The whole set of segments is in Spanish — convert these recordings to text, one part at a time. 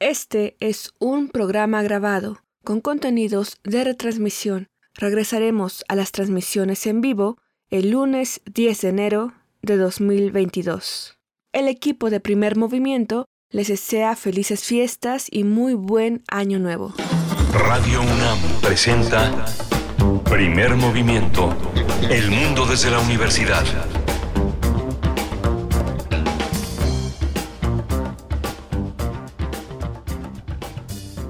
Este es un programa grabado con contenidos de retransmisión. Regresaremos a las transmisiones en vivo el lunes 10 de enero de 2022. El equipo de primer movimiento les desea felices fiestas y muy buen año nuevo. Radio UNAM presenta Primer Movimiento. El mundo desde la universidad.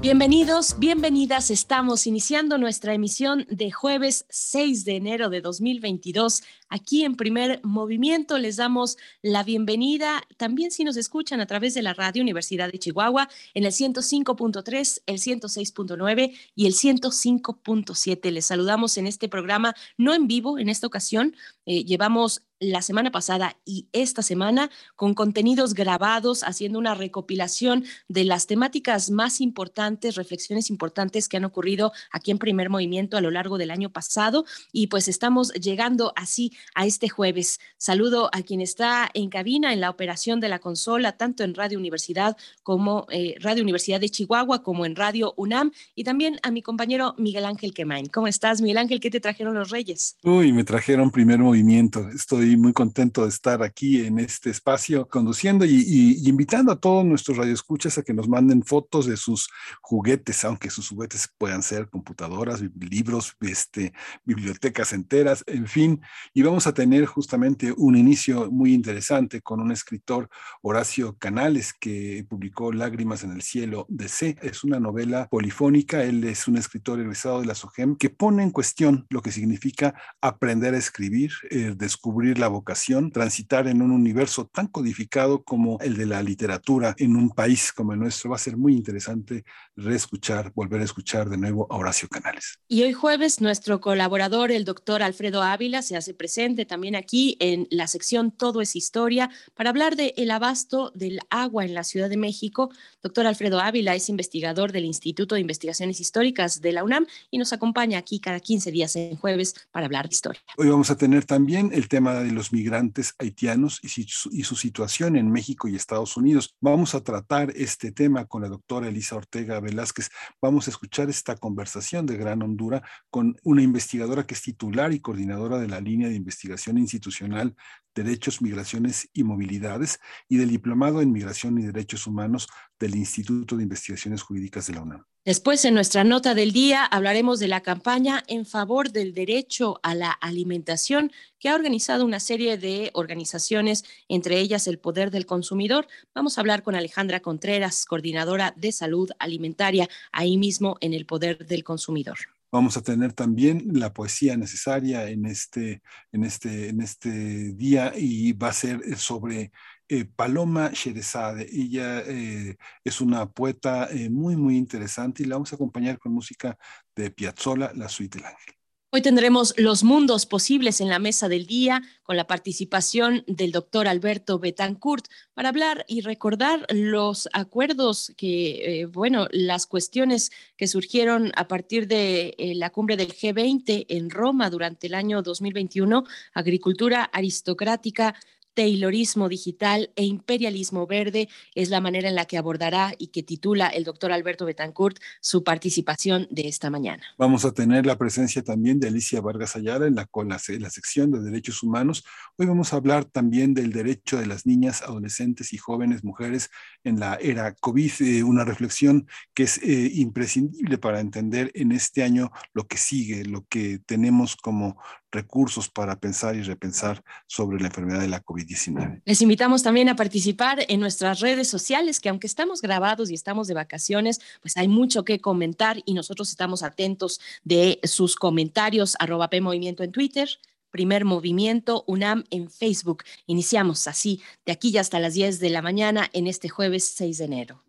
Bienvenidos, bienvenidas. Estamos iniciando nuestra emisión de jueves 6 de enero de 2022. Aquí en primer movimiento les damos la bienvenida. También si nos escuchan a través de la radio Universidad de Chihuahua en el 105.3, el 106.9 y el 105.7. Les saludamos en este programa, no en vivo en esta ocasión. Eh, llevamos la semana pasada y esta semana con contenidos grabados, haciendo una recopilación de las temáticas más importantes, reflexiones importantes que han ocurrido aquí en primer movimiento a lo largo del año pasado. Y pues estamos llegando así a este jueves. Saludo a quien está en cabina en la operación de la consola, tanto en Radio Universidad como eh, Radio Universidad de Chihuahua, como en Radio UNAM, y también a mi compañero Miguel Ángel Quemain. ¿Cómo estás, Miguel Ángel? ¿Qué te trajeron los Reyes? Uy, me trajeron primer movimiento. Estoy muy contento de estar aquí en este espacio conduciendo y, invitando a todos nuestros radioescuchas a que nos manden fotos de sus juguetes, aunque sus juguetes puedan ser computadoras, libros, este, bibliotecas enteras, en fin. Y vamos a tener justamente un inicio muy interesante con un escritor, Horacio Canales, que publicó Lágrimas en el cielo de C. Es una novela polifónica. Él es un escritor egresado de la SOGEM que pone en cuestión lo que significa aprender a escribir, eh, descubrir la vocación, transitar en un universo tan codificado como el de la literatura en un país como el nuestro. Va a ser muy interesante reescuchar, volver a escuchar de nuevo a Horacio Canales. Y hoy jueves nuestro colaborador, el doctor Alfredo Ávila, se hace presente también aquí en la sección Todo es Historia para hablar del el abasto del agua en la Ciudad de México. Doctor Alfredo Ávila es investigador del Instituto de Investigaciones Históricas de la UNAM y nos acompaña aquí cada 15 días en jueves para hablar de historia. Hoy vamos a tener también el tema de los migrantes haitianos y su, y su situación en México y Estados Unidos. Vamos a tratar este tema con la doctora Elisa Ortega Velázquez. Vamos a escuchar esta conversación de Gran Honduras con una investigadora que es titular y coordinadora de la línea de investigación institucional Derechos, Migraciones y Movilidades y del Diplomado en Migración y Derechos Humanos del Instituto de Investigaciones Jurídicas de la UNAM. Después, en nuestra nota del día, hablaremos de la campaña en favor del derecho a la alimentación que ha organizado una serie de organizaciones, entre ellas el Poder del Consumidor. Vamos a hablar con Alejandra Contreras, coordinadora de salud alimentaria, ahí mismo en el Poder del Consumidor. Vamos a tener también la poesía necesaria en este, en este, en este día y va a ser sobre eh, Paloma Sherezade. Ella eh, es una poeta eh, muy, muy interesante y la vamos a acompañar con música de Piazzolla, La Suite del Ángel. Hoy tendremos los mundos posibles en la mesa del día con la participación del doctor Alberto Betancourt para hablar y recordar los acuerdos que, eh, bueno, las cuestiones que surgieron a partir de eh, la cumbre del G20 en Roma durante el año 2021, agricultura aristocrática, Taylorismo digital e imperialismo verde es la manera en la que abordará y que titula el doctor Alberto Betancourt su participación de esta mañana. Vamos a tener la presencia también de Alicia Vargas Ayala en la, la, sección de derechos humanos. Hoy vamos a hablar también del derecho de las niñas, adolescentes y jóvenes mujeres en la era COVID, eh, una reflexión que es eh, imprescindible para entender en este año lo que sigue, lo que tenemos como recursos para pensar y repensar sobre la enfermedad de la COVID-19. Les invitamos también a participar en nuestras redes sociales, que aunque estamos grabados y estamos de vacaciones, pues hay mucho que comentar y nosotros estamos atentos de sus comentarios, arroba P Movimiento en Twitter, Primer Movimiento UNAM en Facebook. Iniciamos así, de aquí ya hasta las 10 de la mañana en este jueves 6 de enero.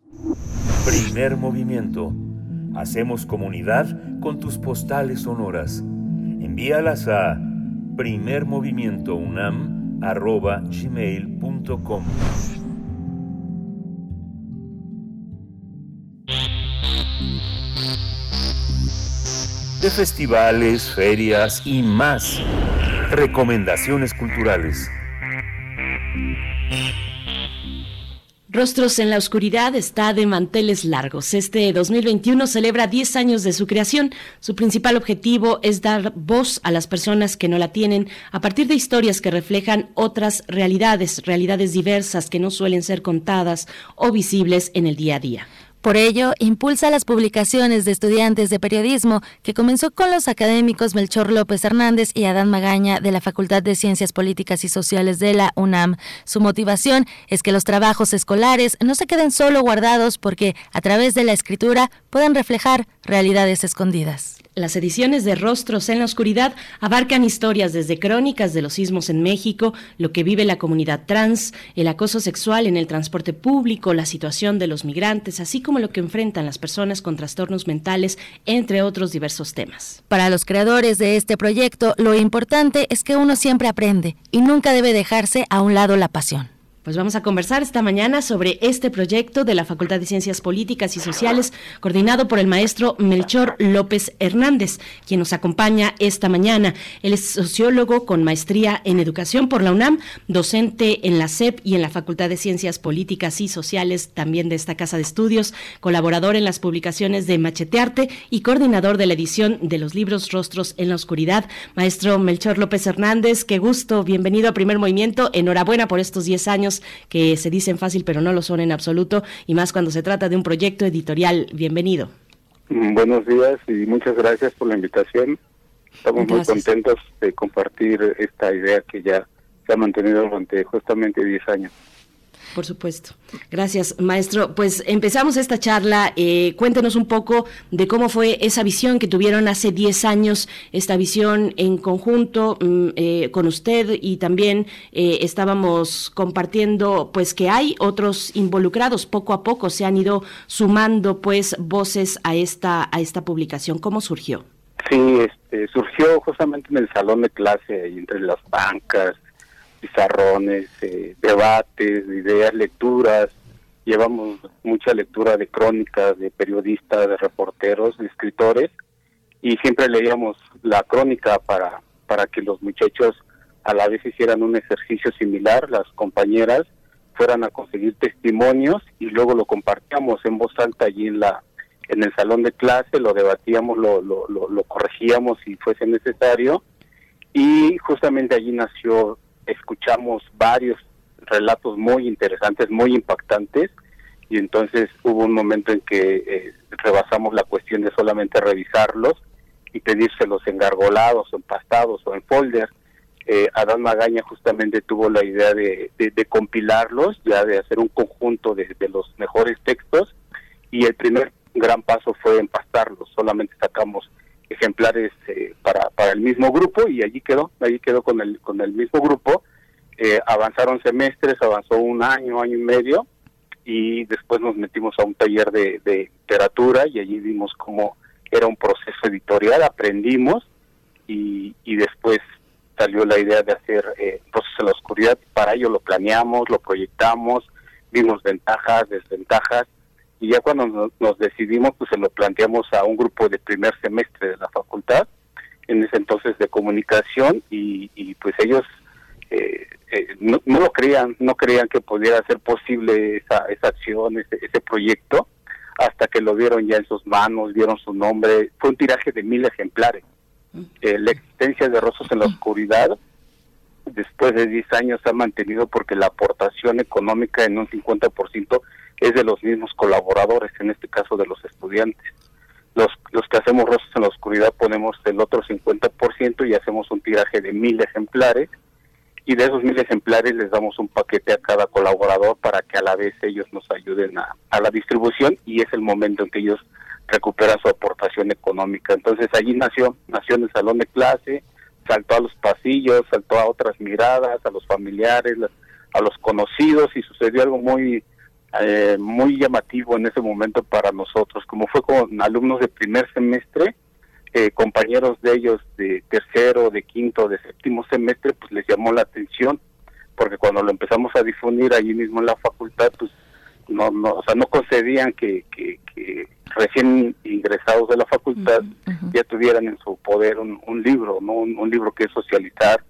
Primer Movimiento. Hacemos comunidad con tus postales sonoras envíalas a primermovimientounam.gmail.com De festivales, ferias y más. Recomendaciones culturales. Rostros en la Oscuridad está de manteles largos. Este 2021 celebra 10 años de su creación. Su principal objetivo es dar voz a las personas que no la tienen a partir de historias que reflejan otras realidades, realidades diversas que no suelen ser contadas o visibles en el día a día. Por ello, impulsa las publicaciones de estudiantes de periodismo que comenzó con los académicos Melchor López Hernández y Adán Magaña de la Facultad de Ciencias Políticas y Sociales de la UNAM. Su motivación es que los trabajos escolares no se queden solo guardados porque a través de la escritura pueden reflejar realidades escondidas. Las ediciones de Rostros en la Oscuridad abarcan historias desde crónicas de los sismos en México, lo que vive la comunidad trans, el acoso sexual en el transporte público, la situación de los migrantes, así como lo que enfrentan las personas con trastornos mentales, entre otros diversos temas. Para los creadores de este proyecto, lo importante es que uno siempre aprende y nunca debe dejarse a un lado la pasión. Pues vamos a conversar esta mañana sobre este proyecto de la Facultad de Ciencias Políticas y Sociales, coordinado por el maestro Melchor López Hernández, quien nos acompaña esta mañana. Él es sociólogo con maestría en educación por la UNAM, docente en la SEP y en la Facultad de Ciencias Políticas y Sociales, también de esta casa de estudios, colaborador en las publicaciones de Machetearte y coordinador de la edición de los libros Rostros en la Oscuridad. Maestro Melchor López Hernández, qué gusto, bienvenido a Primer Movimiento, enhorabuena por estos 10 años que se dicen fácil pero no lo son en absoluto y más cuando se trata de un proyecto editorial. Bienvenido. Mm, buenos días y muchas gracias por la invitación. Estamos muy contentos de compartir esta idea que ya se ha mantenido durante justamente 10 años. Por supuesto. Gracias, maestro. Pues empezamos esta charla. Eh, cuéntenos un poco de cómo fue esa visión que tuvieron hace 10 años, esta visión en conjunto mm, eh, con usted y también eh, estábamos compartiendo pues que hay otros involucrados. Poco a poco se han ido sumando pues voces a esta, a esta publicación. ¿Cómo surgió? Sí, este, surgió justamente en el salón de clase, entre las bancas, pizarrones, eh, debates, ideas, lecturas. Llevamos mucha lectura de crónicas, de periodistas, de reporteros, de escritores, y siempre leíamos la crónica para, para que los muchachos a la vez hicieran un ejercicio similar, las compañeras fueran a conseguir testimonios y luego lo compartíamos en voz alta allí en la en el salón de clase, lo debatíamos, lo, lo, lo, lo corregíamos si fuese necesario y justamente allí nació escuchamos varios relatos muy interesantes, muy impactantes, y entonces hubo un momento en que eh, rebasamos la cuestión de solamente revisarlos y pedírselos engargolados, empastados o en folder. Eh, Adán Magaña justamente tuvo la idea de, compilarlos, ya de hacer un conjunto de, los mejores textos, y el primer gran paso fue empastarlos, solamente sacamos ejemplares eh, para, para el mismo grupo y allí quedó, allí quedó con el, con el mismo grupo. Eh, avanzaron semestres, avanzó un año, año y medio y después nos metimos a un taller de, literatura y allí vimos cómo era un proceso editorial, aprendimos y, y después salió la idea de hacer eh, en la Oscuridad. Para ello lo planeamos, lo proyectamos, vimos ventajas, desventajas y ya cuando nos, decidimos, pues se lo planteamos a un grupo de primer semestre de la facultad, en ese entonces de comunicación, y, pues ellos eh, eh, no, lo creían, no creían que pudiera ser posible esa, esa acción, ese, proyecto, hasta que lo vieron ya en sus manos, vieron su nombre, fue un tiraje de mil ejemplares. Mm. Eh, la existencia de Rostros en la Oscuridad, después de 10 años, se ha mantenido porque la aportación económica en un 50% es de los mismos colaboradores, en este caso de los estudiantes. Los, los que hacemos rostros en la oscuridad ponemos el otro 50% y hacemos un tiraje de mil ejemplares y de esos mil ejemplares les damos un paquete a cada colaborador para que a la vez ellos nos ayuden a, a la distribución y es el momento en que ellos recuperan su aportación económica. Entonces allí nació, nació en el salón de clase, saltó a los pasillos, saltó a otras miradas, a los familiares, a los conocidos y sucedió algo muy eh, muy llamativo en ese momento para nosotros, como fue con alumnos de primer semestre, eh, compañeros de ellos de tercero, de quinto, de séptimo semestre, pues les llamó la atención, porque cuando lo empezamos a difundir allí mismo en la facultad, pues no, no, o sea, no concedían que, que, recién ingresados de la facultad ya tuvieran en su poder un, un libro, no un, libro que socializar,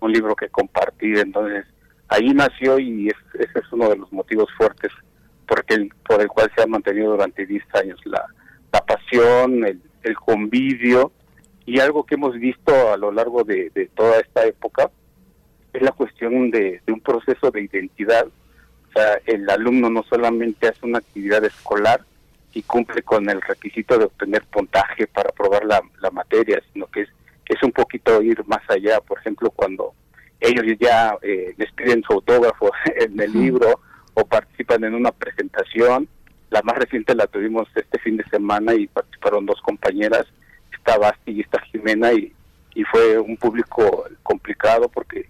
un libro que compartir, entonces ahí nació y ese es uno de los motivos fuertes porque el, por el cual se ha mantenido durante 10 años la, la pasión, el, el convivio y algo que hemos visto a lo largo de, de toda esta época es la cuestión de, de, un proceso de identidad. O sea, el alumno no solamente hace una actividad escolar y cumple con el requisito de obtener puntaje para aprobar la, la materia, sino que es, es un poquito ir más allá. Por ejemplo, cuando ellos ya eh, les piden su autógrafo en el libro participan en una presentación. La más reciente la tuvimos este fin de semana y participaron dos compañeras, esta Basti y esta Jimena, y, y fue un público complicado porque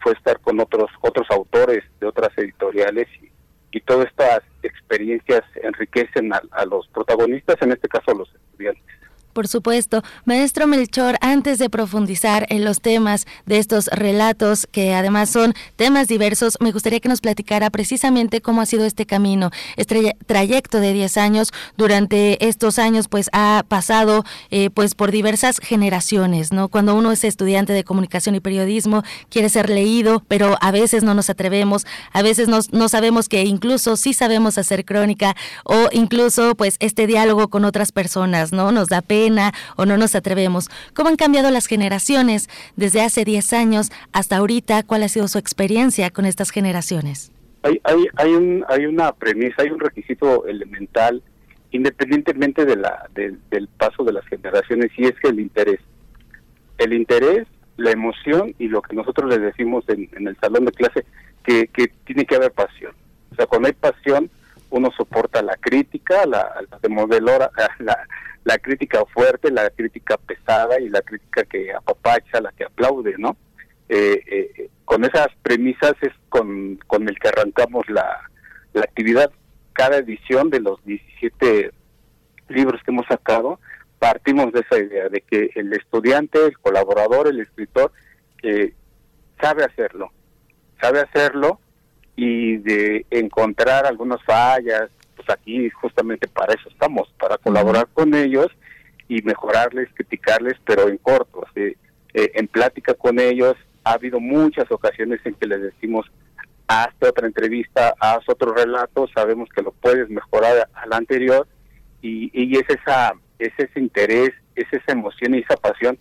fue estar con otros otros autores de otras editoriales y, y todas estas experiencias enriquecen a, a los protagonistas, en este caso a los estudiantes. Por supuesto. Maestro Melchor, antes de profundizar en los temas de estos relatos, que además son temas diversos, me gustaría que nos platicara precisamente cómo ha sido este camino, este trayecto de 10 años. Durante estos años, pues ha pasado eh, pues por diversas generaciones, ¿no? Cuando uno es estudiante de comunicación y periodismo, quiere ser leído, pero a veces no nos atrevemos, a veces no, no sabemos que incluso sí sabemos hacer crónica o incluso pues este diálogo con otras personas, ¿no? Nos da pena o no nos atrevemos. ¿Cómo han cambiado las generaciones desde hace 10 años hasta ahorita? ¿Cuál ha sido su experiencia con estas generaciones? Hay, hay, hay, un, hay una premisa, hay un requisito elemental, independientemente de la, del paso de las generaciones, y es que el interés. El interés, la emoción y lo que nosotros les decimos en, el salón de clase, que, tiene que haber pasión. O sea, cuando hay pasión, uno soporta la crítica, la, la la, la crítica fuerte, la crítica pesada y la crítica que apapacha, la que aplaude, ¿no? Eh, eh, con esas premisas es con, con el que arrancamos la, la actividad. Cada edición de los 17 libros que hemos sacado, partimos de esa idea, de que el estudiante, el colaborador, el escritor, eh, sabe hacerlo, sabe hacerlo y de encontrar algunas fallas, pues aquí justamente para eso estamos, para colaborar con ellos y mejorarles, criticarles, pero en corto, eh, en plática con ellos. Ha habido muchas ocasiones en que les decimos, hazte otra entrevista, haz otro relato, sabemos que lo puedes mejorar al anterior y, y es, esa, es ese interés, es esa emoción y esa pasión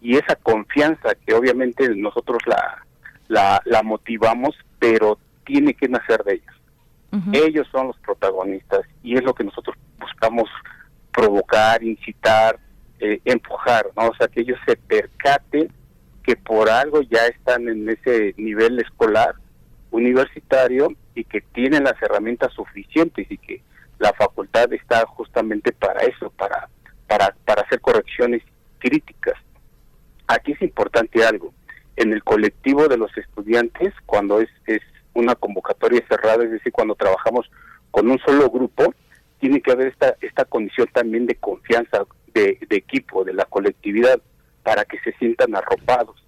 y esa confianza que obviamente nosotros la, la, la motivamos, pero tiene que nacer de ellos. Ellos son los protagonistas y es lo que nosotros buscamos provocar, incitar, eh, empujar, ¿no? O sea, que ellos se percaten que por algo ya están en ese nivel escolar, universitario, y que tienen las herramientas suficientes y que la facultad está justamente para eso, para, para, para hacer correcciones críticas. Aquí es importante algo. En el colectivo de los estudiantes, cuando es, es una convocatoria cerrada, es decir, cuando trabajamos con un solo grupo, tiene que haber esta, esta condición también de confianza, de, equipo, de la colectividad, para que se sientan arropados.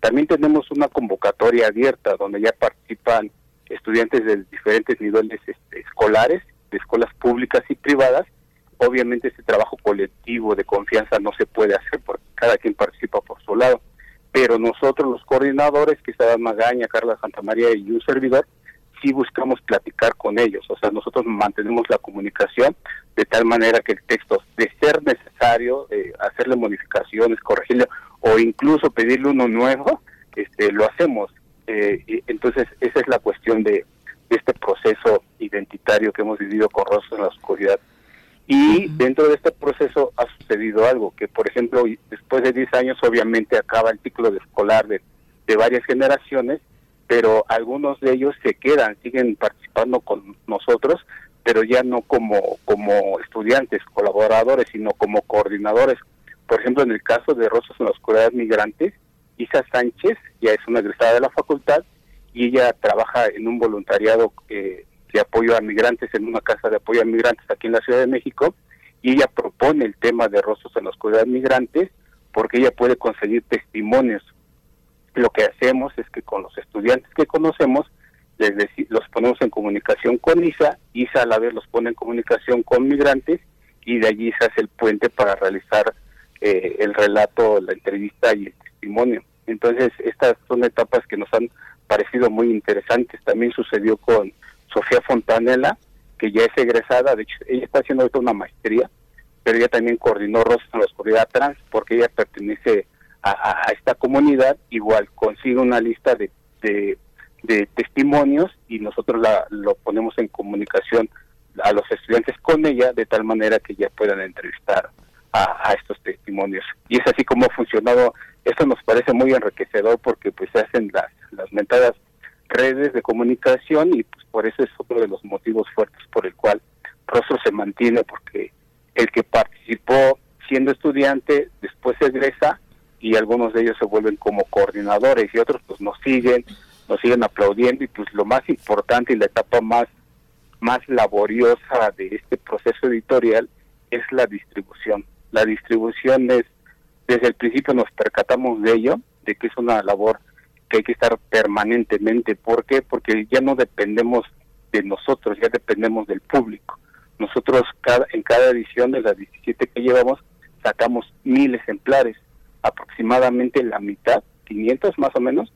También tenemos una convocatoria abierta donde ya participan estudiantes de diferentes niveles este, escolares, de escuelas públicas y privadas. Obviamente este trabajo colectivo de confianza no se puede hacer porque cada quien participa por su lado pero nosotros los coordinadores, que está Magaña, Carla Santamaría y un servidor, sí buscamos platicar con ellos, o sea, nosotros mantenemos la comunicación de tal manera que el texto, de ser necesario, eh, hacerle modificaciones, corregirle o incluso pedirle uno nuevo, este, lo hacemos. Eh, y entonces, esa es la cuestión de, este proceso identitario que hemos vivido con Rostros en la Oscuridad y dentro de este proceso ha sucedido algo, que por ejemplo, después de 10 años obviamente acaba el ciclo de escolar de, de varias generaciones, pero algunos de ellos se quedan, siguen participando con nosotros, pero ya no como, como estudiantes, colaboradores, sino como coordinadores. Por ejemplo, en el caso de Rosas en la Oscuridad Migrantes, Isa Sánchez ya es una egresada de la facultad y ella trabaja en un voluntariado eh, de apoyo a migrantes en una casa de apoyo a migrantes aquí en la Ciudad de México y ella propone el tema de rostros en la oscuridad migrantes porque ella puede conseguir testimonios. Lo que hacemos es que con los estudiantes que conocemos les los ponemos en comunicación con ISA, ISA a la vez los pone en comunicación con migrantes y de allí se hace el puente para realizar eh, el relato, la entrevista y el testimonio. Entonces, estas son etapas que nos han parecido muy interesantes. También sucedió con Sofía Fontanella, que ya es egresada, de hecho ella está haciendo ahorita una maestría, pero ella también coordinó Rosas en la Oscuridad Trans porque ella pertenece a, esta comunidad, igual consigue una lista de, de, testimonios y nosotros la, lo ponemos en comunicación a los estudiantes con ella de tal manera que ya puedan entrevistar a, estos testimonios. Y es así como ha funcionado. Esto nos parece muy enriquecedor porque pues se hacen las, las mentadas redes de comunicación y pues por eso es otro de los motivos fuertes por el cual Rostro se mantiene porque el que participó siendo estudiante después egresa y algunos de ellos se vuelven como coordinadores y otros pues nos siguen, nos siguen aplaudiendo y pues lo más importante y la etapa más más laboriosa de este proceso editorial es la distribución. La distribución es, desde el principio nos percatamos de ello, de que es una labor que hay que estar permanentemente. ¿Por qué? Porque ya no dependemos de nosotros, ya dependemos del público. Nosotros cada, en cada edición de las 17 que llevamos sacamos mil ejemplares, aproximadamente la mitad, 500 más o menos,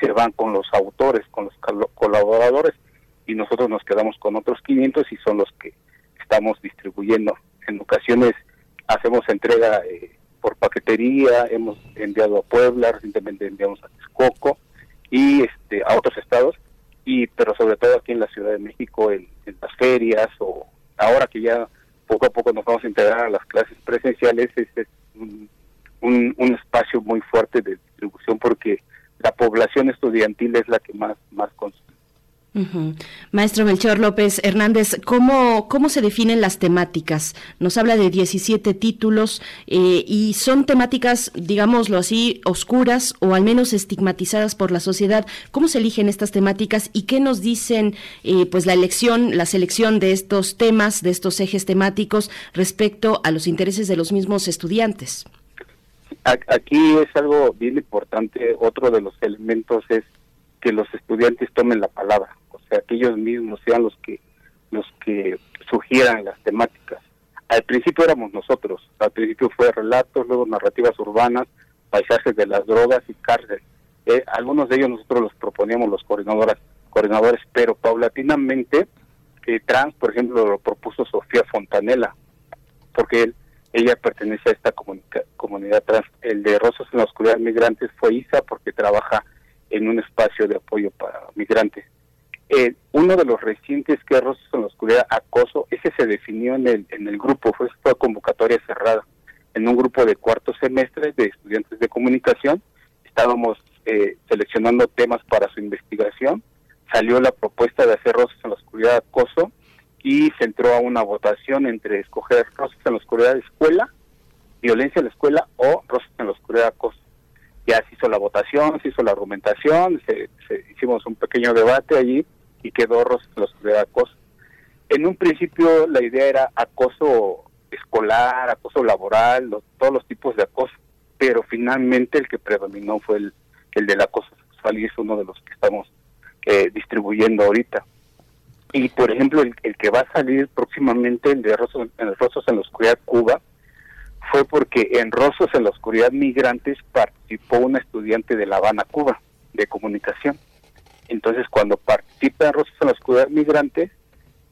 se van con los autores, con los colaboradores y nosotros nos quedamos con otros 500 y son los que estamos distribuyendo. En ocasiones hacemos entrega eh, por paquetería, hemos enviado a Puebla, recientemente enviamos a Texcoco y este a otros estados, y pero sobre todo aquí en la Ciudad de México, en, las ferias o ahora que ya poco a poco nos vamos a integrar a las clases presenciales, es, es un, un, espacio muy fuerte de distribución porque la población estudiantil es la que más, más consume. Maestro Melchor López Hernández, ¿cómo, ¿cómo se definen las temáticas? Nos habla de 17 títulos eh, y son temáticas, digámoslo así, oscuras o al menos estigmatizadas por la sociedad. ¿Cómo se eligen estas temáticas y qué nos dicen eh, pues la elección, la selección de estos temas, de estos ejes temáticos respecto a los intereses de los mismos estudiantes? Aquí es algo bien importante. Otro de los elementos es que los estudiantes tomen la palabra sea, que ellos mismos sean los que los que sugieran las temáticas. Al principio éramos nosotros, al principio fue relatos, luego narrativas urbanas, paisajes de las drogas y cárcel. Eh, algunos de ellos nosotros los proponíamos los coordinadores, coordinadores pero paulatinamente eh, trans, por ejemplo, lo propuso Sofía Fontanela, porque él, ella pertenece a esta comunidad trans. El de Rosas en la Oscuridad Migrantes fue Isa, porque trabaja en un espacio de apoyo para migrantes. Eh, uno de los recientes que Rostros en la Oscuridad, acoso, ese se definió en el, en el grupo, fue, fue convocatoria cerrada, en un grupo de cuarto semestre de estudiantes de comunicación. Estábamos eh, seleccionando temas para su investigación. Salió la propuesta de hacer Rostros en la Oscuridad acoso y se entró a una votación entre escoger Rostros en la Oscuridad de escuela, violencia en la escuela o Rostros en la Oscuridad acoso ya se hizo la votación, se hizo la argumentación, se, hicimos un pequeño debate allí y quedó los de acoso. En un principio la idea era acoso escolar, acoso laboral, todos los tipos de acoso, pero finalmente el que predominó fue el, el del acoso sexual y es uno de los que estamos eh, distribuyendo ahorita. Y por ejemplo, el, que va a salir próximamente, el de Rostros en, Rostros en la Oscuridad Cuba, fue porque en Rostros en la Oscuridad Migrantes participó una estudiante de La Habana, Cuba, de comunicación. Entonces, cuando participa en Rostros en la Oscuridad Migrante,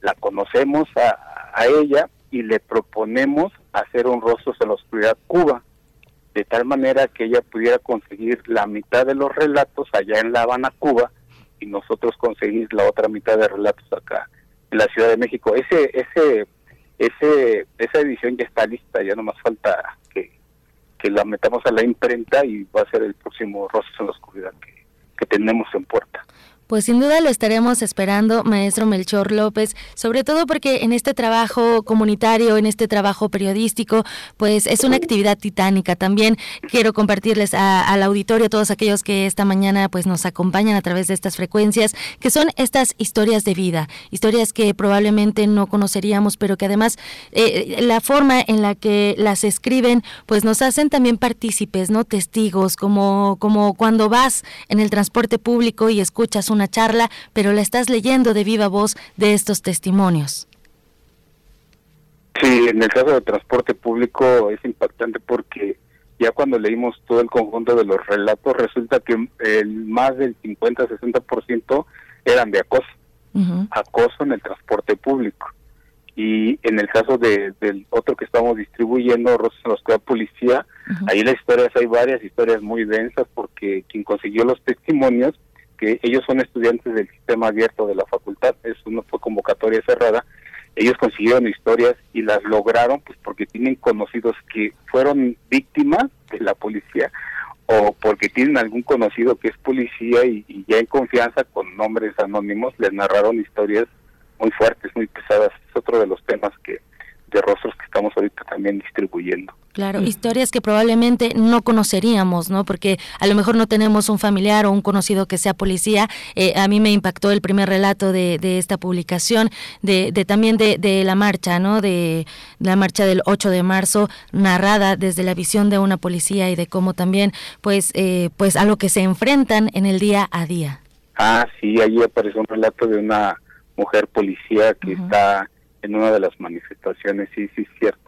la conocemos a, a, ella y le proponemos hacer un Rostros en la Oscuridad Cuba, de tal manera que ella pudiera conseguir la mitad de los relatos allá en La Habana, Cuba, y nosotros conseguir la otra mitad de relatos acá en la Ciudad de México. Ese, ese, ese, esa edición ya está lista, ya no más falta que, que la metamos a la imprenta y va a ser el próximo Rostros en la Oscuridad que, que tenemos en puerta. Pues sin duda lo estaremos esperando, maestro Melchor López, sobre todo porque en este trabajo comunitario, en este trabajo periodístico, pues es una actividad titánica. También quiero compartirles al auditorio, a todos aquellos que esta mañana pues nos acompañan a través de estas frecuencias, que son estas historias de vida, historias que probablemente no conoceríamos, pero que además eh, la forma en la que las escriben, pues nos hacen también partícipes, no testigos, como como cuando vas en el transporte público y escuchas un una charla, pero la estás leyendo de viva voz de estos testimonios. Sí, en el caso del transporte público es impactante porque ya cuando leímos todo el conjunto de los relatos resulta que el más del 50-60% eran de acoso. acoso en el transporte público. Y en el caso de, del otro que estamos distribuyendo, Rosas en la Escuela Policía, ahí las historias, hay varias historias muy densas porque quien consiguió los testimonios, que ellos son estudiantes del sistema abierto de la facultad, eso no fue convocatoria cerrada, ellos consiguieron historias y las lograron pues porque tienen conocidos que fueron víctimas de la policía o porque tienen algún conocido que es policía y, ya en confianza con nombres anónimos les narraron historias muy fuertes, muy pesadas. Es otro de los temas que de rostros que estamos ahorita también distribuyendo. Claro, historias que probablemente no conoceríamos, ¿no? Porque a lo mejor no tenemos un familiar o un conocido que sea policía. Eh, a mí me impactó el primer relato de, de esta publicación, de, de también de, de, la marcha, ¿no? De la marcha del 8 de marzo, narrada desde la visión de una policía y de cómo también, pues, eh, pues a lo que se enfrentan en el día a día. Ah, sí, allí apareció un relato de una mujer policía que está en una de las manifestaciones, sí, sí, es cierto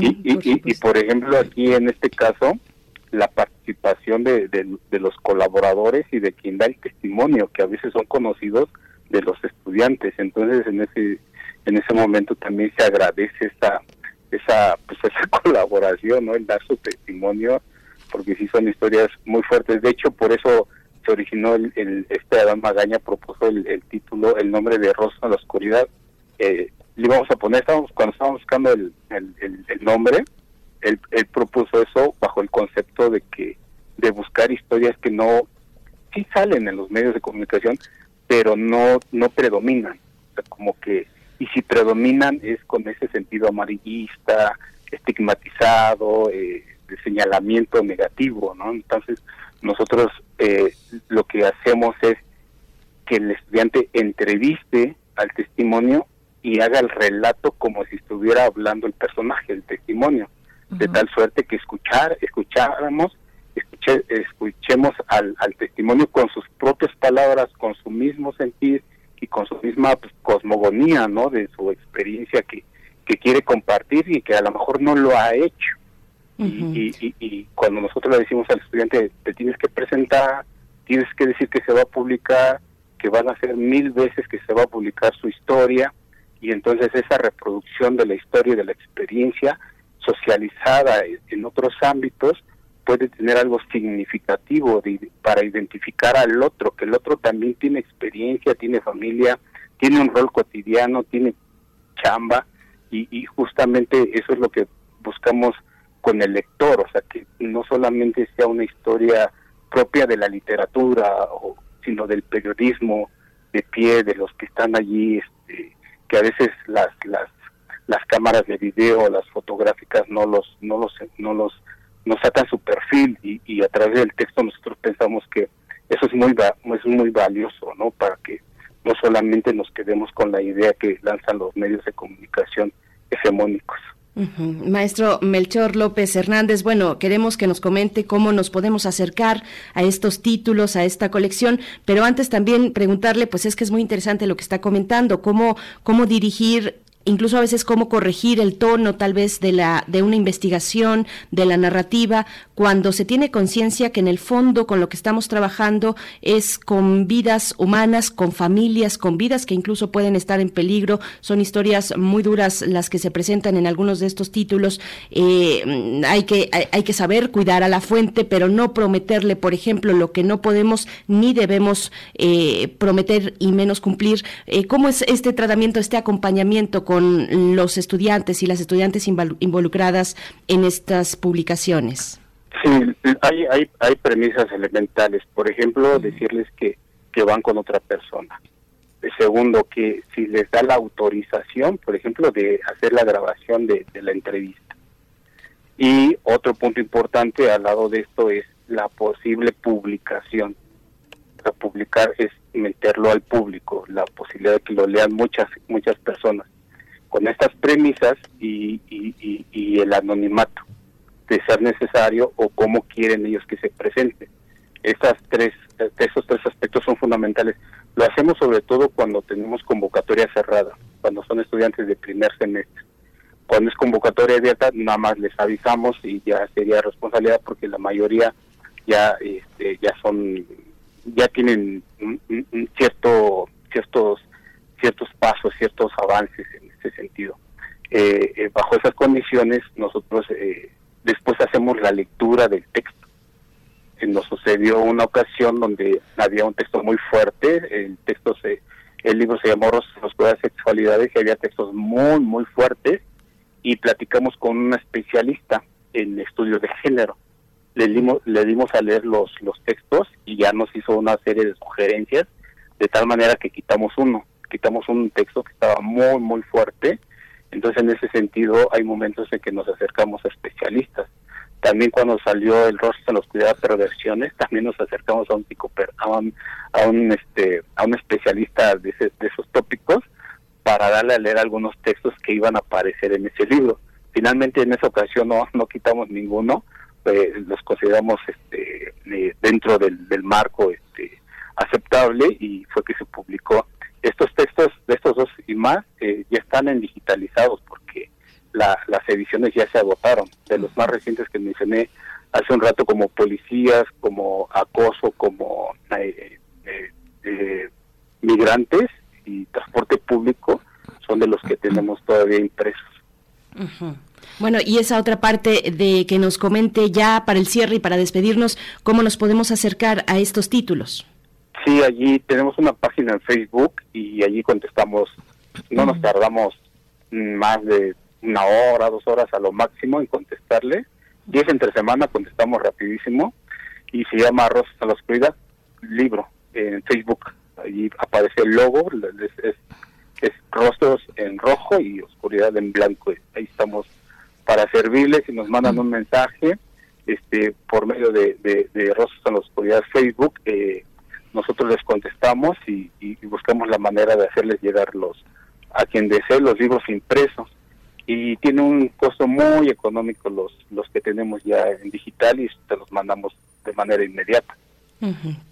y, por ejemplo, aquí en este caso, la participación de, de, los colaboradores y de quien da el testimonio, que a veces son conocidos de los estudiantes. Entonces, en ese en ese momento también se agradece esa esa pues esa colaboración, ¿no? El dar su testimonio, porque sí son historias muy fuertes. De hecho, por eso se originó el, este Adán Magaña propuso el, el, título, el nombre de Rosa en la oscuridad. Eh, le íbamos a poner, estábamos, cuando estábamos buscando el, el, nombre, él, propuso eso bajo el concepto de que de buscar historias que no sí salen en los medios de comunicación, pero no no predominan, como que y si predominan es con ese sentido amarillista, estigmatizado, eh, de señalamiento negativo, ¿no? Entonces nosotros eh, lo que hacemos es que el estudiante entreviste al testimonio y haga el relato como si estuviera hablando el personaje, el testimonio, de tal suerte que escuchar, escucháramos, escuche, escuchemos al, testimonio con sus propias palabras, con su mismo sentir y con su misma pues, cosmogonía, ¿no? De su experiencia que, que quiere compartir y que a lo mejor no lo ha hecho. y, y, y, cuando nosotros le decimos al estudiante, te tienes que presentar, tienes que decir que se va a publicar, que van a ser mil veces que se va a publicar su historia, y entonces esa reproducción de la historia y de la experiencia socializada en otros ámbitos puede tener algo significativo para identificar al otro, que el otro también tiene experiencia, tiene familia, tiene un rol cotidiano, tiene chamba y, y justamente eso es lo que buscamos con el lector, o sea, que no solamente sea una historia propia de la literatura, o, sino del periodismo de pie, de los que están allí este, que a veces las las las cámaras de video, las fotográficas no los no los no los no sacan su perfil y, y a través del texto nosotros pensamos que eso es muy es muy valioso, ¿no? Para que no solamente nos quedemos con la idea que lanzan los medios de comunicación hegemónicos. Maestro Melchor López Hernández, bueno, queremos que nos comente cómo nos podemos acercar a estos títulos, a esta colección, pero antes también preguntarle, pues es que es muy interesante lo que está comentando, cómo, cómo dirigir incluso a veces cómo corregir el tono tal vez de la de una investigación, de la narrativa, cuando se tiene conciencia que en el fondo con lo que estamos trabajando es con vidas humanas, con familias, con vidas que incluso pueden estar en peligro. Son historias muy duras las que se presentan en algunos de estos títulos. Eh, hay que hay, que saber cuidar a la fuente, pero no prometerle, por ejemplo, lo que no podemos ni debemos eh, prometer y menos cumplir. Eh, ¿Cómo es este tratamiento, este acompañamiento con con los estudiantes y las estudiantes involucradas en estas publicaciones? Sí, hay, hay, hay premisas elementales. Por ejemplo, decirles que, que van con otra persona. Segundo, que si les da la autorización, por ejemplo, de hacer la grabación de, de la entrevista. Y otro punto importante al lado de esto es la posible publicación. La publicar es meterlo al público, la posibilidad de que lo lean muchas muchas personas con estas premisas y, el anonimato de ser necesario o cómo quieren ellos que se presente. Estas tres, esos tres aspectos son fundamentales. Lo hacemos sobre todo cuando tenemos convocatoria cerrada, cuando son estudiantes de primer semestre. Cuando es convocatoria abierta, nada más les avisamos y ya sería responsabilidad porque la mayoría ya este, ya son ya tienen cierto ciertos ciertos pasos, ciertos avances en este sentido. bajo esas condiciones, nosotros después hacemos la lectura del texto nos sucedió una ocasión donde había un texto muy fuerte, el texto se, el libro se llamó de Sexualidades y había textos muy, muy fuertes y platicamos con una especialista en estudios de género. Le dimos, le dimos a leer los, los textos y ya nos hizo una serie de sugerencias, de tal manera que quitamos uno, quitamos un texto que estaba muy, muy fuerte. Entonces, en ese sentido, hay momentos en que nos acercamos a especialistas. También cuando salió el rostro en la oscuridad perversiones también nos acercamos a un psicoper a un, a un este a un especialista de, de esos tópicos para darle a leer algunos textos que iban a aparecer en ese libro. Finalmente en esa ocasión no no quitamos ninguno. Eh, los consideramos este eh, dentro del, del marco este aceptable y fue que se publicó estos textos de estos dos y más eh, ya están en digitalizados porque las ediciones ya se agotaron. De los más recientes que mencioné hace un rato, como policías, como acoso, como eh, eh, eh, migrantes y transporte público, son de los que tenemos todavía impresos. Bueno, y esa otra parte de que nos comente ya para el cierre y para despedirnos, ¿cómo nos podemos acercar a estos títulos? Sí, allí tenemos una página en Facebook y allí contestamos, no nos tardamos más de una hora, dos horas a lo máximo en contestarle. Diez entre semana contestamos rapidísimo y se llama Rosas a la Oscuridad, libro en Facebook. Allí aparece el logo, es, es, rostros en rojo y oscuridad en blanco. Ahí estamos para servirles y nos mandan un mensaje este por medio de, de, Rostros en la Oscuridad Facebook. Eh, nosotros les contestamos y, buscamos la manera de hacerles llegar los a quien desee los libros impresos y tiene un costo muy económico los, los que tenemos ya en digital y te los mandamos de manera inmediata.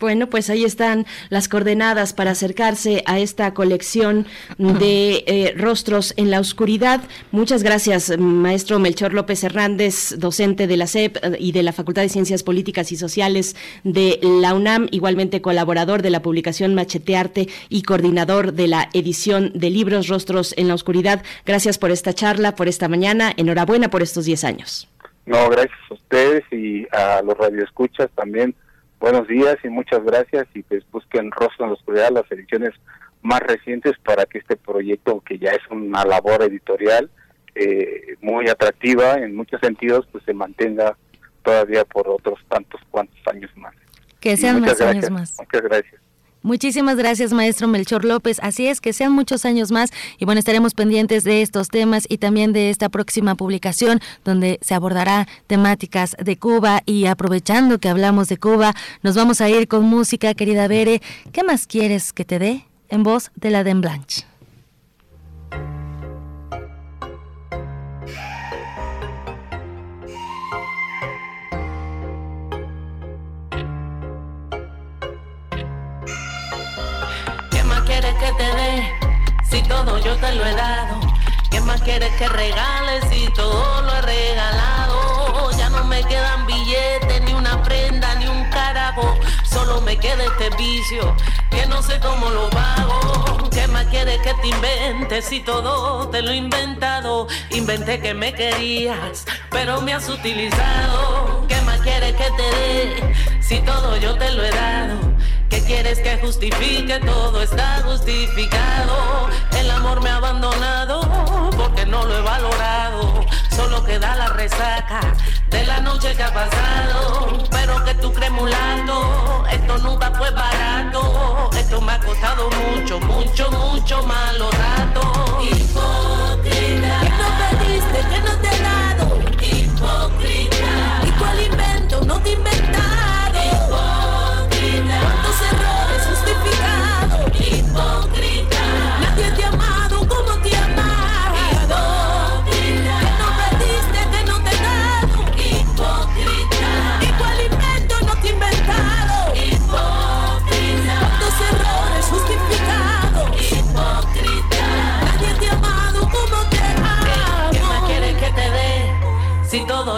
Bueno, pues ahí están las coordenadas para acercarse a esta colección de eh, rostros en la oscuridad. Muchas gracias, maestro Melchor López Hernández, docente de la SEP eh, y de la Facultad de Ciencias Políticas y Sociales de la UNAM, igualmente colaborador de la publicación Machetearte y coordinador de la edición de libros Rostros en la Oscuridad. Gracias por esta charla, por esta mañana. Enhorabuena por estos 10 años. No, gracias a ustedes y a los radioescuchas también Buenos días y muchas gracias y pues busquen Rostro en la Oscuridad, las ediciones más recientes para que este proyecto, que ya es una labor editorial eh, muy atractiva en muchos sentidos, pues se mantenga todavía por otros tantos cuantos años más. Que sean más años más. Muchas gracias. Muchísimas gracias, maestro Melchor López. Así es, que sean muchos años más y bueno, estaremos pendientes de estos temas y también de esta próxima publicación donde se abordará temáticas de Cuba y aprovechando que hablamos de Cuba, nos vamos a ir con música, querida Bere. ¿Qué más quieres que te dé? En voz de la Den Blanche. Si todo yo te lo he dado. ¿Qué más quieres que regales si todo lo he regalado? Ya no me quedan billetes, ni una prenda, ni un carajo. Solo me queda este vicio, que no sé cómo lo pago. ¿Qué más quieres que te invente si todo te lo he inventado? Inventé que me querías, pero me has utilizado. ¿Qué más quieres que te dé si todo yo te lo he dado? ¿Qué quieres que justifique? Todo está justificado. El amor me ha abandonado porque no lo he valorado. Solo queda la resaca de la noche que ha pasado. Pero que tú crees esto nunca fue barato. Esto me ha costado mucho, mucho, mucho malo rato. Hipócrita. ¿Qué no pediste? ¿Qué no te he dado? Hipócrita. ¿Y cuál invento? No te inventaste.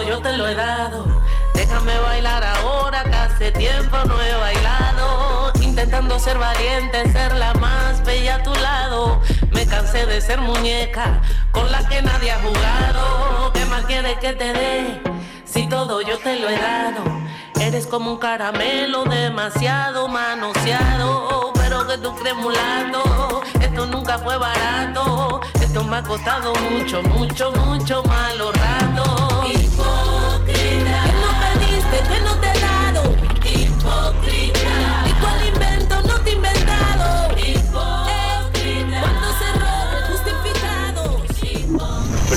Yo te lo he dado, ser valiente, ser la más bella a tu lado. Me cansé de ser muñeca con la que nadie ha jugado. ¿Qué más quieres que te dé? Si todo yo te lo he dado. Eres como un caramelo demasiado manoseado, pero que tú crees mulato. Esto nunca fue barato. Esto me ha costado mucho, mucho, mucho malo rato. Hipócrita. Que no pediste, que no te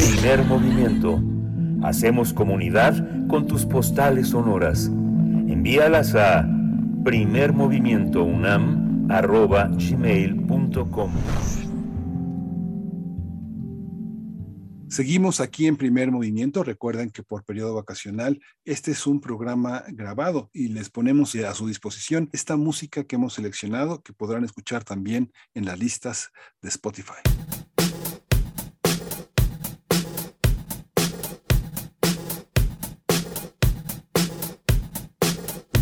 Primer movimiento. Hacemos comunidad con tus postales sonoras. Envíalas a primermovimientounam.gmail.com Seguimos aquí en primer movimiento. Recuerden que por periodo vacacional este es un programa grabado y les ponemos a su disposición esta música que hemos seleccionado que podrán escuchar también en las listas de Spotify.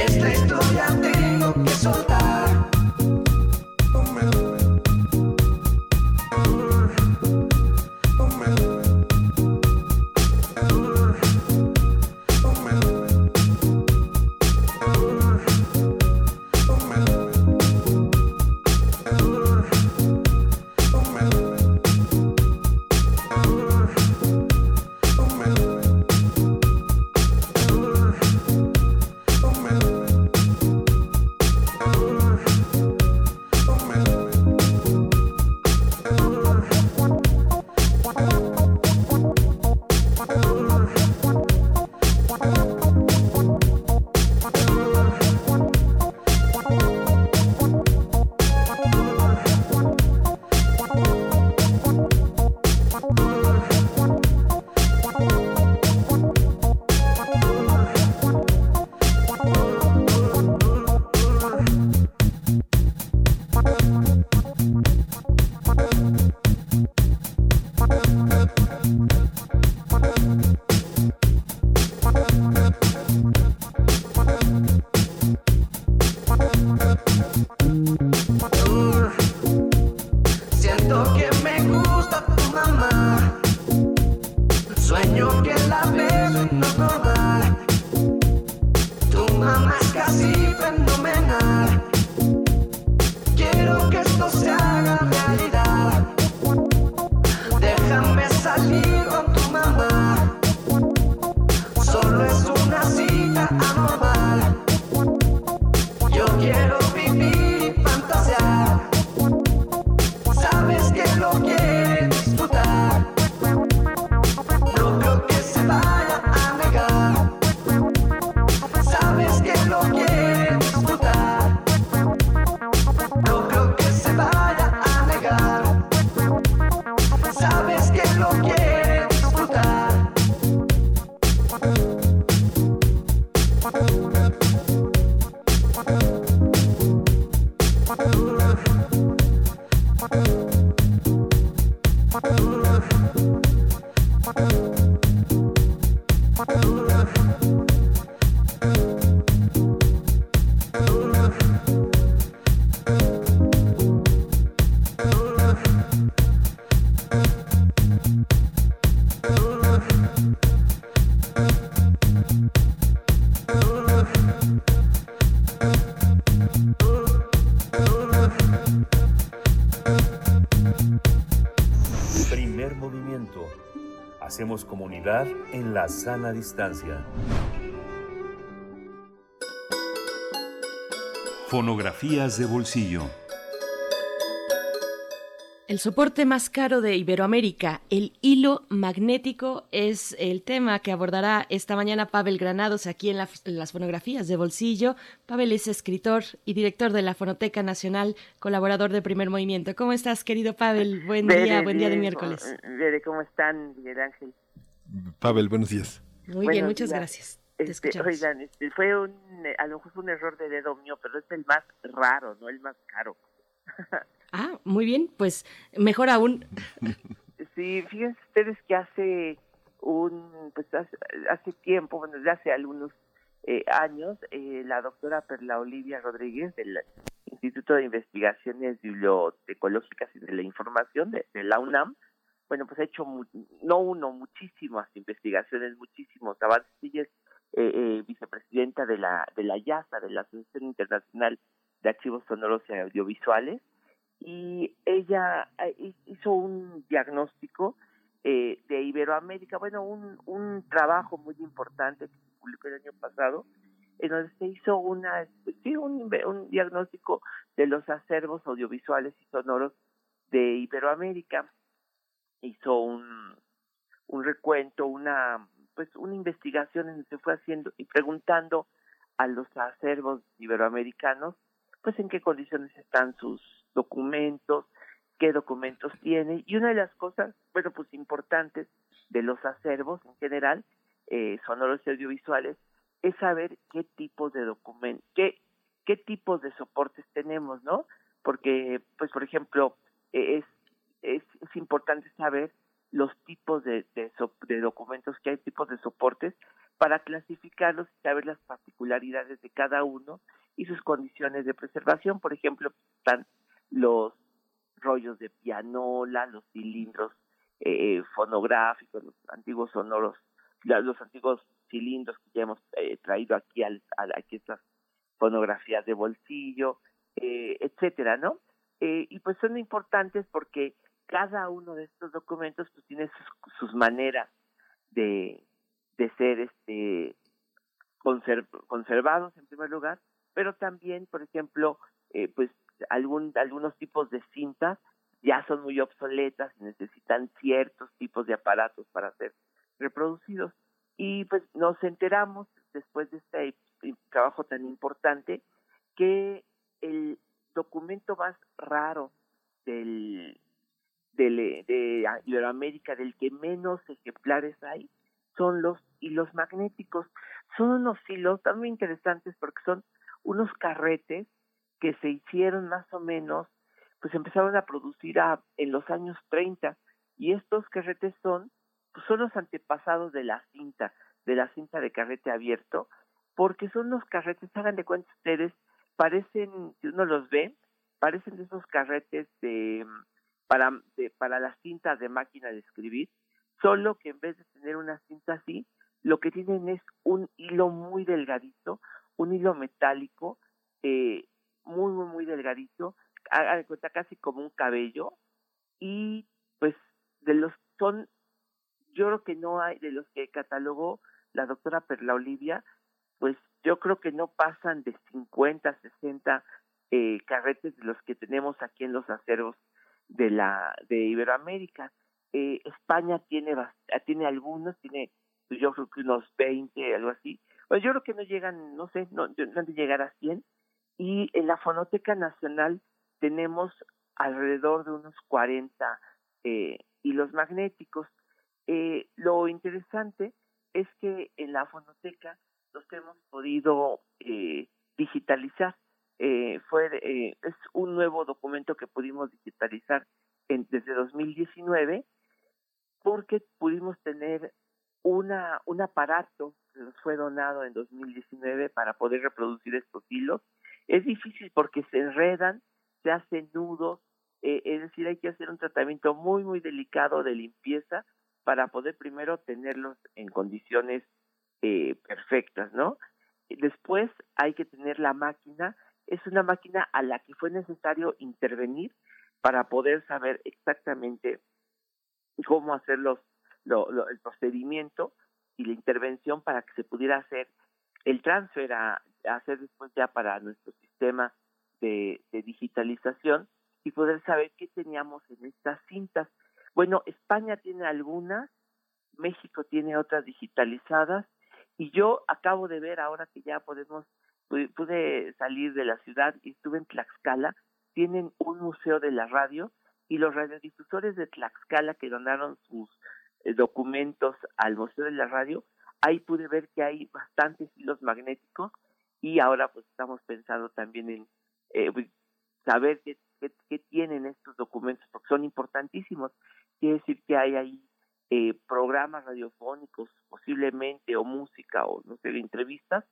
Esta historia Hacemos comunidad en la sana distancia. Fonografías de bolsillo. El soporte más caro de Iberoamérica, el hilo magnético, es el tema que abordará esta mañana Pavel Granados aquí en, la- en las fonografías de bolsillo. Pavel es escritor y director de la Fonoteca Nacional, colaborador de Primer Movimiento. ¿Cómo estás, querido Pavel? Buen día, buen día de miércoles. ¿cómo- Bere, ¿cómo están, Miguel Ángel? Pavel, buenos días. Muy buenos bien, muchas días. gracias. Te Este, oigan, este, fue un, eh, a lo mejor fue un error de dedo mío, pero es el más raro, no el más caro. Ah, muy bien, pues mejor aún. Sí, fíjense ustedes que hace un, pues hace, hace tiempo, bueno, desde hace algunos eh, años, eh, la doctora Perla Olivia Rodríguez del Instituto de Investigaciones Bibliotecológicas y de la Información de, la UNAM, bueno, pues ha hecho, mu- no uno, muchísimas investigaciones, muchísimos avances. Ella es eh, eh, vicepresidenta de la, de la IASA, de la Asociación Internacional de Archivos Sonoros y Audiovisuales, y ella eh, hizo un diagnóstico eh, de Iberoamérica, bueno, un, un trabajo muy importante que se publicó el año pasado, en donde se hizo una, sí, un, un diagnóstico de los acervos audiovisuales y sonoros de Iberoamérica. Hizo un, un recuento, una, pues, una investigación en donde se fue haciendo y preguntando a los acervos iberoamericanos, pues, en qué condiciones están sus documentos, qué documentos tiene. Y una de las cosas, bueno, pues importantes de los acervos en general, eh, sonoros y audiovisuales, es saber qué tipos de documentos, qué, qué tipos de soportes tenemos, ¿no? Porque, pues, por ejemplo, eh, es, es, es importante saber los tipos de, de, so- de documentos que hay, tipos de soportes, para clasificarlos y saber las particularidades de cada uno y sus condiciones de preservación. Por ejemplo, están los rollos de pianola, los cilindros eh, fonográficos, los antiguos sonoros, los antiguos cilindros que ya hemos eh, traído aquí al, al- aquí estas fonografías de bolsillo, eh, etcétera, ¿no? Eh, y pues son importantes porque cada uno de estos documentos pues tiene sus, sus maneras de, de ser este conser- conservados en primer lugar, pero también, por ejemplo, eh, pues algún, algunos tipos de cintas ya son muy obsoletas y necesitan ciertos tipos de aparatos para ser reproducidos. Y pues nos enteramos después de este trabajo tan importante que el documento más raro del, del, de Iberoamérica, del que menos ejemplares hay, son los hilos magnéticos. Son unos hilos tan interesantes porque son unos carretes que se hicieron más o menos, pues empezaron a producir a, en los años 30 y estos carretes son, pues son los antepasados de la cinta, de la cinta de carrete abierto, porque son unos carretes, hagan de cuenta ustedes, parecen, si uno los ve, parecen de esos carretes de para, de, para las cintas de máquina de escribir, solo que en vez de tener una cinta así, lo que tienen es un hilo muy delgadito, un hilo metálico, eh, muy, muy, muy delgadito, haga de cuenta casi como un cabello, y pues de los son, yo creo que no hay, de los que catalogó la doctora Perla Olivia, pues yo creo que no pasan de 50, 60 eh, carretes de los que tenemos aquí en los acervos de la de Iberoamérica. Eh, España tiene tiene algunos, tiene pues, yo creo que unos 20, algo así. Pues yo creo que no llegan, no sé, no, no han de llegar a 100. Y en la Fonoteca Nacional tenemos alrededor de unos 40 eh, hilos magnéticos. Eh, lo interesante es que en la fonoteca los hemos podido eh, digitalizar. Fue es un nuevo documento que pudimos digitalizar en, desde 2019 porque pudimos tener una, un aparato que nos fue donado en 2019 para poder reproducir estos hilos. Es difícil porque se enredan, se hacen nudos, eh, es decir, hay que hacer un tratamiento muy, muy delicado de limpieza para poder primero tenerlos en condiciones eh, perfectas, ¿no? Después hay que tener la máquina, es una máquina a la que fue necesario intervenir para poder saber exactamente cómo hacer los, el procedimiento y la intervención para que se pudiera hacer el transfer a, hacer después ya para nuestro sistema de, digitalización y poder saber qué teníamos en estas cintas. Bueno, España tiene algunas, México tiene otras digitalizadas y yo acabo de ver ahora que ya podemos, pude salir de la ciudad y estuve en Tlaxcala, tienen un museo de la radio y los radiodifusores de Tlaxcala que donaron sus eh, documentos al Museo de la Radio, ahí pude ver que hay bastantes hilos magnéticos y ahora pues estamos pensando también en eh, saber qué, qué, tienen estos documentos porque son importantísimos. Quiere decir que hay ahí eh, programas radiofónicos posiblemente o música o no sé, entrevistas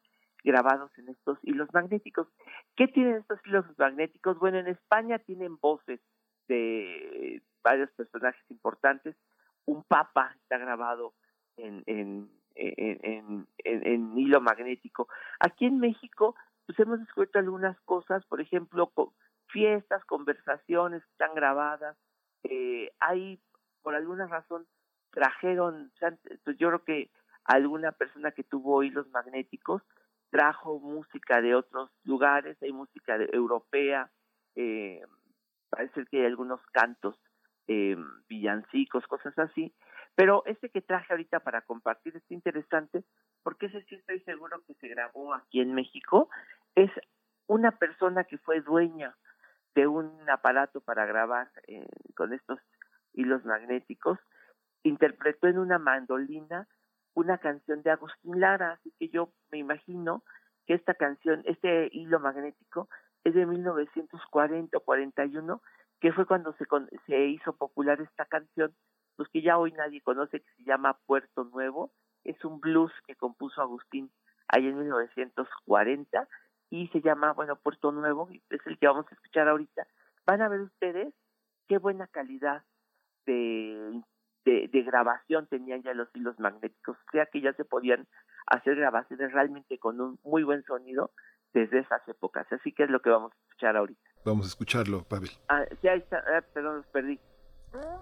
grabados en estos hilos magnéticos. ¿Qué tienen estos hilos magnéticos? Bueno, en España tienen voces de varios personajes importantes. Un papa está grabado en, en, en, en, hilo magnético. Aquí en México, pues hemos descubierto algunas cosas, por ejemplo, fiestas, conversaciones que están grabadas. Eh, hay, por alguna razón, trajeron, pues yo creo que alguna persona que tuvo hilos magnéticos trajo música de otros lugares, hay música de, europea, eh, parece que hay algunos cantos, eh, villancicos, cosas así, pero este que traje ahorita para compartir es interesante porque ese sí estoy seguro que se grabó aquí en México, es una persona que fue dueña de un aparato para grabar eh, con estos hilos magnéticos. Interpretó en una mandolina una canción de Agustín Lara, así que yo me imagino que esta canción, este hilo magnético, es de 1940 o 41, que fue cuando se, se hizo popular esta canción, pues que ya hoy nadie conoce, que se llama Puerto Nuevo, es un blues que compuso Agustín ahí en 1940 y se llama, bueno, Puerto Nuevo, es el que vamos a escuchar ahorita. Van a ver ustedes qué buena calidad de de, grabación tenían ya los hilos magnéticos, o sea que ya se podían hacer grabaciones realmente con un muy buen sonido desde esas épocas. Así que es lo que vamos a escuchar ahorita. Vamos a escucharlo, Pavel. Ah, ahí está, ah, perdón, los perdí. Primer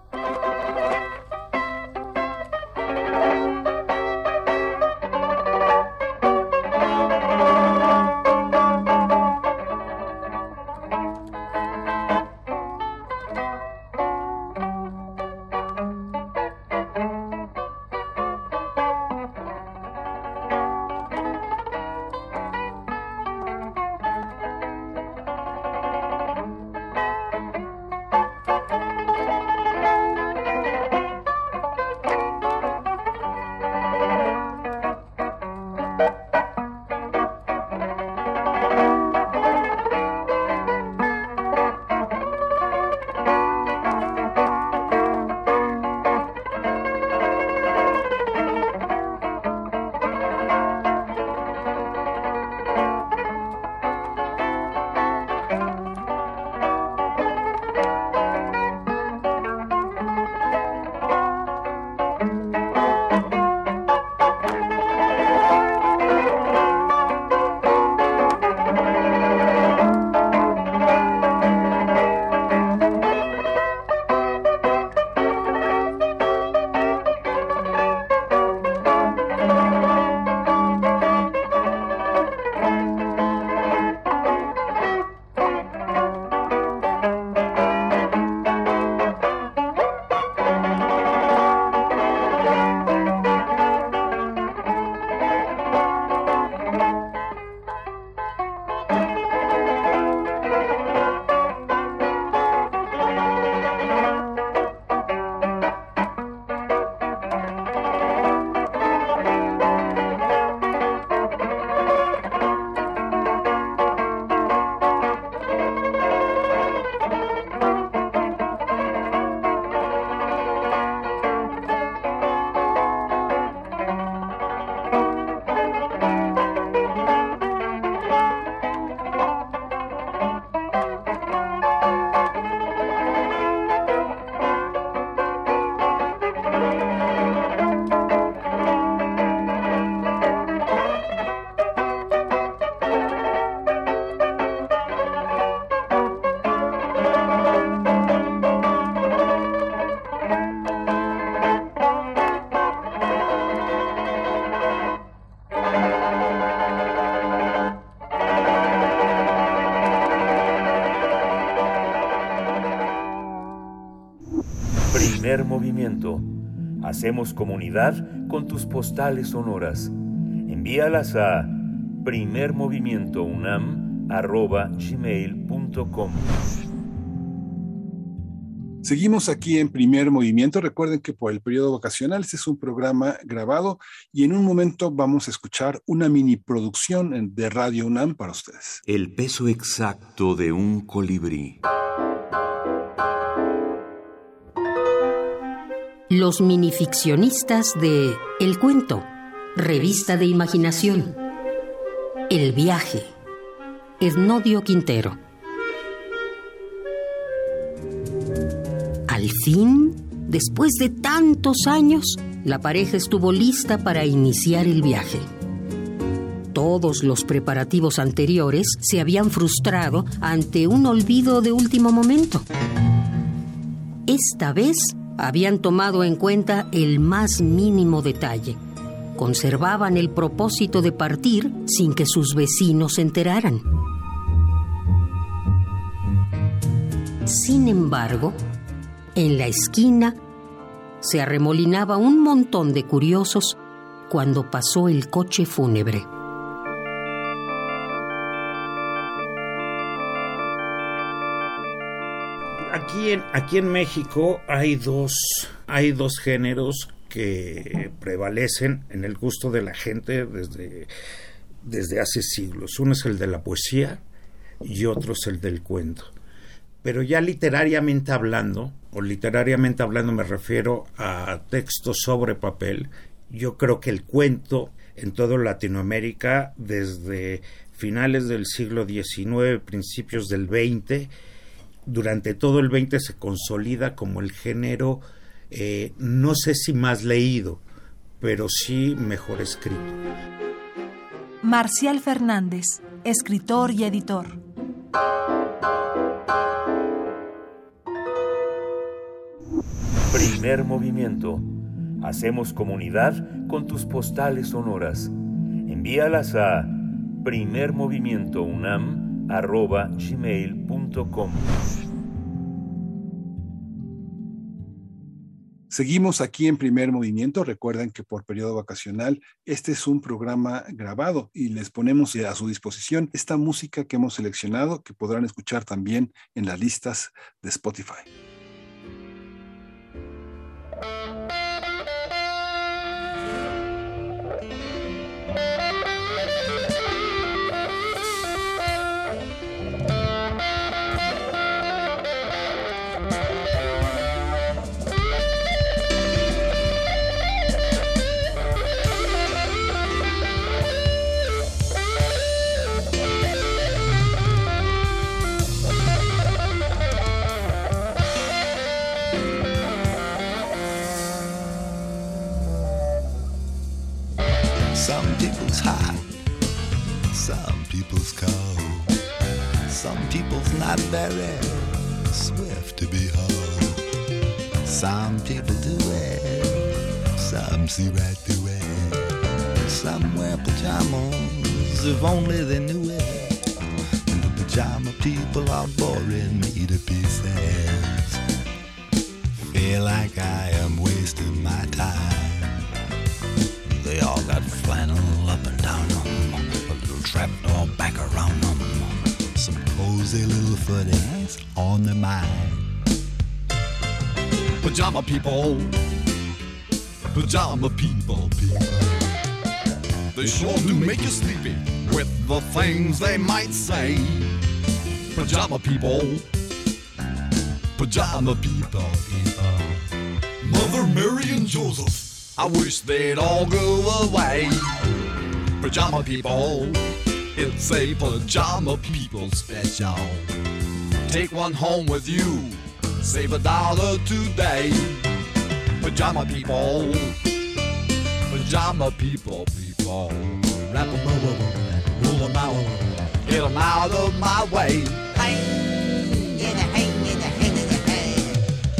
Hacemos comunidad con tus postales sonoras. Envíalas a primermovimientounam.gmail.com Seguimos aquí en primer movimiento. Recuerden que por el periodo vacacional este es un programa grabado y en un momento vamos a escuchar una mini producción de Radio UNAM para ustedes. El peso exacto de un colibrí. Los minificcionistas de El Cuento, Revista de Imaginación. El viaje. Ednodio Quintero. Al fin, después de tantos años, la pareja estuvo lista para iniciar el viaje. Todos los preparativos anteriores se habían frustrado ante un olvido de último momento. Esta vez habían tomado en cuenta el más mínimo detalle. Conservaban el propósito de partir sin que sus vecinos se enteraran. Sin embargo, en la esquina se arremolinaba un montón de curiosos cuando pasó el coche fúnebre. Aquí en, México hay dos, hay dos géneros que prevalecen en el gusto de la gente desde, desde hace siglos. Uno es el de la poesía y otro es el del cuento. Pero ya literariamente hablando, o literariamente hablando me refiero a textos sobre papel, yo creo que el cuento en toda Latinoamérica desde finales del siglo XIX, principios del XX, durante todo el XX se consolida como el género, eh, no sé si más leído, pero sí mejor escrito. Marcial Fernández, escritor y editor. Primer movimiento. Hacemos comunidad con tus postales sonoras. Envíalas a primermovimientounam.gmail.com Seguimos aquí en primer movimiento. Recuerden que por periodo vacacional este es un programa grabado y les ponemos a su disposición esta música que hemos seleccionado que podrán escuchar también en las listas de Spotify. Very swift to behold. Some people do it, some see right through it. Some wear pajamas if only they knew it. And The pajama people are boring me to pieces. Feel like I am wasting my time. They all got flannel up and cozy little footies on their mind. Pajama people, pajama people, people. They sure do make you sleepy with the things they might say. Pajama people, pajama people, people. Mother Mary and Joseph. I wish they'd all go away. Pajama people, it's a pajama people special. Take one home with you, save a dollar today. Pajama people, pajama people, people. Wrap them over, roll them out, get them out of my way. Hang in a hang in a hang in a hang.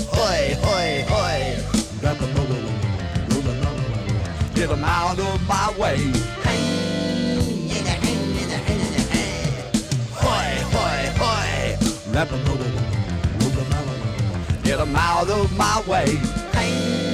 Hoy, hoy, hoy. Wrap them over, roll them out, get them out of my way. Get them out of my way.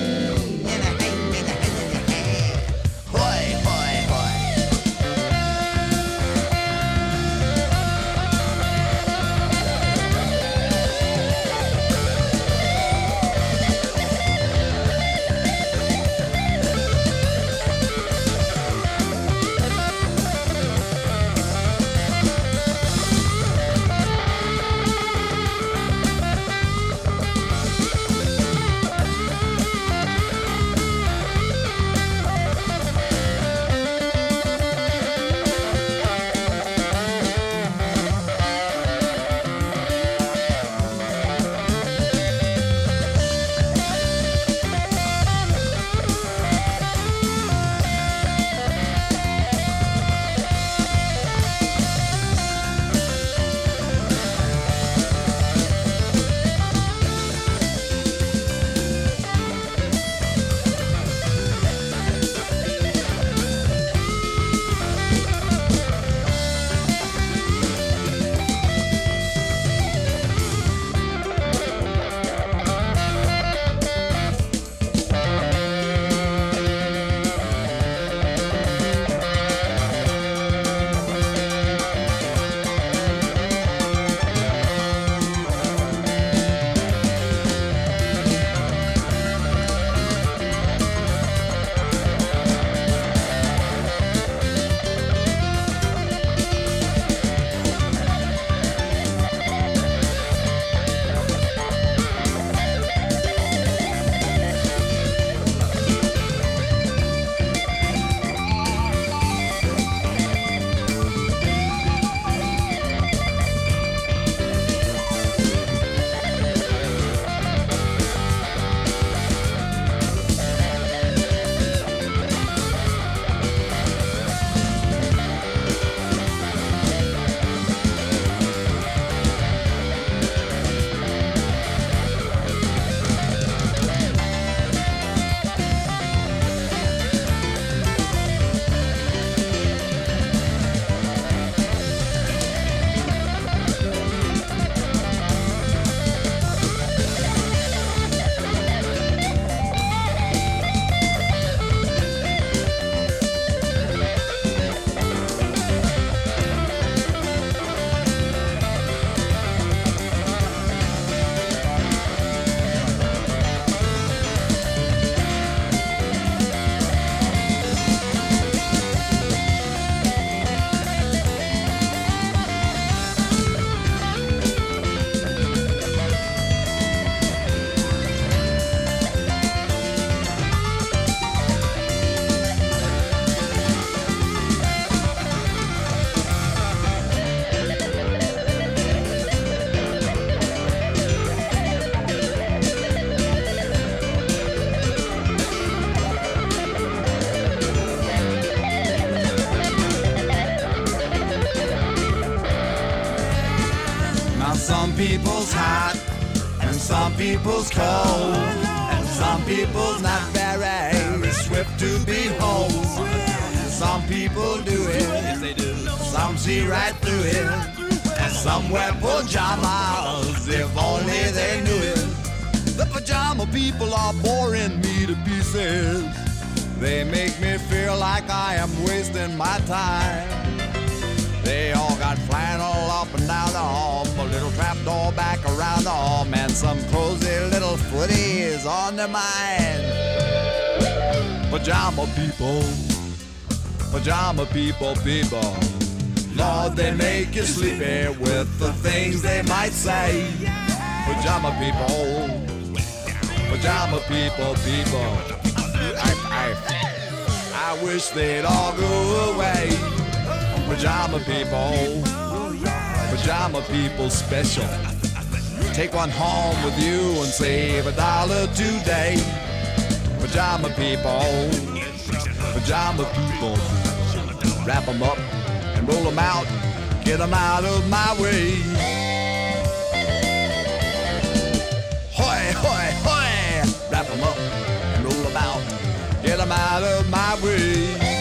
Right through it, and some wear pajamas if only they knew it. The pajama people are boring me to pieces. They make me feel like I am wasting my time. They all got flannel up and down the arm, a little trapdoor back around the arm, and some cozy little footies on their mind. Pajama people, pajama people, people. Lord, they make you sleepy with the things they might say. Pajama people, pajama people, people. I, I, I wish they'd all go away. Pajama people, pajama people special. Take one home with you and save a dollar today. Pajama people, pajama people. Wrap them up roll them out. Get them out of my way. Hoy, hoy, hoy. Wrap them up and roll them out. Get them out of my way.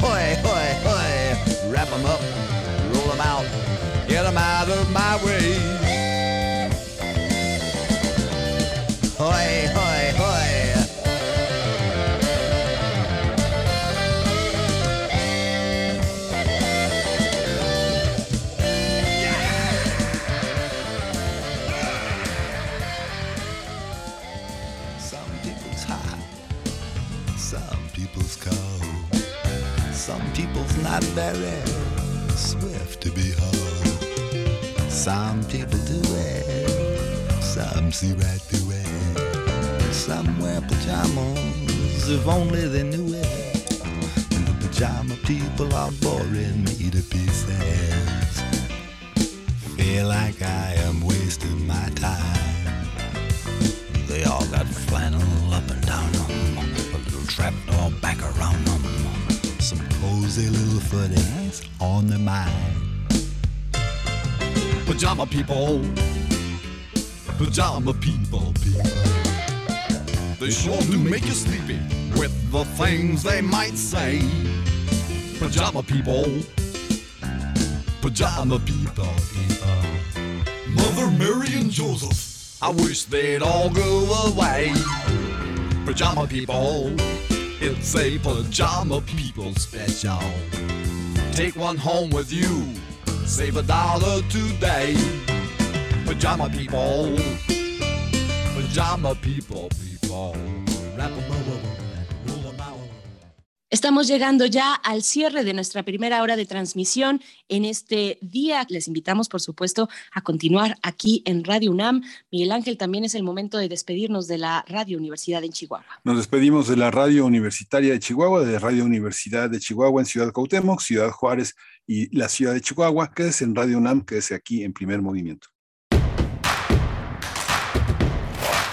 Hoy, hoy, hoy. Wrap them up, roll them out, get them out of my way. Some people do it, some see right through it. Some wear pajamas if only they knew it. And the pajama people are boring me to pieces. Feel like I am wasting my time. They all got flannel up and down them, a little trapdoor back around them, some cozy little footies on their mind. Pajama people, pajama people, people. They sure do make you sleepy with the things they might say. Pajama people, pajama people, people. Mother Mary and Joseph, I wish they'd all go away. Pajama people, it's a pajama people special. Take one home with you, save a dollar today. Pajama people, pajama people, people. Rap 'em 'em out. Estamos llegando ya al cierre de nuestra primera hora de transmisión en este día. Les invitamos, por supuesto, a continuar aquí en Radio UNAM. Miguel Ángel, también es el momento de despedirnos de la Radio Universidad en Chihuahua. Nos despedimos de la Radio Universitaria de Chihuahua, de Radio Universidad de Chihuahua en Ciudad Cuauhtémoc, Ciudad Juárez y la Ciudad de Chihuahua. Quédese en Radio UNAM, quédese aquí en primer movimiento.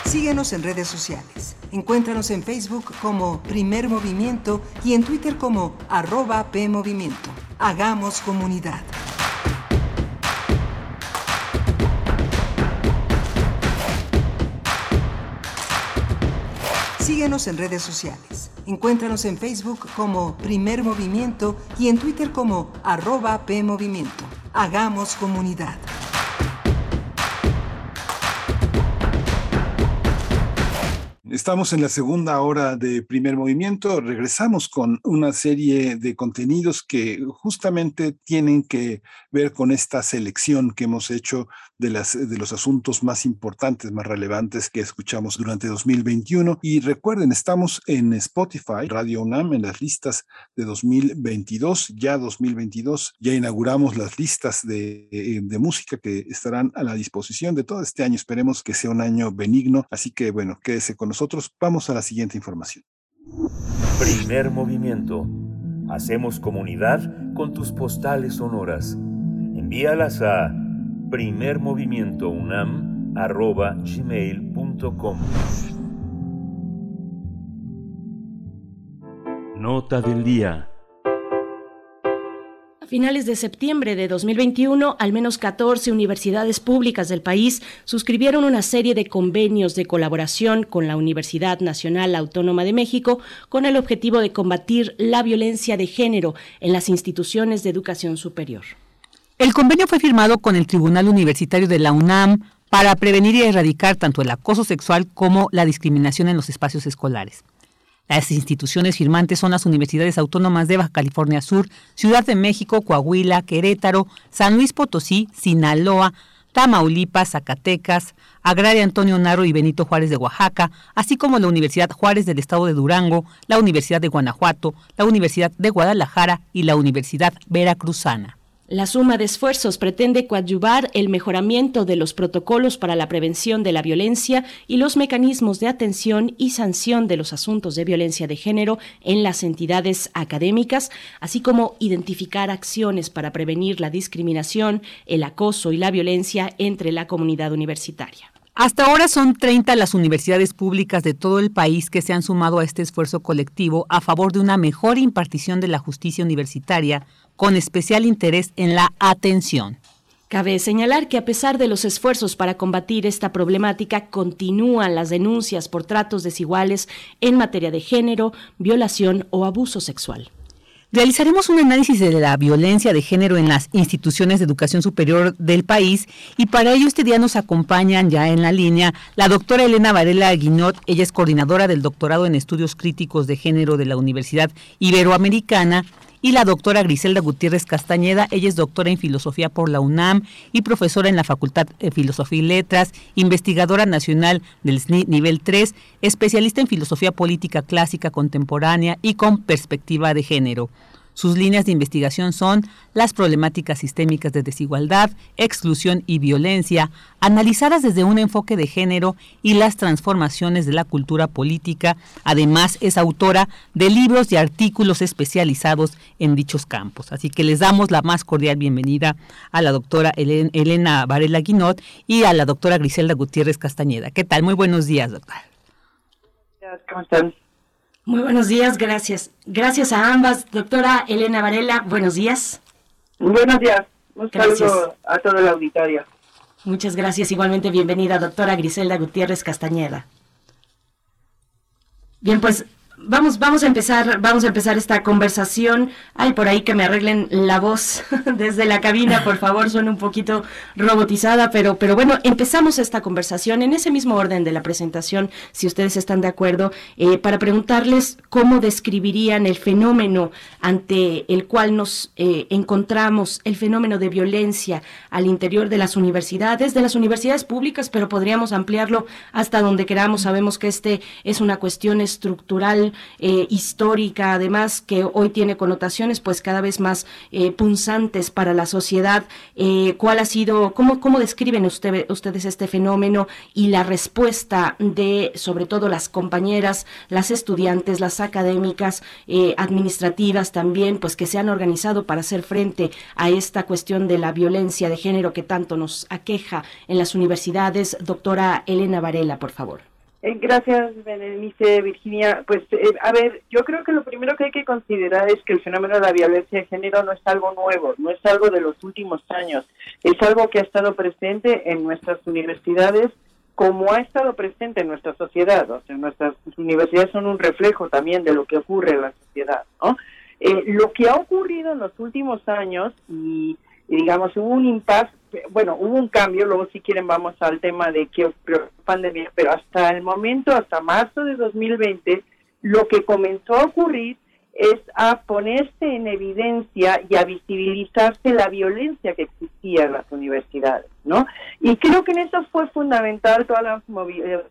Síguenos en redes sociales. Encuéntranos en Facebook como Primer Movimiento y en Twitter como arroba PMovimiento. Hagamos comunidad. Síguenos en redes sociales. Encuéntranos en Facebook como Primer Movimiento y en Twitter como arroba PMovimiento. Hagamos comunidad. Estamos en la segunda hora de primer movimiento. Regresamos con una serie de contenidos que justamente tienen que ver con esta selección que hemos hecho de, las, de los asuntos más importantes, más relevantes que escuchamos durante 2021. Y recuerden, estamos en Spotify, Radio UNAM, en las listas de 2022, ya 2022. Ya inauguramos las listas de, eh, de música que estarán a la disposición de todo este año. Esperemos que sea un año benigno. Así que, bueno, quédese con nosotros. Vamos a la siguiente información. Primer movimiento. Hacemos comunidad con tus postales sonoras. Envíalas a primermovimientounam.gmail.com Nota del día. A finales de septiembre de 2021, al menos 14 universidades públicas del país suscribieron una serie de convenios de colaboración con la Universidad Nacional Autónoma de México con el objetivo de combatir la violencia de género en las instituciones de educación superior. El convenio fue firmado con el Tribunal Universitario de la UNAM para prevenir y erradicar tanto el acoso sexual como la discriminación en los espacios escolares. Las instituciones firmantes son las universidades autónomas de Baja California Sur, Ciudad de México, Coahuila, Querétaro, San Luis Potosí, Sinaloa, Tamaulipas, Zacatecas, Agraria Antonio Narro y Benito Juárez de Oaxaca, así como la Universidad Juárez del Estado de Durango, la Universidad de Guanajuato, la Universidad de Guadalajara y la Universidad Veracruzana. La suma de esfuerzos pretende coadyuvar el mejoramiento de los protocolos para la prevención de la violencia y los mecanismos de atención y sanción de los asuntos de violencia de género en las entidades académicas, así como identificar acciones para prevenir la discriminación, el acoso y la violencia entre la comunidad universitaria. Hasta ahora son 30 las universidades públicas de todo el país que se han sumado a este esfuerzo colectivo a favor de una mejor impartición de la justicia universitaria, con especial interés en la atención. Cabe señalar que a pesar de los esfuerzos para combatir esta problemática, continúan las denuncias por tratos desiguales en materia de género, violación o abuso sexual. Realizaremos un análisis de la violencia de género en las instituciones de educación superior del país y para ello este día nos acompañan ya en la línea la doctora Elena Varela Guinot, ella es coordinadora del doctorado en estudios críticos de género de la Universidad Iberoamericana y la doctora Griselda Gutiérrez Castañeda. Ella es doctora en filosofía por la UNAM y profesora en la Facultad de Filosofía y Letras, investigadora nacional del SNI nivel 3, especialista en filosofía política clásica contemporánea y con perspectiva de género. Sus líneas de investigación son las problemáticas sistémicas de desigualdad, exclusión y violencia, analizadas desde un enfoque de género y las transformaciones de la cultura política. Además, es autora de libros y artículos especializados en dichos campos. Así que les damos la más cordial bienvenida a la doctora Elena Varela Guinot y a la doctora Griselda Gutiérrez Castañeda. ¿Qué tal? Muy buenos días, doctora. ¿Cómo están? Muy buenos días, gracias. Gracias a ambas. Doctora Elena Varela, buenos días. Buenos días. Un saludo a todo el auditorio. Muchas gracias. Igualmente bienvenida, doctora Griselda Gutiérrez Castañeda. Bien, pues Vamos, vamos a empezar, vamos a empezar esta conversación. Ay, por ahí que me arreglen la voz desde la cabina, por favor, suena un poquito robotizada, pero, pero bueno, empezamos esta conversación en ese mismo orden de la presentación, si ustedes están de acuerdo, eh, para preguntarles cómo describirían el fenómeno ante el cual nos eh, encontramos, el fenómeno de violencia al interior de las universidades, de las universidades públicas, pero podríamos ampliarlo hasta donde queramos. Sabemos que este es una cuestión estructural eh, histórica, además que hoy tiene connotaciones pues cada vez más eh, punzantes para la sociedad. Eh, ¿Cuál ha sido, cómo, cómo describen ustedes este fenómeno y la respuesta de sobre todo las compañeras, las estudiantes, las académicas, administrativas también, pues que se han organizado para hacer frente a esta cuestión de la violencia de género que tanto nos aqueja en las universidades? Doctora Elena Varela, por favor. Eh, gracias, Berenice, Virginia. Pues, eh, a ver, yo creo que lo primero que hay que considerar es que el fenómeno de la violencia de género no es algo nuevo, no es algo de los últimos años, es algo que ha estado presente en nuestras universidades como ha estado presente en nuestra sociedad. O sea, nuestras universidades son un reflejo también de lo que ocurre en la sociedad, ¿no? Eh, lo que ha ocurrido en los últimos años y digamos, hubo un impasse, bueno, hubo un cambio, luego si quieren vamos al tema de qué pandemia, pero hasta el momento, hasta marzo de 2020, lo que comenzó a ocurrir es a ponerse en evidencia y a visibilizarse la violencia que existía en las universidades, ¿no? Y creo que en eso fue fundamental todas las eh,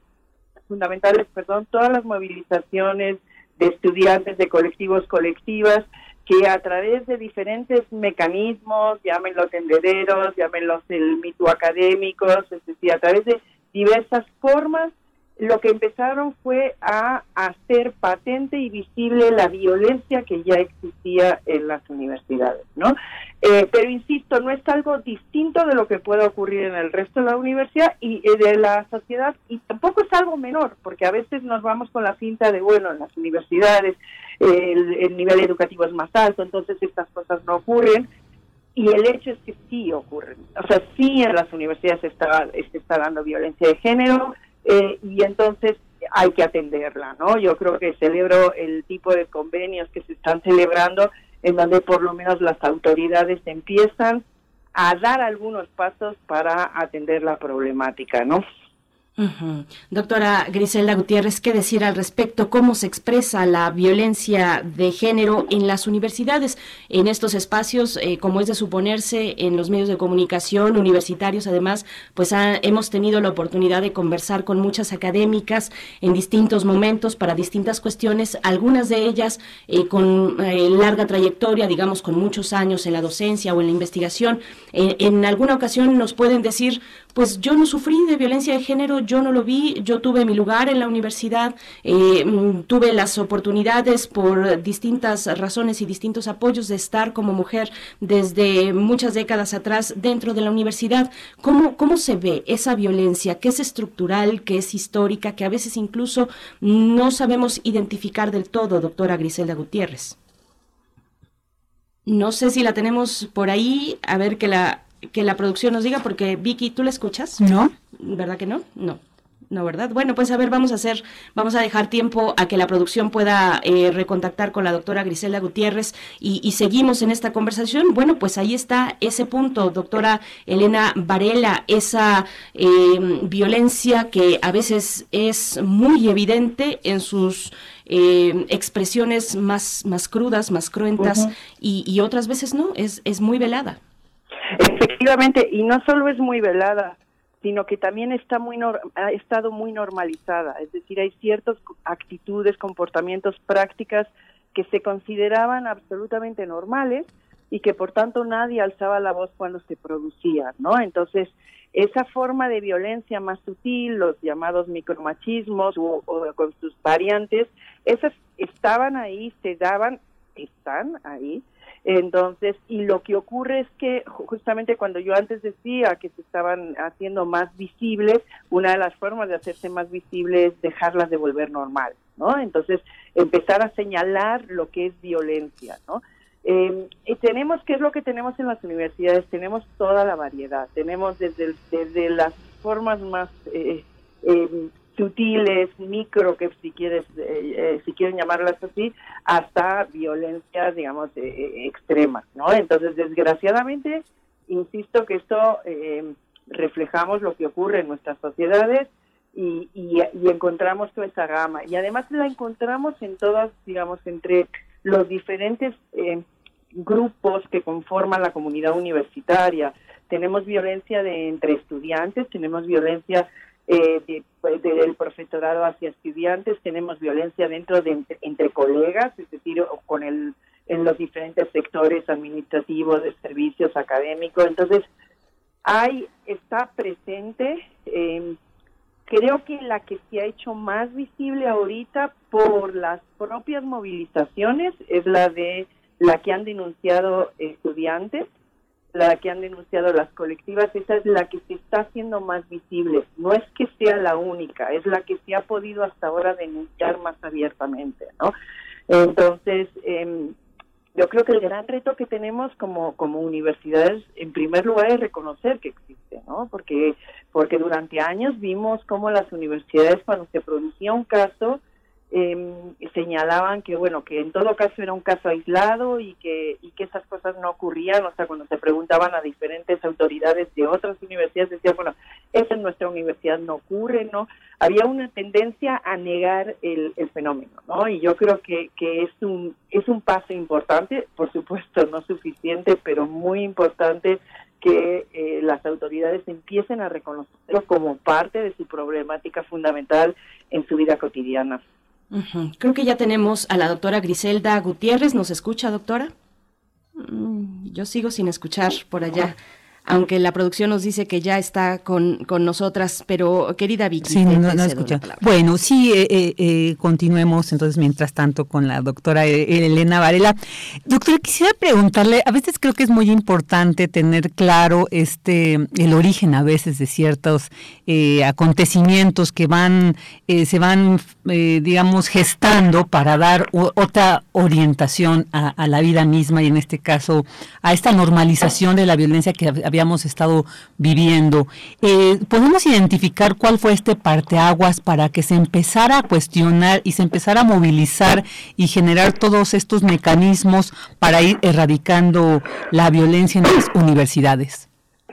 fundamentales, perdón, todas las movilizaciones de estudiantes, de colectivos, colectivas, que a través de diferentes mecanismos, llámenlos tendederos, llámenlos el mito académicos, es decir, a través de diversas formas, lo que empezaron fue a hacer patente y visible la violencia que ya existía en las universidades, ¿no? Eh, pero insisto, no es algo distinto de lo que pueda ocurrir en el resto de la universidad y eh, de la sociedad y tampoco es algo menor, porque a veces nos vamos con la cinta de, bueno, en las universidades el, nivel educativo es más alto, entonces estas cosas no ocurren. Y el hecho es que sí ocurren. O sea, sí en las universidades está, se está dando violencia de género eh, y entonces hay que atenderla, ¿no? Yo creo que celebro el tipo de convenios que se están celebrando en donde por lo menos las autoridades empiezan a dar algunos pasos para atender la problemática, ¿no? Doctora Griselda Gutiérrez, ¿qué decir al respecto? ¿Cómo se expresa la violencia de género en las universidades, en estos espacios, eh, como es de suponerse, en los medios de comunicación universitarios? Además, pues hemos tenido la oportunidad de conversar con muchas académicas en distintos momentos para distintas cuestiones, algunas de ellas eh, con eh, larga trayectoria, digamos, con muchos años en la docencia o en la investigación. en alguna ocasión nos pueden decir, pues yo no sufrí de violencia de género, yo no lo vi, yo tuve mi lugar en la universidad, eh, mm, tuve las oportunidades por distintas razones y distintos apoyos de estar como mujer desde muchas décadas atrás dentro de la universidad. ¿Cómo, cómo se ve esa violencia que es estructural, que es histórica, que a veces incluso no sabemos identificar del todo, doctora Griselda Gutiérrez? No sé si la tenemos por ahí, a ver que la que la producción nos diga, porque Vicky, ¿tú la escuchas? No. ¿Verdad que no? No. No, ¿verdad? Bueno, pues a ver, vamos a hacer, vamos a dejar tiempo a que la producción pueda eh, recontactar con la doctora Griselda Gutiérrez y, seguimos en esta conversación. Bueno, pues ahí está ese punto, doctora Elena Varela, esa em, violencia que a veces es muy evidente en sus em, expresiones más, más crudas, más cruentas y, y otras veces no, es, es muy velada. Efectivamente, y no solo es muy velada, sino que también está muy ha estado muy normalizada, es decir, hay ciertas actitudes, comportamientos, prácticas que se consideraban absolutamente normales y que por tanto nadie alzaba la voz cuando se producían, ¿no? Entonces, esa forma de violencia más sutil, los llamados micromachismos o, o con sus variantes, esas estaban ahí, se daban, están ahí, entonces, y lo que ocurre es que justamente cuando yo antes decía que se estaban haciendo más visibles, una de las formas de hacerse más visibles es dejarlas de volver normal, ¿no? Entonces, empezar a señalar lo que es violencia, ¿no? Eh, y tenemos, ¿qué es lo que tenemos en las universidades? Tenemos toda la variedad, tenemos desde, desde las formas más eh, eh, sutiles, micro, que si quieres, eh, eh, si quieren llamarlas así, hasta violencia, digamos, eh, extrema, ¿no? Entonces, desgraciadamente, insisto que esto reflejamos lo que ocurre en nuestras sociedades y, y, encontramos toda esa gama. Y además la encontramos en todas, digamos, entre los diferentes grupos que conforman la comunidad universitaria. Tenemos violencia de entre estudiantes, tenemos violencia eh, pues, del profesorado hacia estudiantes, tenemos violencia dentro de entre colegas, es decir, con el en los diferentes sectores administrativos, de servicios académicos. Entonces, hay está presente. Eh, creo que la que se ha hecho más visible ahorita por las propias movilizaciones es la de la que han denunciado estudiantes la que han denunciado las colectivas, esa es la que se está haciendo más visible. No es que sea la única, es la que se ha podido hasta ahora denunciar más abiertamente, ¿no? Entonces, eh, yo creo que el gran reto que tenemos como, como universidades, en primer lugar, es reconocer que existe, ¿no? Porque, porque durante años vimos cómo las universidades, cuando se producía un caso, eh, señalaban que bueno que en todo caso era un caso aislado y que y que esas cosas no ocurrían. O sea cuando se preguntaban a diferentes autoridades de otras universidades decían bueno eso en nuestra universidad no ocurre no había una tendencia a negar el, el fenómeno no y yo creo que, que es un es un paso importante por supuesto no suficiente pero muy importante que eh, las autoridades empiecen a reconocerlo como parte de su problemática fundamental en su vida cotidiana. Creo que ya tenemos a la doctora Griselda Gutiérrez. ¿Nos escucha, doctora? Mm, yo sigo sin escuchar por allá aunque la producción nos dice que ya está con, con nosotras, pero querida Vicky. Sí, no, no escucha. Bueno, sí, eh, eh, eh, continuemos entonces mientras tanto con la doctora Elena Varela. Doctora, quisiera preguntarle, a veces creo que es muy importante tener claro este el origen a veces de ciertos acontecimientos que van, se van, digamos, gestando para dar otra orientación a, a la vida misma y en este caso a esta normalización de la violencia que había habíamos estado viviendo. Eh, ¿Podemos identificar cuál fue este parteaguas para que se empezara a cuestionar y se empezara a movilizar y generar todos estos mecanismos para ir erradicando la violencia en las universidades?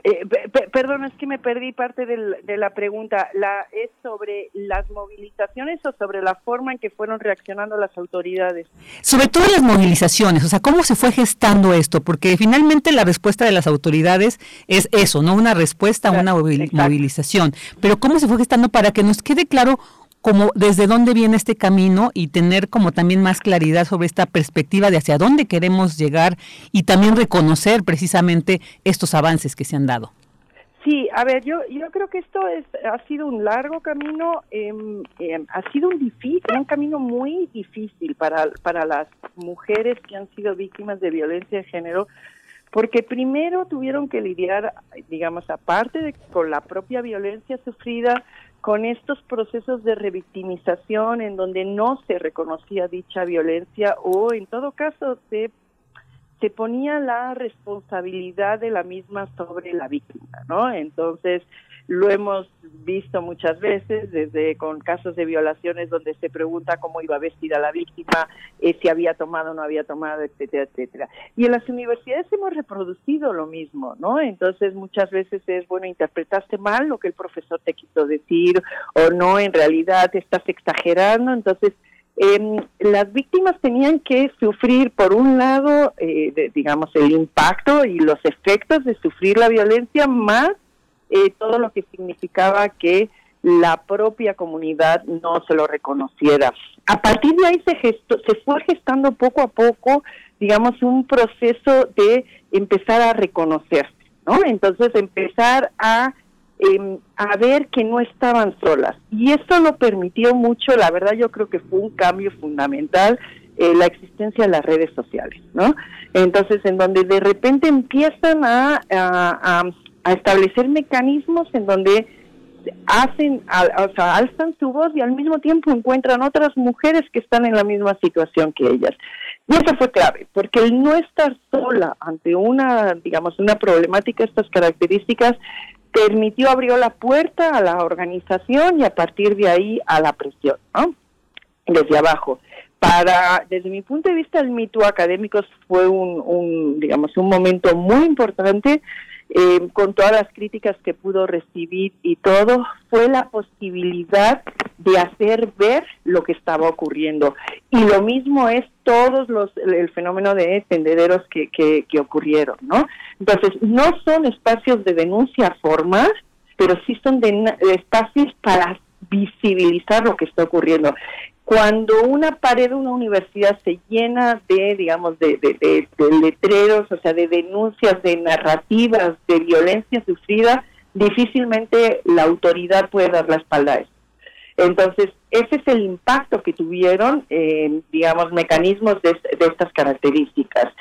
Eh, perdón, es que me perdí parte de la pregunta. La, ¿Es sobre las movilizaciones o sobre la forma en que fueron reaccionando las autoridades? Sobre todo las movilizaciones, o sea, ¿cómo se fue gestando esto? Porque finalmente la respuesta de las autoridades es eso, no una respuesta a una movilización. Pero ¿cómo se fue gestando para que nos quede claro como desde dónde viene este camino y tener como también más claridad sobre esta perspectiva de hacia dónde queremos llegar y también reconocer precisamente estos avances que se han dado. Sí, a ver, yo yo creo que esto es, ha sido un largo camino, em, em, ha sido un difícil, un camino muy difícil para para las mujeres que han sido víctimas de violencia de género, porque primero tuvieron que lidiar, digamos, aparte de con la propia violencia sufrida, con estos procesos de revictimización en donde no se reconocía dicha violencia o en todo caso se, se ponía la responsabilidad de la misma sobre la víctima, ¿no? Entonces, lo hemos visto muchas veces, desde con casos de violaciones donde se pregunta cómo iba vestida la víctima, eh, si había tomado o no había tomado, etcétera, etcétera. Y en las universidades hemos reproducido lo mismo, ¿no? Entonces muchas veces es, bueno, interpretaste mal lo que el profesor te quiso decir o no, en realidad estás exagerando, entonces eh, las víctimas tenían que sufrir, por un lado, eh, digamos, el impacto y los efectos de sufrir la violencia, más eh, todo lo que significaba que la propia comunidad no se lo reconociera. A partir de ahí se, gestó, se fue gestando poco a poco, digamos, un proceso de empezar a reconocerse, ¿no? Entonces empezar a eh, a ver que no estaban solas. Y esto lo permitió mucho, la verdad yo creo que fue un cambio fundamental, eh, la existencia de las redes sociales, ¿no? Entonces, en donde de repente empiezan a establecer mecanismos en donde hacen, o sea, alzan su voz y al mismo tiempo encuentran otras mujeres que están en la misma situación que ellas. Y eso fue clave, porque el no estar sola ante una, digamos, una problemática de estas características permitió, abrió la puerta a la organización y a partir de ahí a la presión. Desde abajo. Para, desde mi punto de vista, el mito académico fue un, un, digamos, un momento muy importante eh, con todas las críticas que pudo recibir y todo, fue la posibilidad de hacer ver lo que estaba ocurriendo. Y lo mismo es todos los, el fenómeno de tendederos que, que, que ocurrieron, ¿no? Entonces, no son espacios de denuncia formal, pero sí son de, espacios para visibilizar lo que está ocurriendo cuando una pared de una universidad se llena de, digamos, de, de, letreros, o sea, de denuncias, de narrativas, de violencia sufrida, difícilmente la autoridad puede dar la espalda a eso. Entonces, ese es el impacto que tuvieron, eh, digamos, mecanismos de, de, estas características.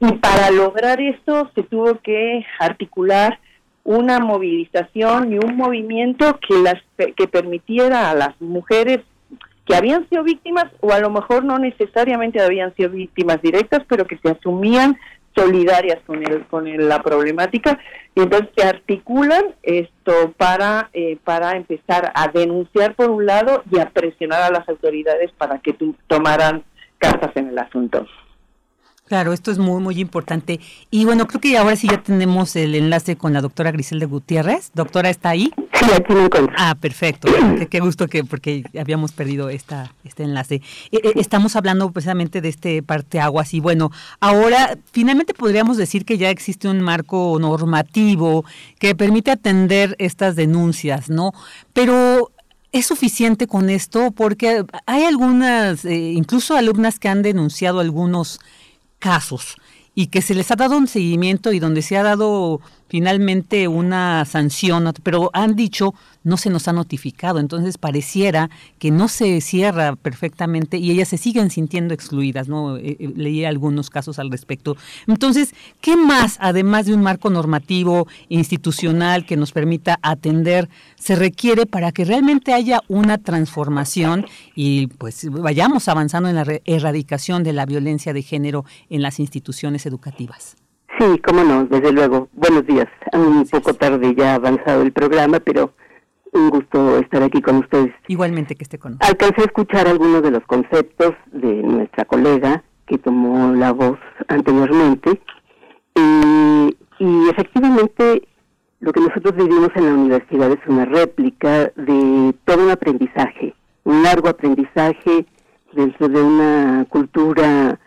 Y para lograr esto se tuvo que articular una movilización y un movimiento que, las, que permitiera a las mujeres que habían sido víctimas o a lo mejor no necesariamente habían sido víctimas directas, pero que se asumían solidarias con el, con la problemática y entonces se articulan esto para eh, para empezar a denunciar por un lado y a presionar a las autoridades para que tomaran cartas en el asunto. Claro, esto es muy, muy importante. Y bueno, creo que ahora sí ya tenemos el enlace con la doctora Griselda Gutiérrez. Doctora, ¿está ahí? Sí, aquí me encuentro. Ah, perfecto. qué, gusto que, porque habíamos perdido esta, este enlace. Eh, eh, estamos hablando precisamente de este parteaguas y bueno, ahora finalmente podríamos decir que ya existe un marco normativo que permite atender estas denuncias, ¿no? Pero ¿Es suficiente con esto? Porque hay algunas, eh, incluso alumnas que han denunciado algunos casos y que se les ha dado un seguimiento y donde se ha dado finalmente una sanción, pero han dicho no se nos ha notificado, entonces pareciera que no se cierra perfectamente y ellas se siguen sintiendo excluidas, ¿no? Eh, eh, leí algunos casos al respecto. Entonces, ¿qué más, además de un marco normativo institucional que nos permita atender, se requiere para que realmente haya una transformación y pues vayamos avanzando en la erradicación de la violencia de género en las instituciones educativas? Sí, cómo no, desde luego. Buenos días. Un poco tarde ya ha avanzado el programa, pero un gusto estar aquí con ustedes. Igualmente que esté con nosotros. Alcancé a escuchar algunos de los conceptos de nuestra colega que tomó la voz anteriormente y, y efectivamente lo que nosotros vivimos en la universidad es una réplica de todo un aprendizaje, un largo aprendizaje dentro de una cultura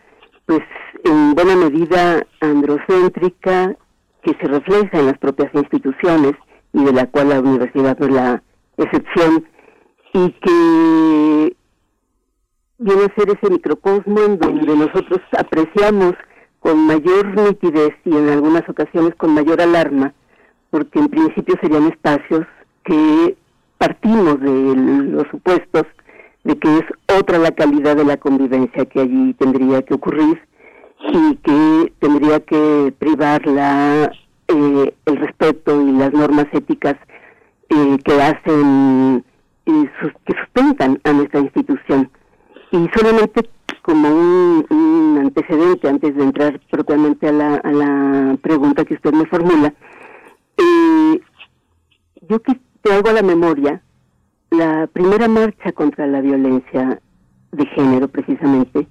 pues en buena medida androcéntrica que se refleja en las propias instituciones y de la cual la universidad no es la excepción y que viene a ser ese microcosmo en donde nosotros apreciamos con mayor nitidez y en algunas ocasiones con mayor alarma, porque en principio serían espacios que partimos de los supuestos de que es otra la calidad de la convivencia que allí tendría que ocurrir y que tendría que privar la, eh, el respeto y las normas éticas eh, que hacen, eh, que sustentan a nuestra institución. Y solamente como un, antecedente antes de entrar propiamente a la, a la pregunta que usted me formula, yo traigo a la memoria la primera marcha contra la violencia de género, precisamente,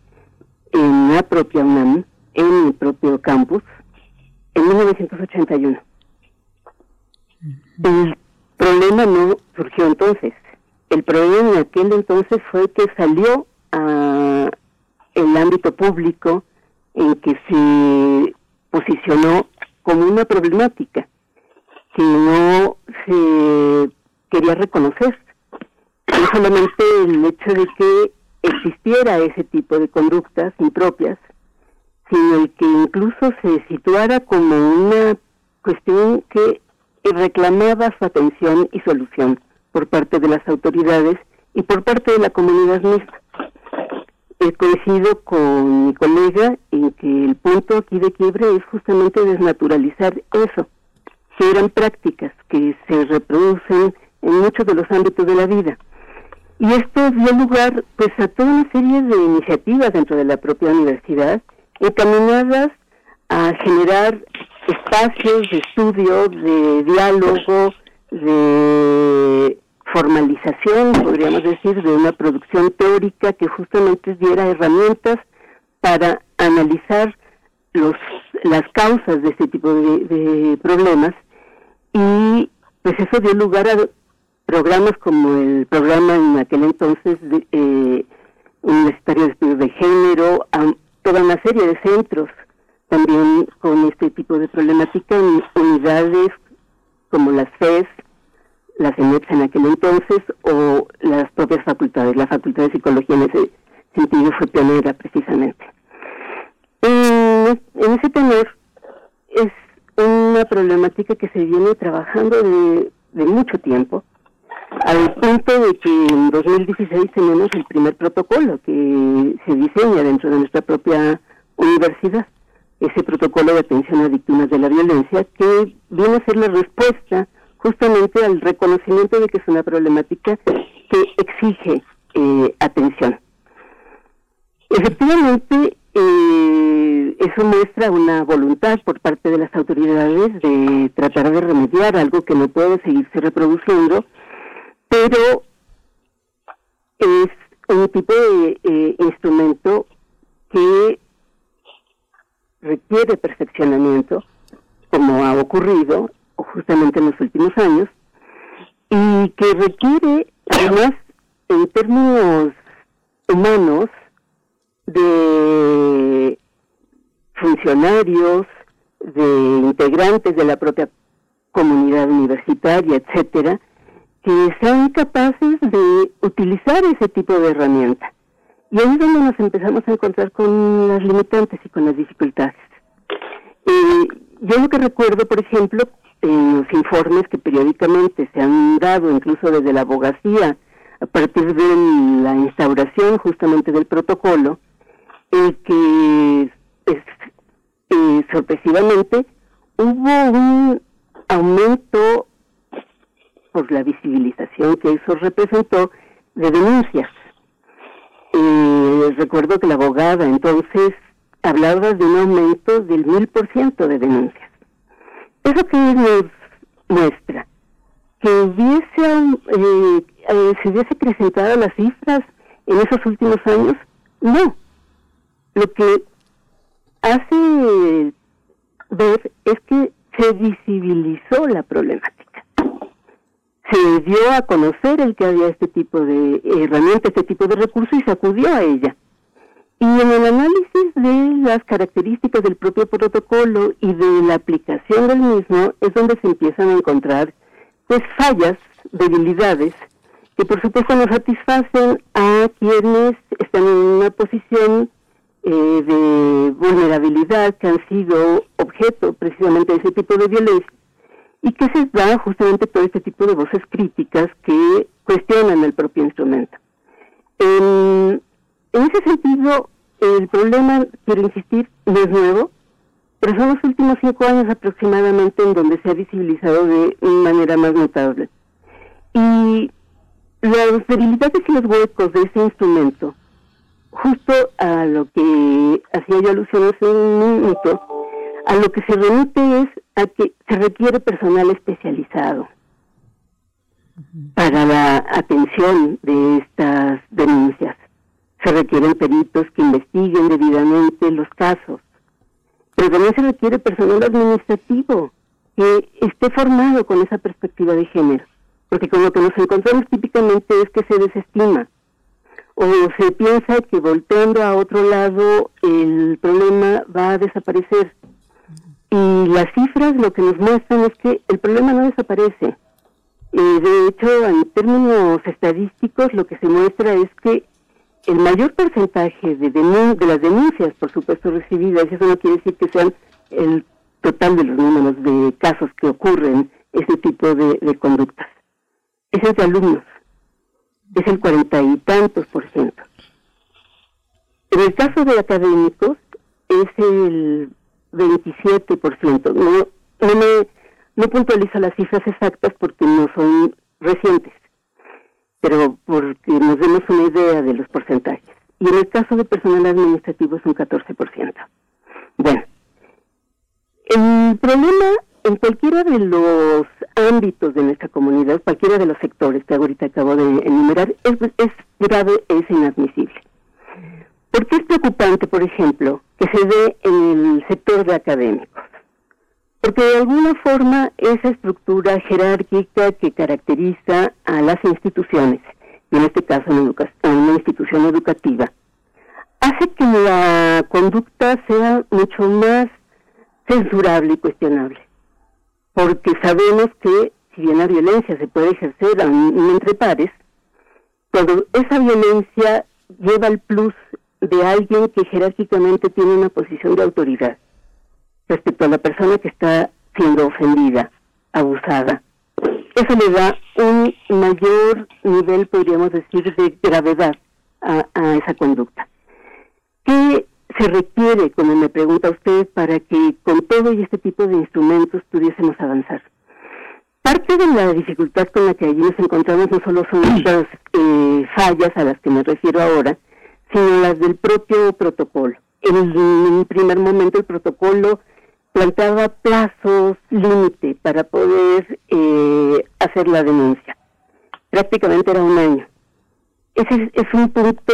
en la propia UNAM, en mi propio campus, en 1981. El problema no surgió entonces. El problema en aquel entonces fue que salió a el ámbito público en que se posicionó como una problemática que no se quería reconocer. No solamente el hecho de que existiera ese tipo de conductas impropias, sino el que incluso se situara como una cuestión que reclamaba su atención y solución por parte de las autoridades y por parte de la comunidad misma. He coincido con mi colega en que el punto aquí de quiebre es justamente desnaturalizar eso, que eran prácticas que se reproducen en muchos de los ámbitos de la vida. Y esto dio lugar pues a toda una serie de iniciativas dentro de la propia universidad encaminadas a generar espacios de estudio, de diálogo, de formalización, podríamos decir, de una producción teórica que justamente diera herramientas para analizar los, las causas de este tipo de, problemas. Y pues eso dio lugar a programas como el programa en aquel entonces de, eh, universitario de estudios de género, toda una serie de centros también con este tipo de problemática en unidades como las FES, las ENEPS en aquel entonces o las propias facultades. La Facultad de Psicología en ese sentido fue pionera precisamente. En, ese tenor es una problemática que se viene trabajando de, de mucho tiempo, al punto de que en 2016 tenemos el primer protocolo que se diseña dentro de nuestra propia universidad, ese protocolo de atención a víctimas de la violencia, que viene a ser la respuesta justamente al reconocimiento de que es una problemática que exige eh, atención. Efectivamente, eh, eso muestra una voluntad por parte de las autoridades de tratar de remediar algo que no puede seguirse reproduciendo, pero es un tipo de eh, instrumento que requiere perfeccionamiento, como ha ocurrido justamente en los últimos años, y que requiere, además, en términos humanos, de funcionarios, de integrantes de la propia comunidad universitaria, etcétera, que sean capaces de utilizar ese tipo de herramienta. Y ahí es donde nos empezamos a encontrar con las limitantes y con las dificultades. Eh, yo lo que recuerdo, por ejemplo, en los informes que periódicamente se han dado, incluso desde la abogacía, a partir de la instauración justamente del protocolo, que es, eh, sorpresivamente hubo un aumento por la visibilización que eso representó de denuncias. Eh, recuerdo que la abogada entonces hablaba de un aumento del mil por ciento de denuncias. Eso que nos muestra que hubiese, eh, eh, se hubiese acrecentado las cifras en esos últimos años, no. Lo que hace ver es que se visibilizó la problemática. Se dio a conocer el que había este tipo de herramienta, este tipo de recursos y se acudió a ella. Y en el análisis de las características del propio protocolo y de la aplicación del mismo es donde se empiezan a encontrar pues fallas, debilidades, que por supuesto no satisfacen a quienes están en una posición eh, de vulnerabilidad, que han sido objeto precisamente de ese tipo de violencia, y que se da justamente todo este tipo de voces críticas que cuestionan el propio instrumento. En, en ese sentido, el problema, quiero insistir, no es nuevo, pero son los últimos cinco años aproximadamente en donde se ha visibilizado de manera más notable. Y las debilidades y los huecos de ese instrumento, justo a lo que hacía yo alusión hace un minuto, a lo que se remite es a que se requiere personal especializado. para la atención de estas denuncias. Se requieren peritos que investiguen debidamente los casos, pero también se requiere personal administrativo que esté formado con esa perspectiva de género, porque con lo que nos encontramos típicamente es que se desestima o se piensa que volteando a otro lado el problema va a desaparecer. Y las cifras lo que nos muestran es que el problema no desaparece. Eh, de hecho, en términos estadísticos, lo que se muestra es que el mayor porcentaje de, de las denuncias, por supuesto, recibidas, eso no quiere decir que sean el total de los números de casos que ocurren ese tipo de, de conductas, es entre alumnos, es el cuarenta y tantos por ciento. En el caso de académicos, es el 27%. No, no, no puntualizo las cifras exactas porque no son recientes, pero porque nos demos una idea de los porcentajes. Y en el caso de personal administrativo es un 14%. Bueno, el problema en cualquiera de los ámbitos de nuestra comunidad, cualquiera de los sectores que ahorita acabo de enumerar, es, es grave, es inadmisible. ¿Por qué es preocupante, por ejemplo, que se dé en el sector de académicos? Porque de alguna forma esa estructura jerárquica que caracteriza a las instituciones, y en este caso en, una institución educativa, hace que la conducta sea mucho más censurable y cuestionable. Porque sabemos que si bien la violencia se puede ejercer entre pares, cuando esa violencia lleva el plus de alguien que jerárquicamente tiene una posición de autoridad respecto a la persona que está siendo ofendida, abusada. Eso le da un mayor nivel, podríamos decir, de gravedad a, esa conducta. ¿Qué se requiere, como me pregunta usted, para que con todo y este tipo de instrumentos pudiésemos avanzar? Parte de la dificultad con la que allí nos encontramos no solo son estas eh, fallas a las que me refiero ahora, sino las del propio protocolo. En un primer momento el protocolo planteaba plazos límite para poder eh, hacer la denuncia. Prácticamente era un año. Ese es, un punto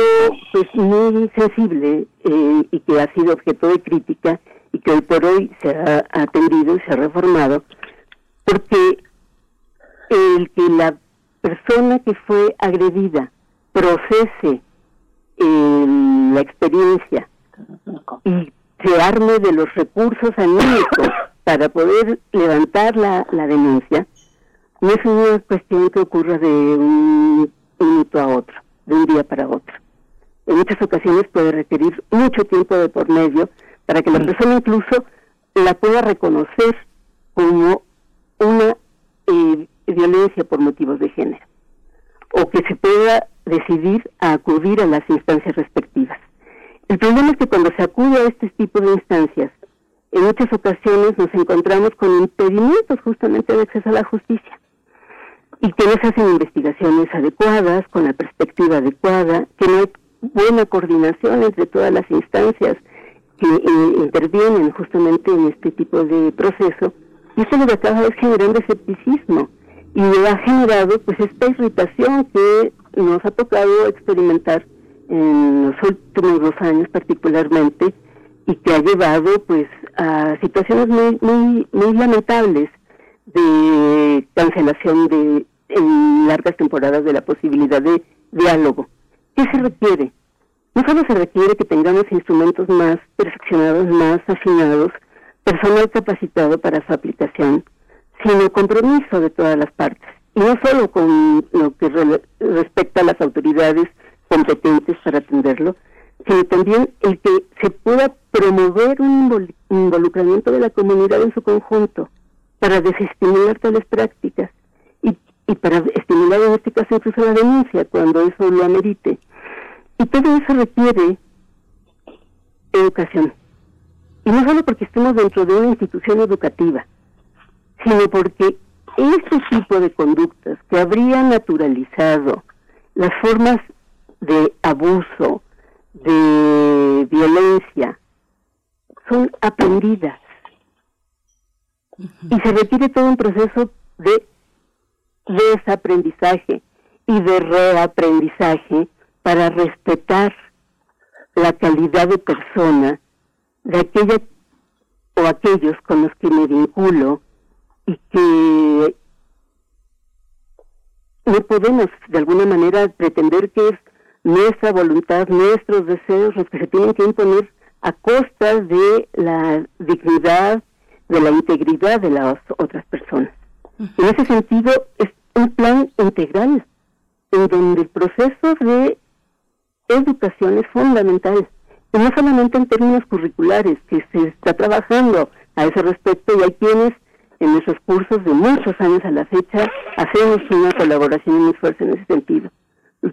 pues muy sensible eh, y que ha sido objeto de crítica y que hoy por hoy se ha atendido y se ha reformado porque el que la persona que fue agredida procese la experiencia y se arme de los recursos anímicos para poder levantar la, la denuncia, no es una cuestión que ocurra de un minuto a otro, de un día para otro. En muchas ocasiones puede requerir mucho tiempo de por medio para que la mm. persona incluso la pueda reconocer como una eh, violencia por motivos de género o que se pueda decidir a acudir a las instancias respectivas. El problema es que cuando se acude a este tipo de instancias, en muchas ocasiones nos encontramos con impedimentos justamente de acceso a la justicia y que no se hacen investigaciones adecuadas, con la perspectiva adecuada, que no hay buena coordinación entre todas las instancias que eh, intervienen justamente en este tipo de proceso, y eso lo que acaba es generando escepticismo y ha generado pues esta irritación que nos ha tocado experimentar en los últimos dos años particularmente y que ha llevado pues a situaciones muy muy muy lamentables de cancelación de en largas temporadas de la posibilidad de diálogo. ¿Qué se requiere? No solo se requiere que tengamos instrumentos más perfeccionados, más afinados, personal capacitado para su aplicación, sino compromiso de todas las partes. Y no solo con lo que respecta a las autoridades competentes para atenderlo, sino también el que se pueda promover un involucramiento de la comunidad en su conjunto para desestimular tales prácticas y, y para estimular en este caso incluso la denuncia cuando eso lo amerite. Y todo eso requiere educación. Y no solo porque estemos dentro de una institución educativa, sino porque este tipo de conductas que habría naturalizado las formas de abuso, de violencia, son aprendidas. Y se requiere todo un proceso de desaprendizaje y de reaprendizaje para respetar la calidad de persona de aquella o aquellos con los que me vinculo y que no podemos de alguna manera pretender que es nuestra voluntad, nuestros deseos los que se tienen que imponer a costas de la dignidad, de la integridad de las otras personas. En ese sentido, es un plan integral en donde el proceso de educación es fundamental, y no solamente en términos curriculares, que se está trabajando a ese respecto y hay quienes en nuestros cursos de muchos años a la fecha hacemos una colaboración y un esfuerzo en ese sentido.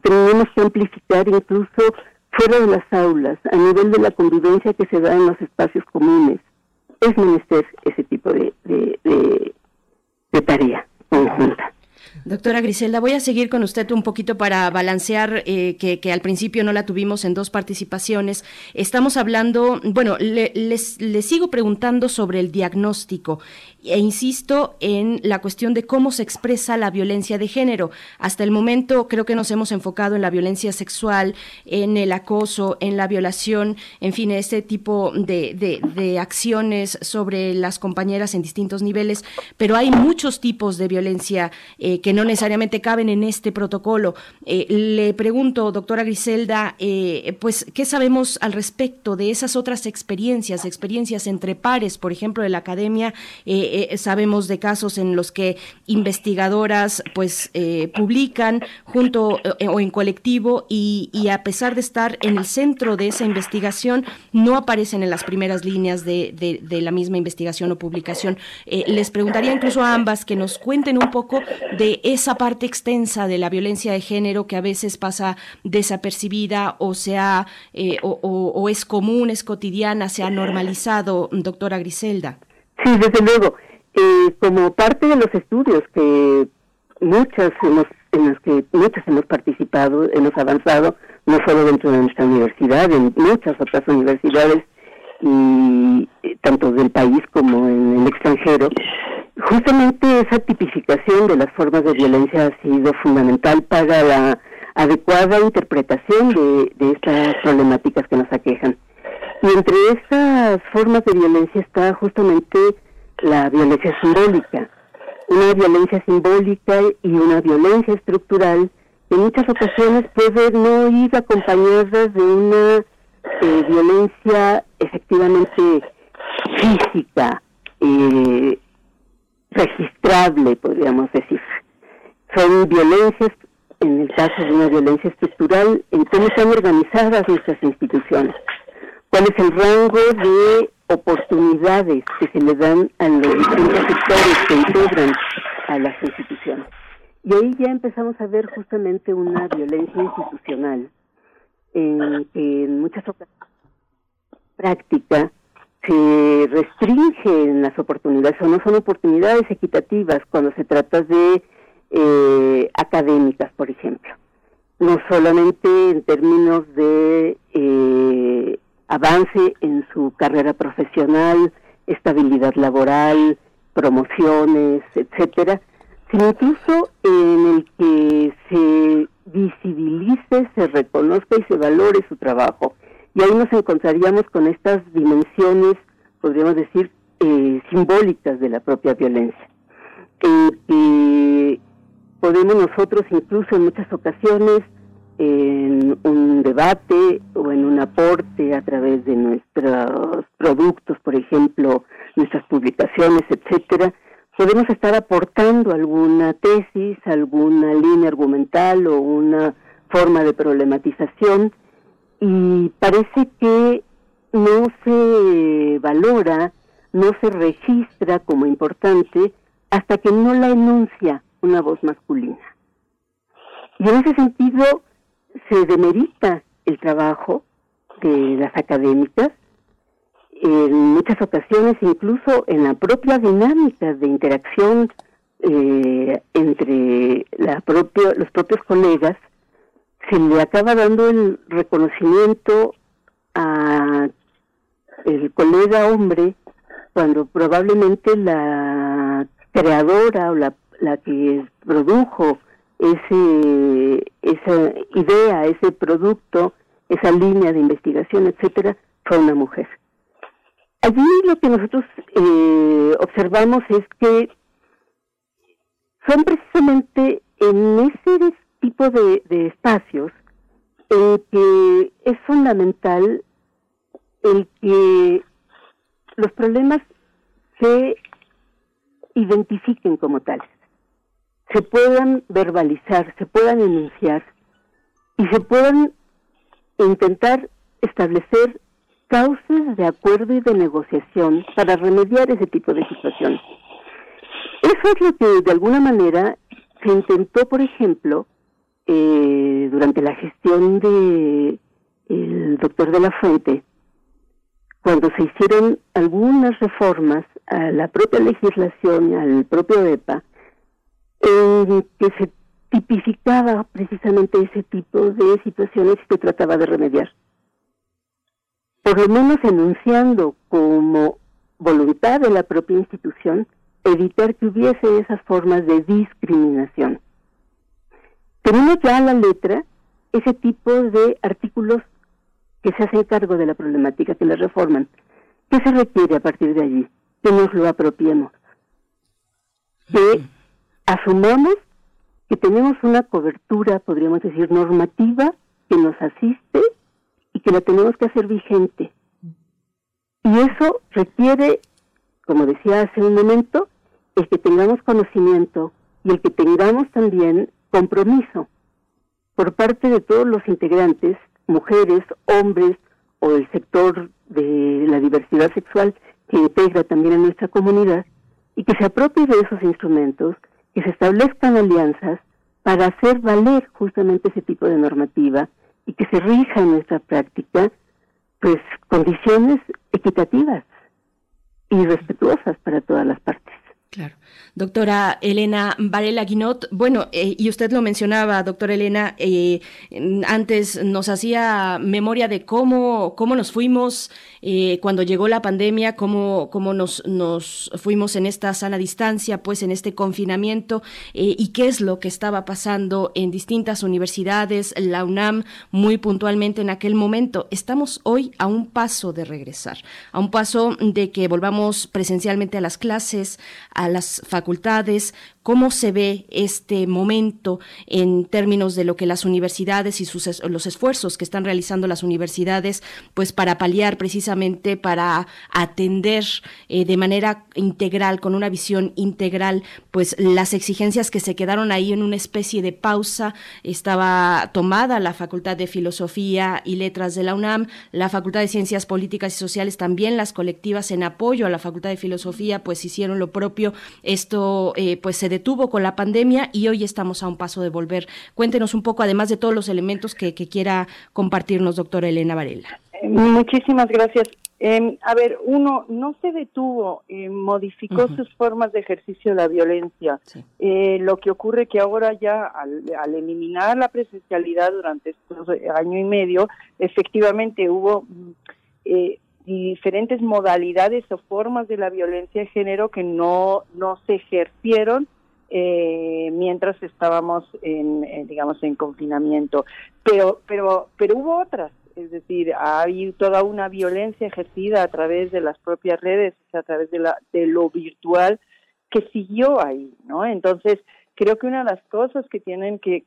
Tenemos que amplificar incluso fuera de las aulas, a nivel de la convivencia que se da en los espacios comunes. Es menester ese tipo de, tarea conjunta. Doctora Griselda, voy a seguir con usted un poquito para balancear eh, que, al principio no la tuvimos en dos participaciones. Estamos hablando, bueno, le, les sigo preguntando sobre el diagnóstico e insisto en la cuestión de cómo se expresa la violencia de género. Hasta el momento creo que nos hemos enfocado en la violencia sexual, en el acoso, en la violación, en fin, este tipo de, de, acciones sobre las compañeras en distintos niveles, pero hay muchos tipos de violencia eh, que no necesariamente caben en este protocolo. Eh, le pregunto, doctora Griselda, eh, pues, ¿qué sabemos al respecto de esas otras experiencias, experiencias entre pares, por ejemplo, de la academia? Sabemos de casos en los que investigadoras pues eh, publican junto eh, o en colectivo y, a pesar de estar en el centro de esa investigación no aparecen en las primeras líneas de, la misma investigación o publicación. les preguntaría incluso a ambas que nos cuenten un poco de esa parte extensa de la violencia de género que a veces pasa desapercibida o sea o, o es común, es cotidiana, se ha normalizado, doctora Griselda. Sí, desde luego. Eh, como parte de los estudios que muchas hemos, en los que muchas hemos participado, hemos avanzado, no solo dentro de nuestra universidad, en muchas otras universidades, y tanto del país como en el extranjero, justamente esa tipificación de las formas de violencia ha sido fundamental para la adecuada interpretación de, de estas problemáticas que nos aquejan. Y entre esas formas de violencia está justamente la violencia simbólica, una violencia simbólica y una violencia estructural que en muchas ocasiones puede no ir acompañada de una eh, violencia efectivamente física, eh, registrable, podríamos decir. Son violencias, en el caso de una violencia estructural, en cómo están organizadas nuestras instituciones cuál es el rango de oportunidades que se le dan a los distintos sectores que integran a las instituciones. Y ahí ya empezamos a ver justamente una violencia institucional en que en muchas ocasiones práctica se restringen las oportunidades o no son oportunidades equitativas cuando se trata de eh, académicas, por ejemplo. No solamente en términos de eh, avance en su carrera profesional, estabilidad laboral, promociones, etcétera, sino incluso en el que se visibilice, se reconozca y se valore su trabajo. Y ahí nos encontraríamos con estas dimensiones, podríamos decir, eh, simbólicas de la propia violencia. Eh, podemos nosotros incluso en muchas ocasiones en un debate o en un aporte a través de nuestros productos, por ejemplo, nuestras publicaciones, etcétera, podemos estar aportando alguna tesis, alguna línea argumental o una forma de problematización y parece que no se valora, no se registra como importante hasta que no la enuncia una voz masculina. Y en ese sentido, se demerita el trabajo de las académicas, en muchas ocasiones incluso en la propia dinámica de interacción eh, entre la propio, los propios colegas, se le acaba dando el reconocimiento a el colega hombre cuando probablemente la creadora o la, la que produjo ese, esa idea, ese producto, esa línea de investigación, etcétera, fue una mujer. Allí lo que nosotros eh, observamos es que son precisamente en ese tipo de, de espacios en que es fundamental el que los problemas se identifiquen como tales, se puedan verbalizar, se puedan enunciar y se puedan intentar establecer causas de acuerdo y de negociación para remediar ese tipo de situaciones. Eso es lo que de alguna manera se intentó, por ejemplo, eh, durante la gestión de el doctor de la Fuente, cuando se hicieron algunas reformas a la propia legislación, al propio EPA, en que se tipificaba precisamente ese tipo de situaciones y se trataba de remediar. Por lo menos enunciando como voluntad de la propia institución evitar que hubiese esas formas de discriminación. Tenemos ya a la letra ese tipo de artículos que se hacen cargo de la problemática, que la reforman. ¿Qué se requiere a partir de allí? Que nos lo apropiemos. Que asumamos que tenemos una cobertura, podríamos decir, normativa que nos asiste y que la tenemos que hacer vigente. Y eso requiere, como decía hace un momento, el que tengamos conocimiento y el que tengamos también compromiso por parte de todos los integrantes mujeres, hombres o el sector de la diversidad sexual que integra también a nuestra comunidad y que se apropie de esos instrumentos, que se establezcan alianzas para hacer valer justamente ese tipo de normativa y que se rija en nuestra práctica pues condiciones equitativas y respetuosas para todas las partes. Claro. Doctora Elena Varela Guinot, bueno, eh, y usted lo mencionaba, doctora Elena, eh, antes nos hacía memoria de cómo, cómo nos fuimos eh, cuando llegó la pandemia, cómo, cómo nos, nos fuimos en esta sana distancia, pues en este confinamiento, y qué es lo que estaba pasando en distintas universidades, la UNAM muy puntualmente en aquel momento. Estamos hoy a un paso de regresar, a un paso de que volvamos presencialmente a las clases, a las facultades, cómo se ve este momento en términos de lo que las universidades y sus, los esfuerzos que están realizando las universidades, pues para paliar precisamente, para atender eh, de manera integral, con una visión integral, pues las exigencias que se quedaron ahí en una especie de pausa. Estaba tomada la Facultad de Filosofía y Letras de la UNAM, la Facultad de Ciencias Políticas y Sociales, también las colectivas en apoyo a la Facultad de Filosofía, pues hicieron lo propio. Esto eh, pues se detuvo con la pandemia y hoy estamos a un paso de volver. Cuéntenos un poco, además de todos los elementos que, quiera compartirnos, doctora Elena Varela. Eh, muchísimas gracias. Em, a ver, uno no se detuvo, eh, modificó sus formas de ejercicio de la violencia. Eh, lo que ocurre que ahora ya al, eliminar la presencialidad durante este año y medio, efectivamente hubo mm, diferentes modalidades o formas de la violencia de género que no, no se ejercieron eh, mientras estábamos en, digamos en confinamiento. Pero pero pero hubo otras es decir hay toda una violencia ejercida a través de las propias redes a través de la de lo virtual que siguió ahí no entonces creo que una de las cosas que tienen que,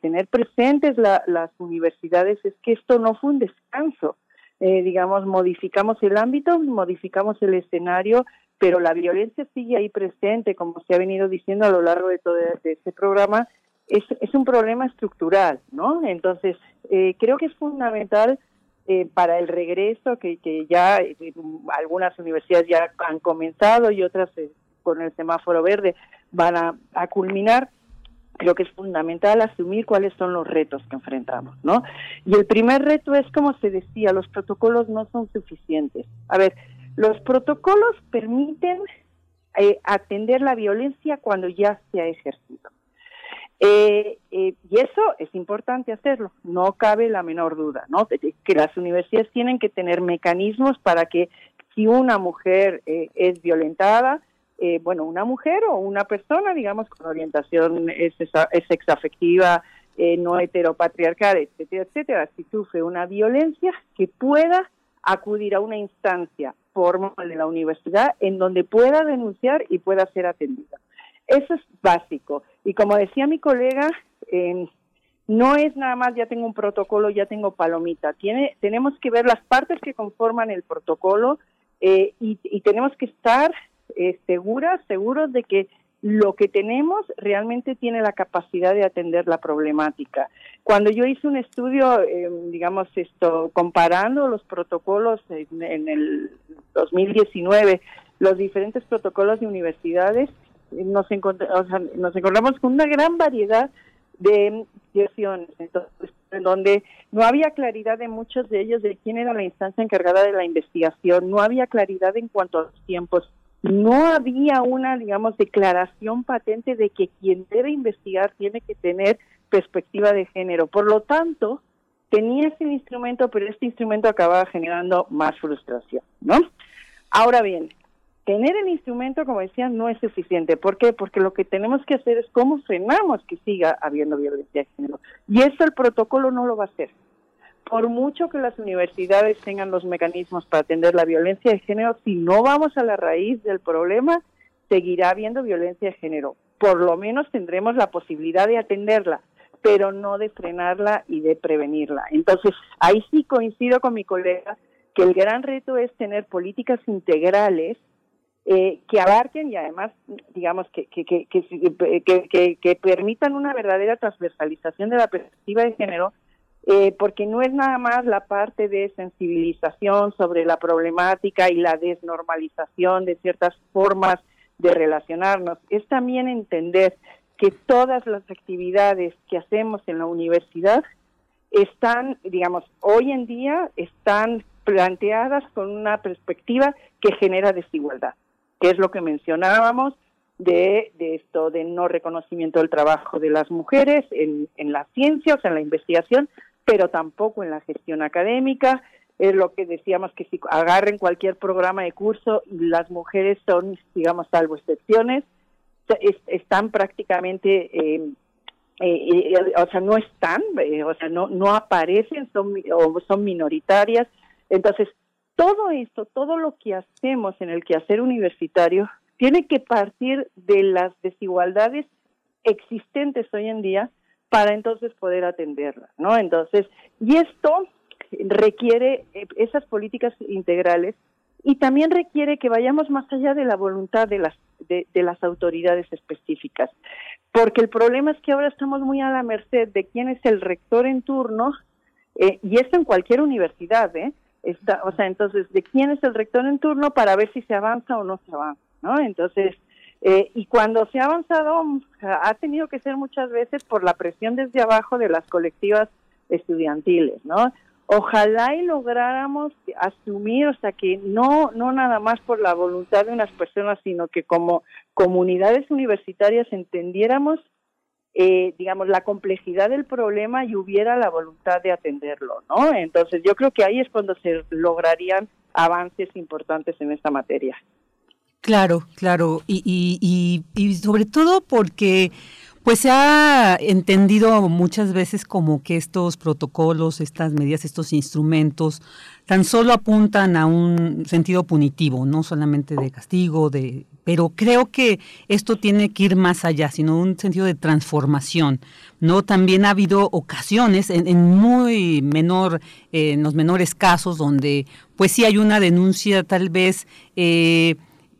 tener presentes las universidades es que esto no fue un descanso. Eh, digamos, modificamos el ámbito, modificamos el escenario, pero la violencia sigue ahí presente, como se ha venido diciendo a lo largo de todo este programa, es, es un problema estructural, ¿no? Entonces, eh, creo que es fundamental eh, para el regreso, que, ya eh, algunas universidades ya han comenzado y otras con el semáforo verde van a, a culminar, creo que es fundamental asumir cuáles son los retos que enfrentamos, ¿no? Y el primer reto es, como se decía, los protocolos no son suficientes. A ver, los protocolos permiten eh, atender la violencia cuando ya se ha ejercido. Eh, eh, y eso es importante hacerlo, no cabe la menor duda, ¿no? Que las universidades tienen que tener mecanismos para que si una mujer es violentada, eh, bueno, una mujer o una persona, digamos, con orientación eh, no heteropatriarcal, etcétera, etcétera, si sufre una violencia, que pueda acudir a una instancia formal de la universidad en donde pueda denunciar y pueda ser atendida. Eso es básico. Y como decía mi colega, no es nada más ya tengo un protocolo, ya tengo palomita. Tiene, tenemos que ver las partes que conforman el protocolo eh, y, y, tenemos que estar eh, seguras, seguros de que lo que tenemos realmente tiene la capacidad de atender la problemática. Cuando yo hice un estudio, eh, digamos esto, comparando los protocolos en, en, el 2019, los diferentes protocolos de universidades, nos, nos encontramos con una gran variedad de situaciones, entonces, en donde no había claridad de muchos de ellos de quién era la instancia encargada de la investigación, no había claridad en cuanto a los tiempos, no había una, digamos, declaración patente de que quien debe investigar tiene que tener perspectiva de género. Por lo tanto, tenía este instrumento, pero este instrumento acababa generando más frustración, ¿no? Ahora bien, tener el instrumento, como decía, no es suficiente. ¿Por qué? Porque lo que tenemos que hacer es cómo frenamos que siga habiendo violencia de género. Y eso el protocolo no lo va a hacer. Por mucho que las universidades tengan los mecanismos para atender la violencia de género, si no vamos a la raíz del problema, seguirá habiendo violencia de género. Por lo menos tendremos la posibilidad de atenderla, pero no de frenarla y de prevenirla. Entonces, ahí sí coincido con mi colega que el gran reto es tener políticas integrales eh, que abarquen y además, digamos, que, que, que, que, que permitan una verdadera transversalización de la perspectiva de género, eh, porque no es nada más la parte de sensibilización sobre la problemática y la desnormalización de ciertas formas de relacionarnos, es también entender que todas las actividades que hacemos en la universidad están, digamos, hoy en día están planteadas con una perspectiva que genera desigualdad que es lo que mencionábamos de, esto de no reconocimiento del trabajo de las mujeres en, en la ciencia, o sea, en la investigación, pero tampoco en la gestión académica. Es lo que decíamos que si agarren cualquier programa de curso, las mujeres son, digamos, salvo excepciones, están prácticamente, eh, eh, eh, o sea, no están, o sea, no, no aparecen, son, o son minoritarias. Entonces, todo esto, todo lo que hacemos en el quehacer universitario, tiene que partir de las desigualdades existentes hoy en día para entonces poder atenderlas, ¿no? Entonces, y esto requiere eh, esas políticas integrales y también requiere que vayamos más allá de la voluntad de las de, las autoridades específicas, porque el problema es que ahora estamos muy a la merced de quién es el rector en turno eh, y esto en cualquier universidad, ¿eh? o sea, entonces, ¿de quién es el rector en turno para ver si se avanza o no se avanza? ¿no? Entonces, eh, y cuando se ha avanzado, ha tenido que ser muchas veces por la presión desde abajo de las colectivas estudiantiles, ¿no? Ojalá y lográramos asumir, o sea, que no, no nada más por la voluntad de unas personas, sino que como comunidades universitarias entendiéramos eh, digamos, la complejidad del problema y hubiera la voluntad de atenderlo, ¿no? Entonces, yo creo que ahí es cuando se lograrían avances importantes en esta materia. Claro, claro, y, y, y, sobre todo porque pues se ha entendido muchas veces como que estos protocolos, estas medidas, estos instrumentos tan solo apuntan a un sentido punitivo, no solamente de castigo, de pero creo que esto tiene que ir más allá, sino un sentido de transformación. No, también ha habido ocasiones en, muy menor, eh, en los menores casos donde, pues sí hay una denuncia tal vez. Eh,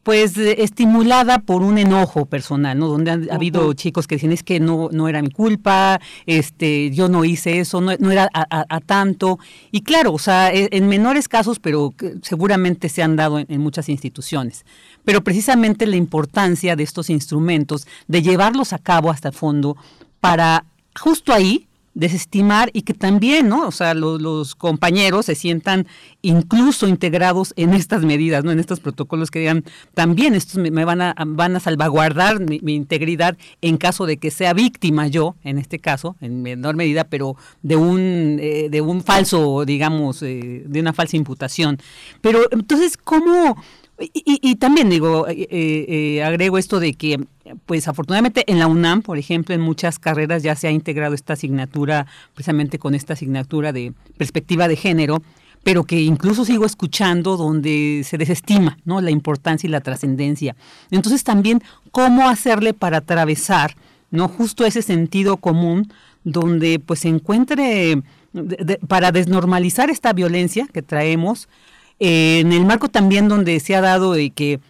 pues estimulada por un enojo personal, ¿no? Donde ha habido chicos que dicen es que no, no era mi culpa, este, yo no hice eso, no, era a, tanto. Y claro, o sea, e, en menores casos, pero seguramente se han dado en muchas instituciones pero precisamente la importancia de estos instrumentos, de llevarlos a cabo hasta el fondo, para justo ahí desestimar y que también, ¿no? O sea, los compañeros se sientan incluso integrados en estas medidas, ¿no? En estos protocolos que digan, también estos me, van, a, van a salvaguardar mi, integridad en caso de que sea víctima yo, en este caso, en menor medida, pero de un, eh, de un falso, digamos, eh, de una falsa imputación. Pero entonces, ¿cómo, Y, también digo, eh, eh, agrego esto de que, pues afortunadamente en la UNAM, por ejemplo, en muchas carreras ya se ha integrado esta asignatura, precisamente con esta asignatura de perspectiva de género, pero que incluso sigo escuchando donde se desestima ¿no? la importancia y la trascendencia. Entonces también, ¿cómo hacerle para atravesar no justo ese sentido común donde pues se encuentre para desnormalizar esta violencia que traemos, eh, en el marco también donde se ha dado de que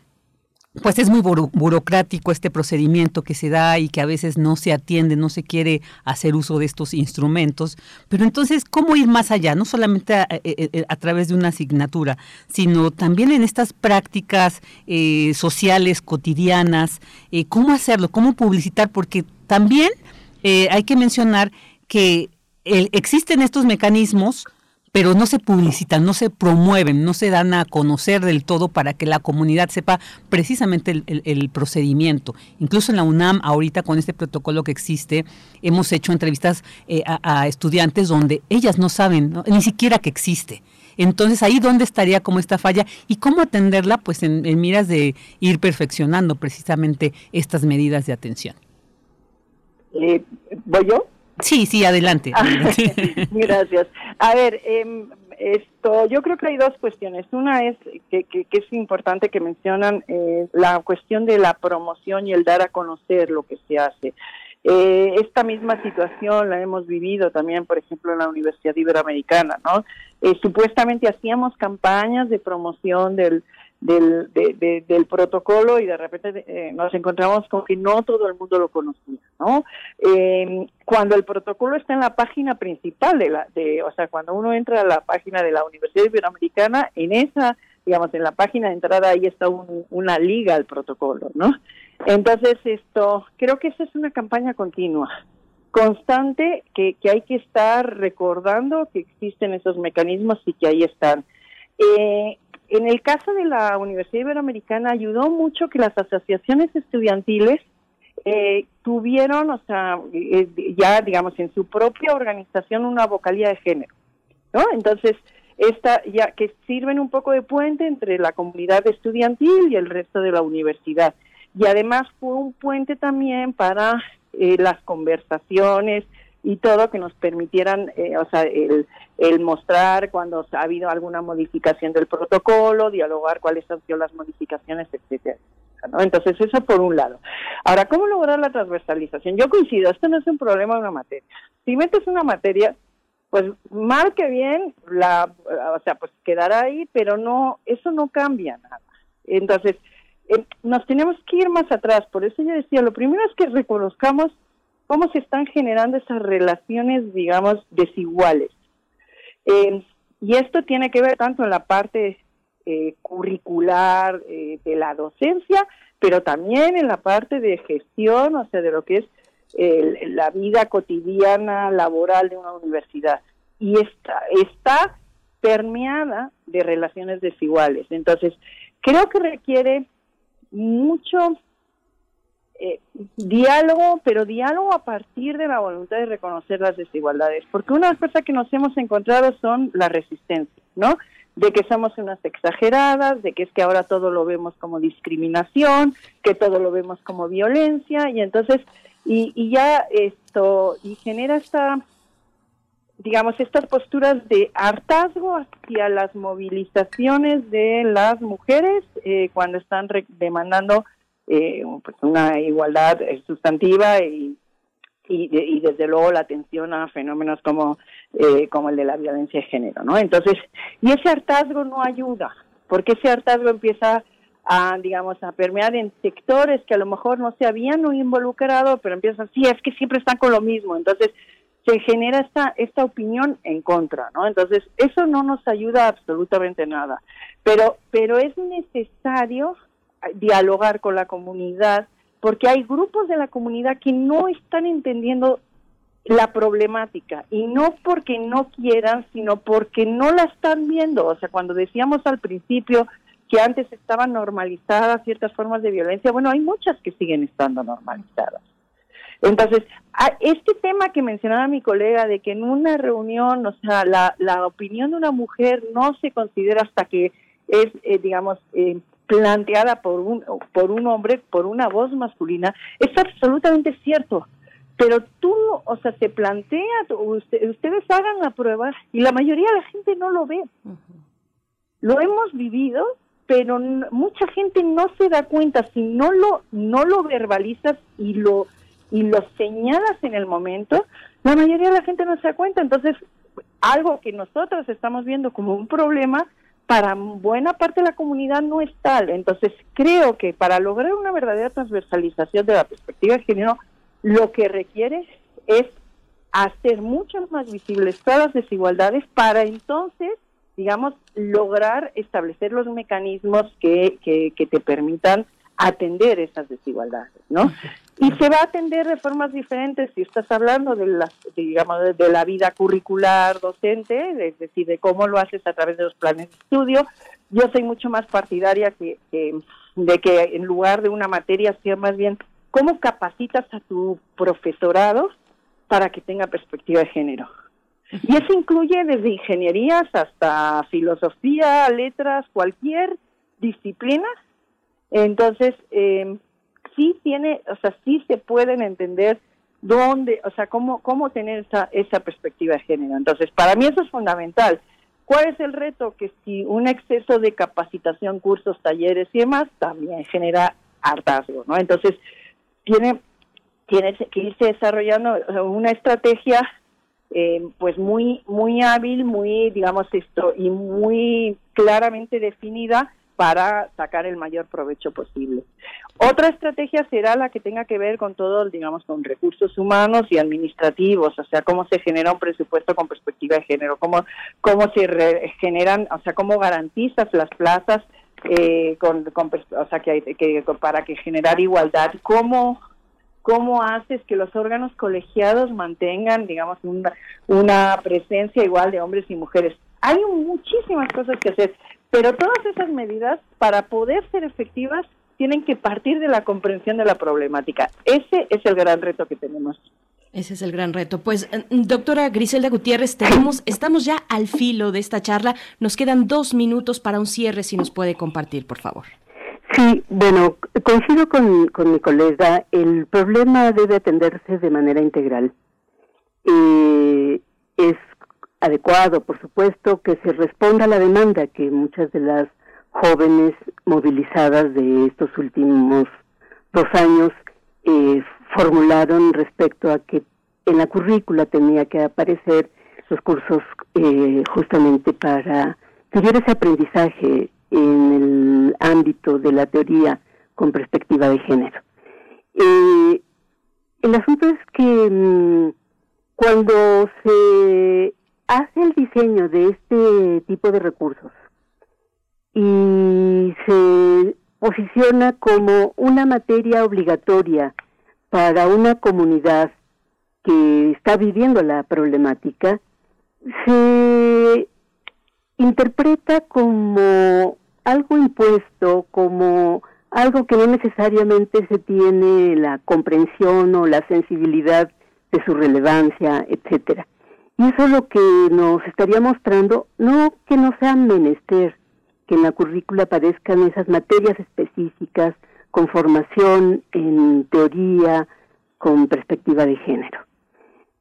pues es muy burocrático este procedimiento que se da y que a veces no se atiende, no se quiere hacer uso de estos instrumentos. Pero entonces, ¿cómo ir más allá? No solamente a, través de una asignatura, sino también en estas prácticas eh, sociales, cotidianas. Eh, ¿Cómo hacerlo? ¿Cómo publicitar? Porque también hay que mencionar que existen estos mecanismos, pero no se publicitan, no se promueven, no se dan a conocer del todo para que la comunidad sepa precisamente el, procedimiento. Incluso en la UNAM, ahorita con este protocolo que existe, hemos hecho entrevistas eh, a, estudiantes donde ellas no saben ni siquiera que existe. Entonces, ahí dónde estaría como esta falla y cómo atenderla, pues en miras de ir perfeccionando precisamente estas medidas de atención. Eh, ¿Voy yo? Sí, sí, adelante. Gracias. A ver, em, esto, yo creo que hay dos cuestiones. Una es que, que, es importante que mencionan eh, la cuestión de la promoción y el dar a conocer lo que se hace. Eh, esta misma situación la hemos vivido también, por ejemplo, en la Universidad Iberoamericana, ¿no? Eh, supuestamente hacíamos campañas de promoción del, del, del protocolo y de repente eh, nos encontramos con que no todo el mundo lo conocía, ¿no? Eh, cuando el protocolo está en la página principal de la, de, o sea, cuando uno entra a la página de la Universidad Iberoamericana, en esa, digamos, en la página de entrada ahí está una liga al protocolo, ¿no? Entonces esto, creo que esa es una campaña continua constante que, que hay que estar recordando que existen esos mecanismos y que ahí están. Eh, en el caso de la Universidad Iberoamericana ayudó mucho que las asociaciones estudiantiles eh, tuvieron, o sea, eh, ya digamos en su propia organización una vocalía de género, ¿no? Entonces, esta ya que sirven un poco de puente entre la comunidad estudiantil y el resto de la universidad. Y además fue un puente también para eh, las conversaciones y todo que nos permitieran, eh, o sea, el, el, mostrar cuando ha habido alguna modificación del protocolo, dialogar cuáles han sido las modificaciones, etcétera. ¿no? Entonces, eso por un lado. Ahora, ¿cómo lograr la transversalización? Yo coincido, esto no es un problema de una materia. Si metes una materia, pues mal que bien, la, o sea, pues quedará ahí, pero no, eso no cambia nada. Entonces, eh, nos tenemos que ir más atrás. Por eso yo decía, lo primero es que reconozcamos cómo se están generando esas relaciones, digamos, desiguales. Eh, y esto tiene que ver tanto en la parte eh, curricular eh, de la docencia, pero también en la parte de gestión, o sea, de lo que es la vida cotidiana laboral de una universidad. Y está, está permeada de relaciones desiguales. Entonces, creo que requiere mucho eh, diálogo, pero diálogo a partir de la voluntad de reconocer las desigualdades, porque una cosa que nos hemos encontrado son las resistencias, ¿no? De que somos unas exageradas, de que es que ahora todo lo vemos como discriminación, que todo lo vemos como violencia, y entonces, y, y ya esto, y genera esta, digamos, estas posturas de hartazgo hacia las movilizaciones de las mujeres eh, cuando están demandando eh, pues una igualdad eh, sustantiva y, y, desde luego la atención a fenómenos como, eh, como el de la violencia de género, ¿no? Entonces, y ese hartazgo no ayuda, porque ese hartazgo empieza a, digamos, a permear en sectores que a lo mejor no se habían involucrado, pero empiezan, sí, es que siempre están con lo mismo, entonces se genera esta, esta opinión en contra, ¿no? Entonces, eso no nos ayuda absolutamente nada, pero, pero es necesario dialogar con la comunidad, porque hay grupos de la comunidad que no están entendiendo la problemática y no porque no quieran, sino porque no la están viendo. O sea, cuando decíamos al principio que antes estaban normalizadas ciertas formas de violencia, bueno, hay muchas que siguen estando normalizadas. Entonces, este tema que mencionaba mi colega de que en una reunión, o sea, la, la opinión de una mujer no se considera hasta que es, eh, digamos, eh, planteada por un, por un hombre, por una voz masculina, es absolutamente cierto. Pero tú, o sea, se plantea, ustedes hagan la prueba y la mayoría de la gente no lo ve. Lo hemos vivido, pero mucha gente no se da cuenta si no lo no lo verbalizas y lo y lo señalas en el momento, la mayoría de la gente no se da cuenta. Entonces, algo que nosotros estamos viendo como un problema para buena parte de la comunidad no es tal. Entonces, creo que para lograr una verdadera transversalización de la perspectiva de género, lo que requiere es hacer mucho más visibles todas las desigualdades para entonces, digamos, lograr establecer los mecanismos que, que, que te permitan atender esas desigualdades, ¿no? Y se va a atender de formas diferentes si estás hablando de la, digamos, de la vida curricular docente, es decir, de cómo lo haces a través de los planes de estudio. Yo soy mucho más partidaria que, de que en lugar de una materia sea más bien cómo capacitas a tu profesorado para que tenga perspectiva de género. Y eso incluye desde ingenierías hasta filosofía, letras, cualquier disciplina. Entonces, eh, sí tiene, o sea, sí se pueden entender dónde, o sea, cómo, cómo tener esa, esa perspectiva de género. Entonces, para mí eso es fundamental. ¿Cuál es el reto? Que si un exceso de capacitación, cursos, talleres y demás también genera hartazgo, ¿no? Entonces, tiene, tiene que irse desarrollando una estrategia eh, pues muy muy hábil, muy digamos esto y muy claramente definida para sacar el mayor provecho posible. Otra estrategia será la que tenga que ver con todo, digamos, con recursos humanos y administrativos, o sea, cómo se genera un presupuesto con perspectiva de género, cómo, cómo se generan, o sea, cómo garantizas las plazas eh, con, con, o sea, que, que, para que generar igualdad, cómo cómo haces que los órganos colegiados mantengan, digamos, una, una presencia igual de hombres y mujeres. Hay muchísimas cosas que hacer. Pero todas esas medidas, para poder ser efectivas, tienen que partir de la comprensión de la problemática. Ese es el gran reto que tenemos. Ese es el gran reto. Pues, eh, doctora Griselda Gutiérrez, tenemos, estamos ya al filo de esta charla. Nos quedan dos minutos para un cierre, si nos puede compartir, por favor. Sí, bueno, coincido con, con mi colega. El problema debe atenderse de manera integral. Eh, es adecuado, por supuesto, que se responda a la demanda que muchas de las jóvenes movilizadas de estos últimos dos años eh, formularon respecto a que en la currícula tenía que aparecer los cursos eh, justamente para que hubiera ese aprendizaje en el ámbito de la teoría con perspectiva de género. Eh, el asunto es que mm, cuando se hace el diseño de este tipo de recursos y se posiciona como una materia obligatoria para una comunidad que está viviendo la problemática, se interpreta como algo impuesto, como algo que no necesariamente se tiene la comprensión o la sensibilidad de su relevancia, etcétera. Y eso es lo que nos estaría mostrando, no que no sea menester que en la currícula aparezcan esas materias específicas con formación en teoría, con perspectiva de género.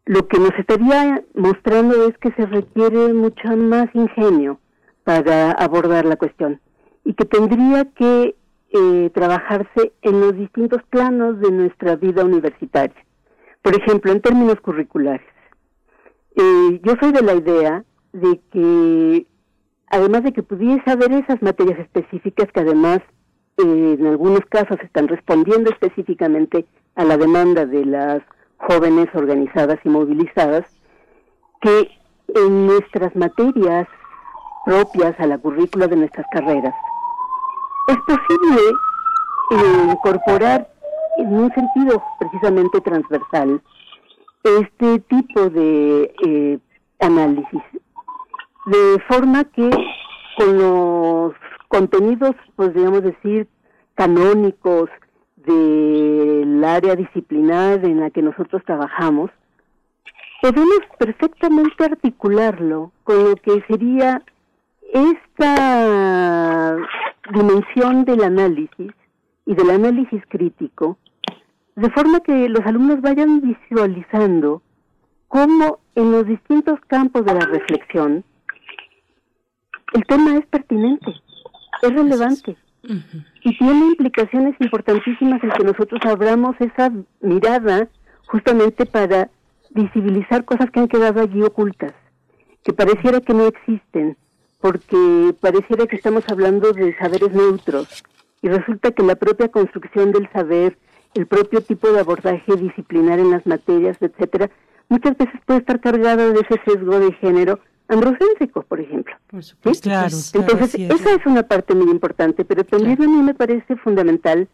Lo que nos estaría mostrando es que se requiere mucho más ingenio para abordar la cuestión y que tendría que eh, trabajarse en los distintos planos de nuestra vida universitaria. Por ejemplo, en términos curriculares. Eh, yo soy de la idea de que, además de que pudiese haber esas materias específicas que además eh, en algunos casos están respondiendo específicamente a la demanda de las jóvenes organizadas y movilizadas, que en nuestras materias propias a la currícula de nuestras carreras, es posible eh, incorporar en un sentido precisamente transversal este tipo de eh, análisis, de forma que con los contenidos, podríamos decir, canónicos del área disciplinar en la que nosotros trabajamos, podemos perfectamente articularlo con lo que sería esta dimensión del análisis y del análisis crítico, de forma que los alumnos vayan visualizando cómo en los distintos campos de la reflexión el tema es pertinente, es relevante. Y tiene implicaciones importantísimas en que nosotros abramos esa mirada justamente para visibilizar cosas que han quedado allí ocultas, que pareciera que no existen, porque pareciera que estamos hablando de saberes neutros. Y resulta que la propia construcción del saber, el propio tipo de abordaje disciplinar en las materias, etcétera, muchas veces puede estar cargada de ese sesgo de género androcéntrico, por ejemplo. Por supuesto. Claro, Entonces, esa es una parte muy importante, pero también a mí me parece fundamental,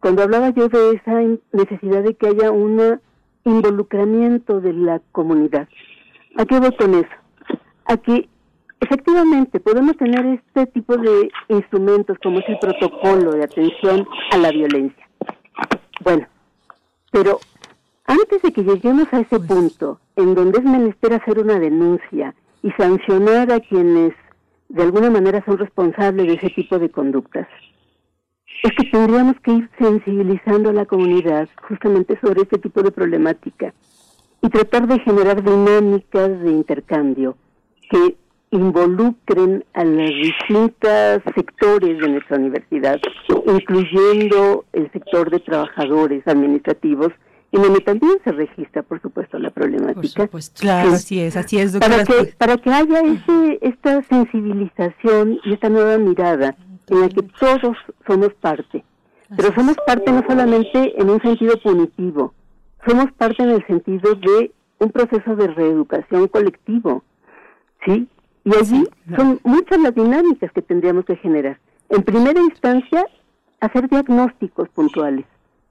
cuando hablaba yo de esa necesidad de que haya un involucramiento de la comunidad. ¿A qué voy con eso? A que efectivamente podemos tener este tipo de instrumentos como es el protocolo de atención a la violencia. Bueno, pero antes de que lleguemos a ese punto en donde es menester hacer una denuncia y sancionar a quienes de alguna manera son responsables de ese tipo de conductas, es que tendríamos que ir sensibilizando a la comunidad justamente sobre este tipo de problemática y tratar de generar dinámicas de intercambio que involucren a los distintos sectores de nuestra universidad, incluyendo el sector de trabajadores administrativos y donde también se registra, por supuesto, la problemática. Claro, así es, así es, Para que, para que haya ese, esta sensibilización y esta nueva mirada en la que todos somos parte. Pero somos parte no solamente en un sentido punitivo, somos parte en el sentido de un proceso de reeducación colectivo, ¿sí? Y allí son muchas las dinámicas que tendríamos que generar. En primera instancia, hacer diagnósticos puntuales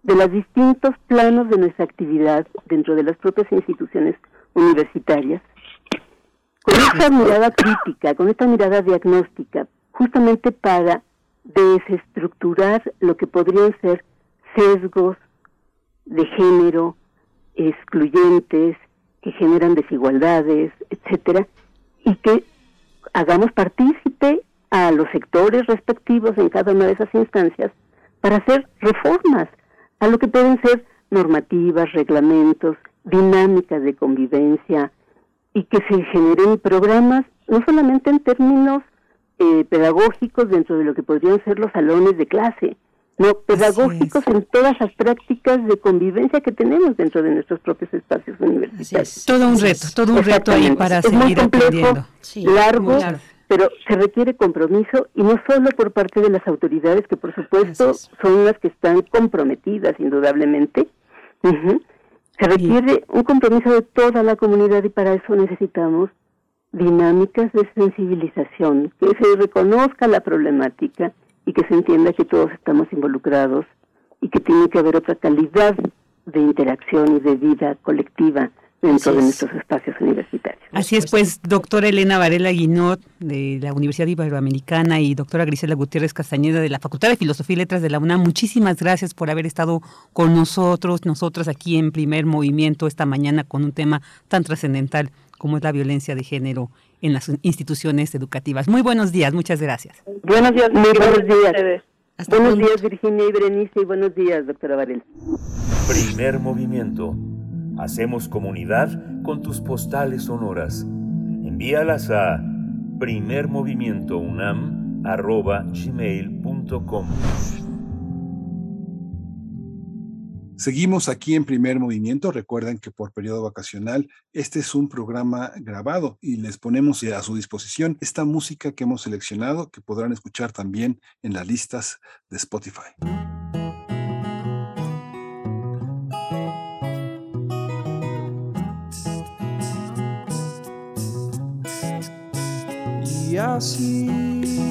de los distintos planos de nuestra actividad dentro de las propias instituciones universitarias, con esta mirada crítica, con esta mirada diagnóstica, justamente para desestructurar lo que podrían ser sesgos de género, excluyentes, que generan desigualdades, etcétera, y que hagamos partícipe a los sectores respectivos en cada una de esas instancias para hacer reformas a lo que pueden ser normativas, reglamentos, dinámicas de convivencia y que se generen programas no solamente en términos eh, pedagógicos dentro de lo que podrían ser los salones de clase, no pedagógicos en todas las prácticas de convivencia que tenemos dentro de nuestros propios espacios universitarios. Todo un reto, todo un reto ahí para es seguir muy complejo, aprendiendo. largo, pero se requiere compromiso y no solo por parte de las autoridades que por supuesto son las que están comprometidas indudablemente. Se requiere un compromiso de toda la comunidad y para eso necesitamos dinámicas de sensibilización, que se reconozca la problemática y que se entienda que todos estamos involucrados y que tiene que haber otra calidad de interacción y de vida colectiva dentro Así de es. nuestros espacios universitarios. Así es, pues, doctora Elena Varela Guinot, de la Universidad Iberoamericana, y doctora Grisela Gutiérrez Castañeda, de la Facultad de Filosofía y Letras de la UNAM, muchísimas gracias por haber estado con nosotros, nosotras aquí en Primer Movimiento esta mañana con un tema tan trascendental como es la violencia de género en las instituciones educativas. Muy buenos días, muchas gracias. Buenos días, muy buenos días. Hasta buenos pronto. días, Virginia y Berenice, y buenos días, doctora Varela. Primer movimiento. Hacemos comunidad con tus postales sonoras. Envíalas a primermovimientounam.gmail.com Seguimos aquí en primer movimiento. Recuerden que por periodo vacacional este es un programa grabado y les ponemos a su disposición esta música que hemos seleccionado que podrán escuchar también en las listas de Spotify. Y así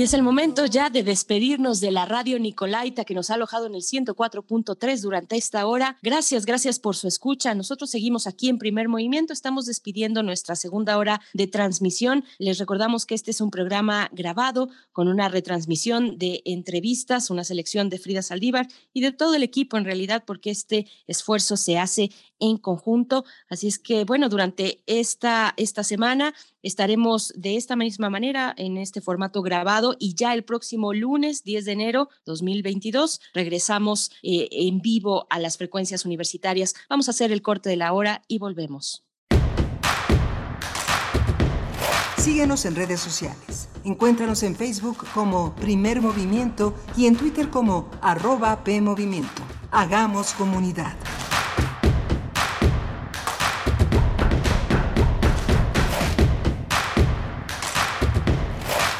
Y es el momento ya de despedirnos de la radio Nicolaita que nos ha alojado en el 104.3 durante esta hora. Gracias, gracias por su escucha. Nosotros seguimos aquí en primer movimiento. Estamos despidiendo nuestra segunda hora de transmisión. Les recordamos que este es un programa grabado con una retransmisión de entrevistas, una selección de Frida Saldívar y de todo el equipo en realidad, porque este esfuerzo se hace en conjunto. Así es que, bueno, durante esta, esta semana estaremos de esta misma manera en este formato grabado y ya el próximo lunes 10 de enero 2022 regresamos eh, en vivo a las frecuencias universitarias. Vamos a hacer el corte de la hora y volvemos. Síguenos en redes sociales. Encuéntranos en Facebook como Primer Movimiento y en Twitter como arroba PMovimiento. Hagamos comunidad.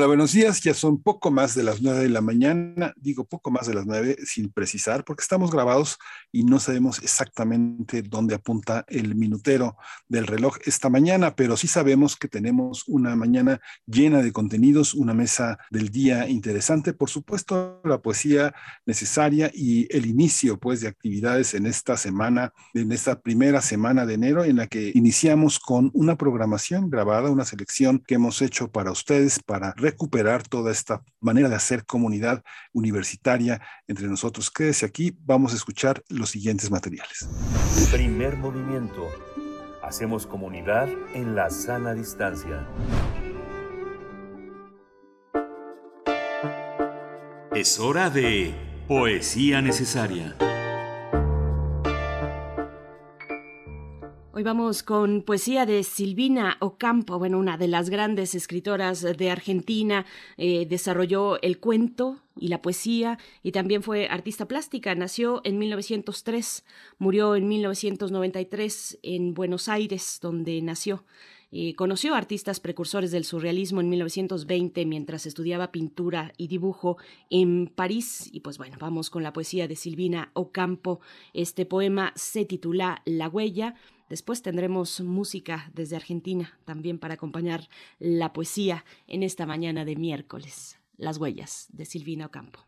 Hola, buenos días. Ya son poco más de las nueve de la mañana. Digo poco más de las nueve sin precisar porque estamos grabados y no sabemos exactamente dónde apunta el minutero del reloj esta mañana, pero sí sabemos que tenemos una mañana llena de contenidos, una mesa del día interesante, por supuesto, la poesía necesaria y el inicio pues de actividades en esta semana, en esta primera semana de enero en la que iniciamos con una programación grabada, una selección que hemos hecho para ustedes para recuperar toda esta manera de hacer comunidad universitaria entre nosotros. Quédese aquí, vamos a escuchar los siguientes materiales. Primer movimiento. Hacemos comunidad en la sana distancia. Es hora de Poesía Necesaria. Hoy vamos con poesía de Silvina Ocampo, bueno, una de las grandes escritoras de Argentina, eh, desarrolló el cuento y la poesía y también fue artista plástica. Nació en 1903, murió en 1993 en Buenos Aires, donde nació. Eh, conoció artistas precursores del surrealismo en 1920 mientras estudiaba pintura y dibujo en París. Y pues bueno, vamos con la poesía de Silvina Ocampo. Este poema se titula La huella Después tendremos música desde Argentina también para acompañar la poesía en esta mañana de miércoles. Las huellas de Silvina Ocampo.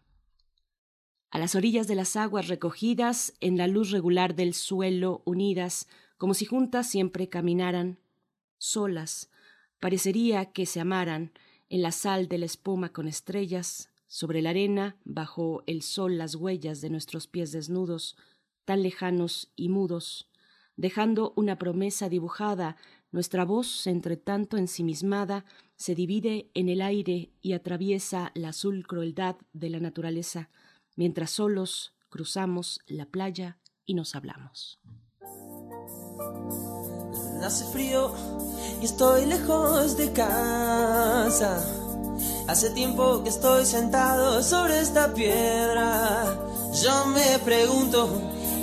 A las orillas de las aguas recogidas, en la luz regular del suelo unidas, como si juntas siempre caminaran, solas, parecería que se amaran, en la sal de la espuma con estrellas, sobre la arena, bajo el sol las huellas de nuestros pies desnudos, tan lejanos y mudos, dejando una promesa dibujada, nuestra voz, entre tanto ensimismada, se divide en el aire y atraviesa la azul crueldad de la naturaleza, mientras solos cruzamos la playa y nos hablamos. Hace frío y estoy lejos de casa. Hace tiempo que estoy sentado sobre esta piedra. Yo me pregunto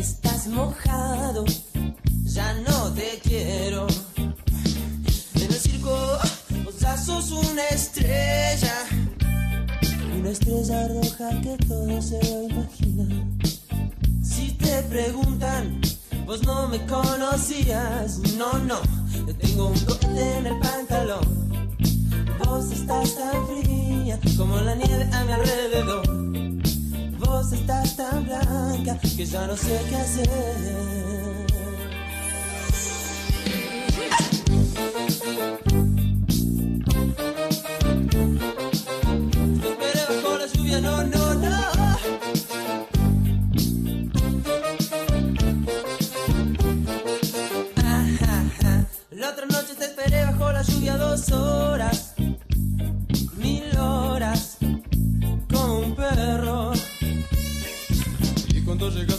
estás mojado, ya no te quiero. En el circo, vos sos una estrella, una estrella roja que todo se lo imagina. Si te preguntan, vos no me conocías, no, no, yo tengo un golpe en el pantalón. Vos estás tan fría como la nieve a mi alrededor vos estás tan blanca que ya no sé qué hacer. Pero la lluvia, no, no, no. La otra noche te esperé bajo la lluvia dos horas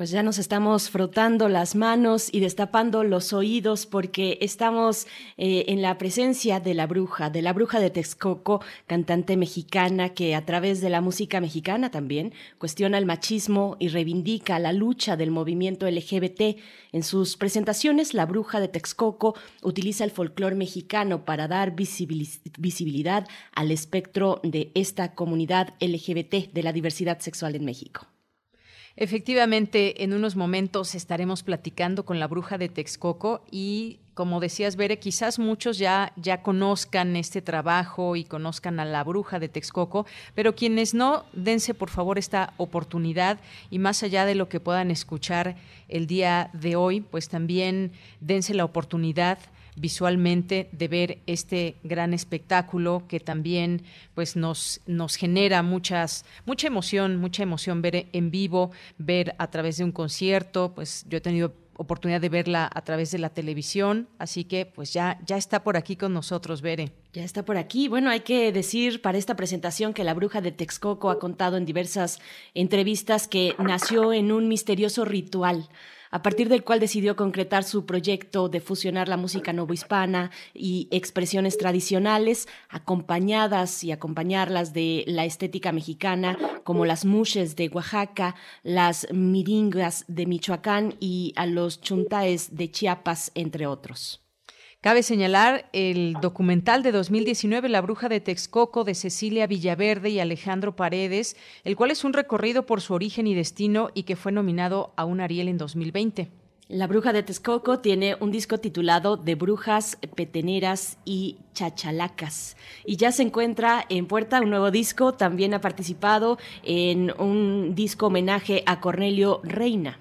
Pues ya nos estamos frotando las manos y destapando los oídos porque estamos eh, en la presencia de la bruja, de la bruja de Texcoco, cantante mexicana que a través de la música mexicana también cuestiona el machismo y reivindica la lucha del movimiento LGBT. En sus presentaciones, la bruja de Texcoco utiliza el folclore mexicano para dar visibilidad al espectro de esta comunidad LGBT de la diversidad sexual en México. Efectivamente, en unos momentos estaremos platicando con la bruja de Texcoco y como decías, Bere, quizás muchos ya, ya conozcan este trabajo y conozcan a la bruja de Texcoco, pero quienes no, dense por favor esta oportunidad y más allá de lo que puedan escuchar el día de hoy, pues también dense la oportunidad visualmente de ver este gran espectáculo que también pues nos, nos genera muchas, mucha emoción, mucha emoción ver en vivo, ver a través de un concierto, pues yo he tenido oportunidad de verla a través de la televisión, así que pues ya, ya está por aquí con nosotros, Bere. Ya está por aquí. Bueno, hay que decir para esta presentación que la bruja de Texcoco ha contado en diversas entrevistas que nació en un misterioso ritual a partir del cual decidió concretar su proyecto de fusionar la música novohispana y expresiones tradicionales, acompañadas y acompañarlas de la estética mexicana, como las mushes de Oaxaca, las miringas de Michoacán y a los chuntaes de Chiapas, entre otros. Cabe señalar el documental de 2019 La Bruja de Texcoco de Cecilia Villaverde y Alejandro Paredes, el cual es un recorrido por su origen y destino y que fue nominado a un Ariel en 2020. La Bruja de Texcoco tiene un disco titulado De Brujas, Peteneras y Chachalacas. Y ya se encuentra en puerta un nuevo disco. También ha participado en un disco homenaje a Cornelio Reina.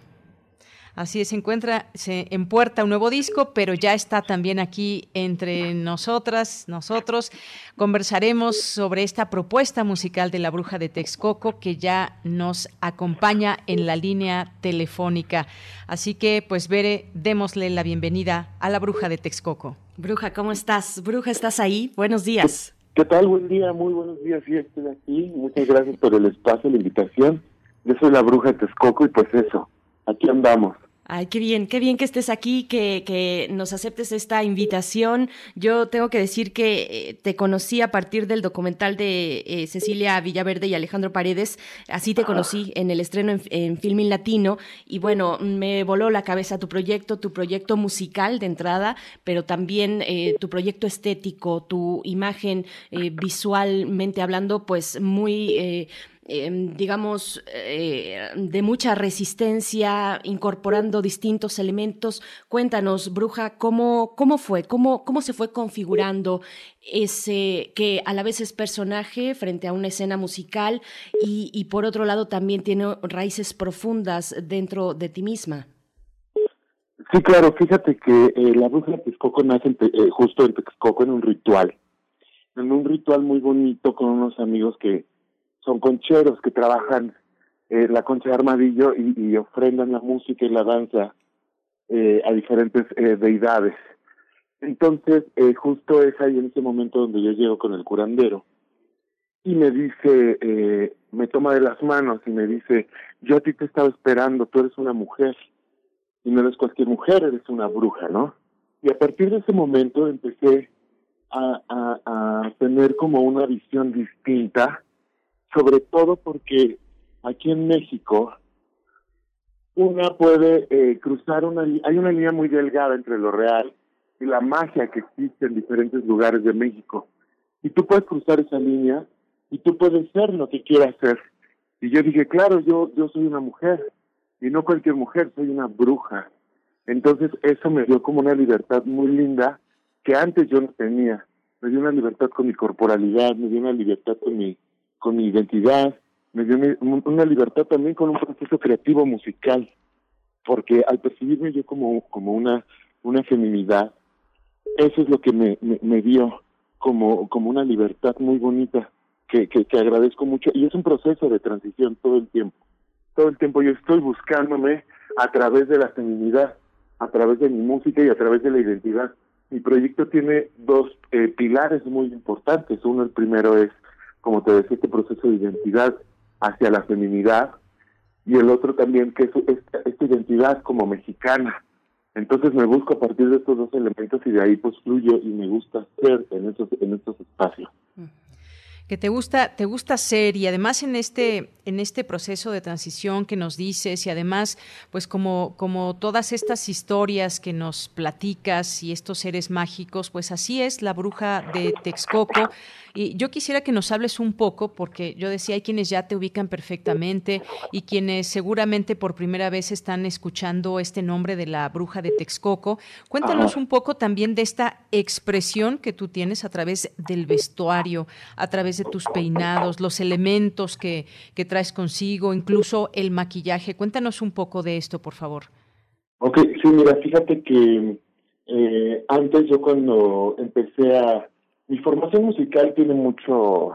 Así es, se encuentra se, en puerta un nuevo disco, pero ya está también aquí entre nosotras, nosotros. Conversaremos sobre esta propuesta musical de la Bruja de Texcoco que ya nos acompaña en la línea telefónica. Así que, pues, Bere, démosle la bienvenida a la Bruja de Texcoco. Bruja, ¿cómo estás? Bruja, ¿estás ahí? Buenos días. ¿Qué tal? Buen día, muy buenos días. Sí, estoy aquí. Muchas gracias por el espacio, la invitación. Yo soy la Bruja de Texcoco y pues eso, aquí andamos. Ay, qué bien, qué bien que estés aquí, que, que nos aceptes esta invitación. Yo tengo que decir que eh, te conocí a partir del documental de eh, Cecilia Villaverde y Alejandro Paredes. Así te conocí en el estreno en, en Filming Latino. Y bueno, me voló la cabeza tu proyecto, tu proyecto musical de entrada, pero también eh, tu proyecto estético, tu imagen visualmente hablando, pues muy Em, digamos, eh, de mucha resistencia, incorporando distintos elementos. Cuéntanos, Bruja, ¿cómo, cómo fue? ¿Cómo, ¿Cómo se fue configurando ese que a la vez es personaje frente a una escena musical y, por otro lado también tiene raíces profundas dentro de ti misma? Sí, claro, fíjate que eh, la bruja de Texcoco nace eh, justo en Texcoco en un ritual, en un ritual muy bonito con unos amigos que son concheros que trabajan eh, la concha de armadillo y, ofrendan la música y la danza eh, a diferentes eh, deidades. Entonces, eh, justo es ahí en ese momento donde yo llego con el curandero y me dice, eh, me toma de las manos y me dice, yo a ti te estaba esperando, tú eres una mujer. y no eres cualquier mujer, eres una bruja, ¿no? Y a partir de ese momento empecé a, a, a tener como una visión distinta, sobre todo porque aquí en México una puede eh, cruzar una hay una línea muy delgada entre lo real y la magia que existe en diferentes lugares de México. Y tú puedes cruzar esa línea y tú puedes ser lo que quieras ser. Y yo dije, claro, yo yo soy una mujer y no cualquier mujer, soy una bruja. Entonces eso me dio como una libertad muy linda que antes yo no tenía. Me dio una libertad con mi corporalidad, me dio una libertad con mi con mi identidad, me dio una, libertad también con un proceso creativo musical, porque al percibirme yo como como una una feminidad, eso es lo que me, me, dio como como una libertad muy bonita que, que, que agradezco mucho y es un proceso de transición todo el tiempo. Todo el tiempo yo estoy buscándome a través de la feminidad, a través de mi música y a través de la identidad. Mi proyecto tiene dos eh, pilares muy importantes. Uno, el primero es, como te decía, este proceso de identidad hacia la feminidad y el otro también que es esta, identidad como mexicana. Entonces me busco a partir de estos dos elementos y de ahí pues fluyo y me gusta ser en estos en estos espacios. Que te gusta te gusta ser y además en este en este proceso de transición que nos dices y además pues como como todas estas historias que nos platicas y estos seres mágicos pues así es la bruja de Texcoco. Y yo quisiera que nos hables un poco porque yo decía hay quienes ya te ubican perfectamente y quienes seguramente por primera vez están escuchando este nombre de la bruja de Texcoco. Cuéntanos un poco también de esta expresión que tú tienes a través del vestuario, a través de tus peinados, los elementos que, que traes consigo, incluso el maquillaje. Cuéntanos un poco de esto, por favor. Ok, sí, mira, fíjate que eh, antes yo cuando empecé a... Mi formación musical tiene mucho...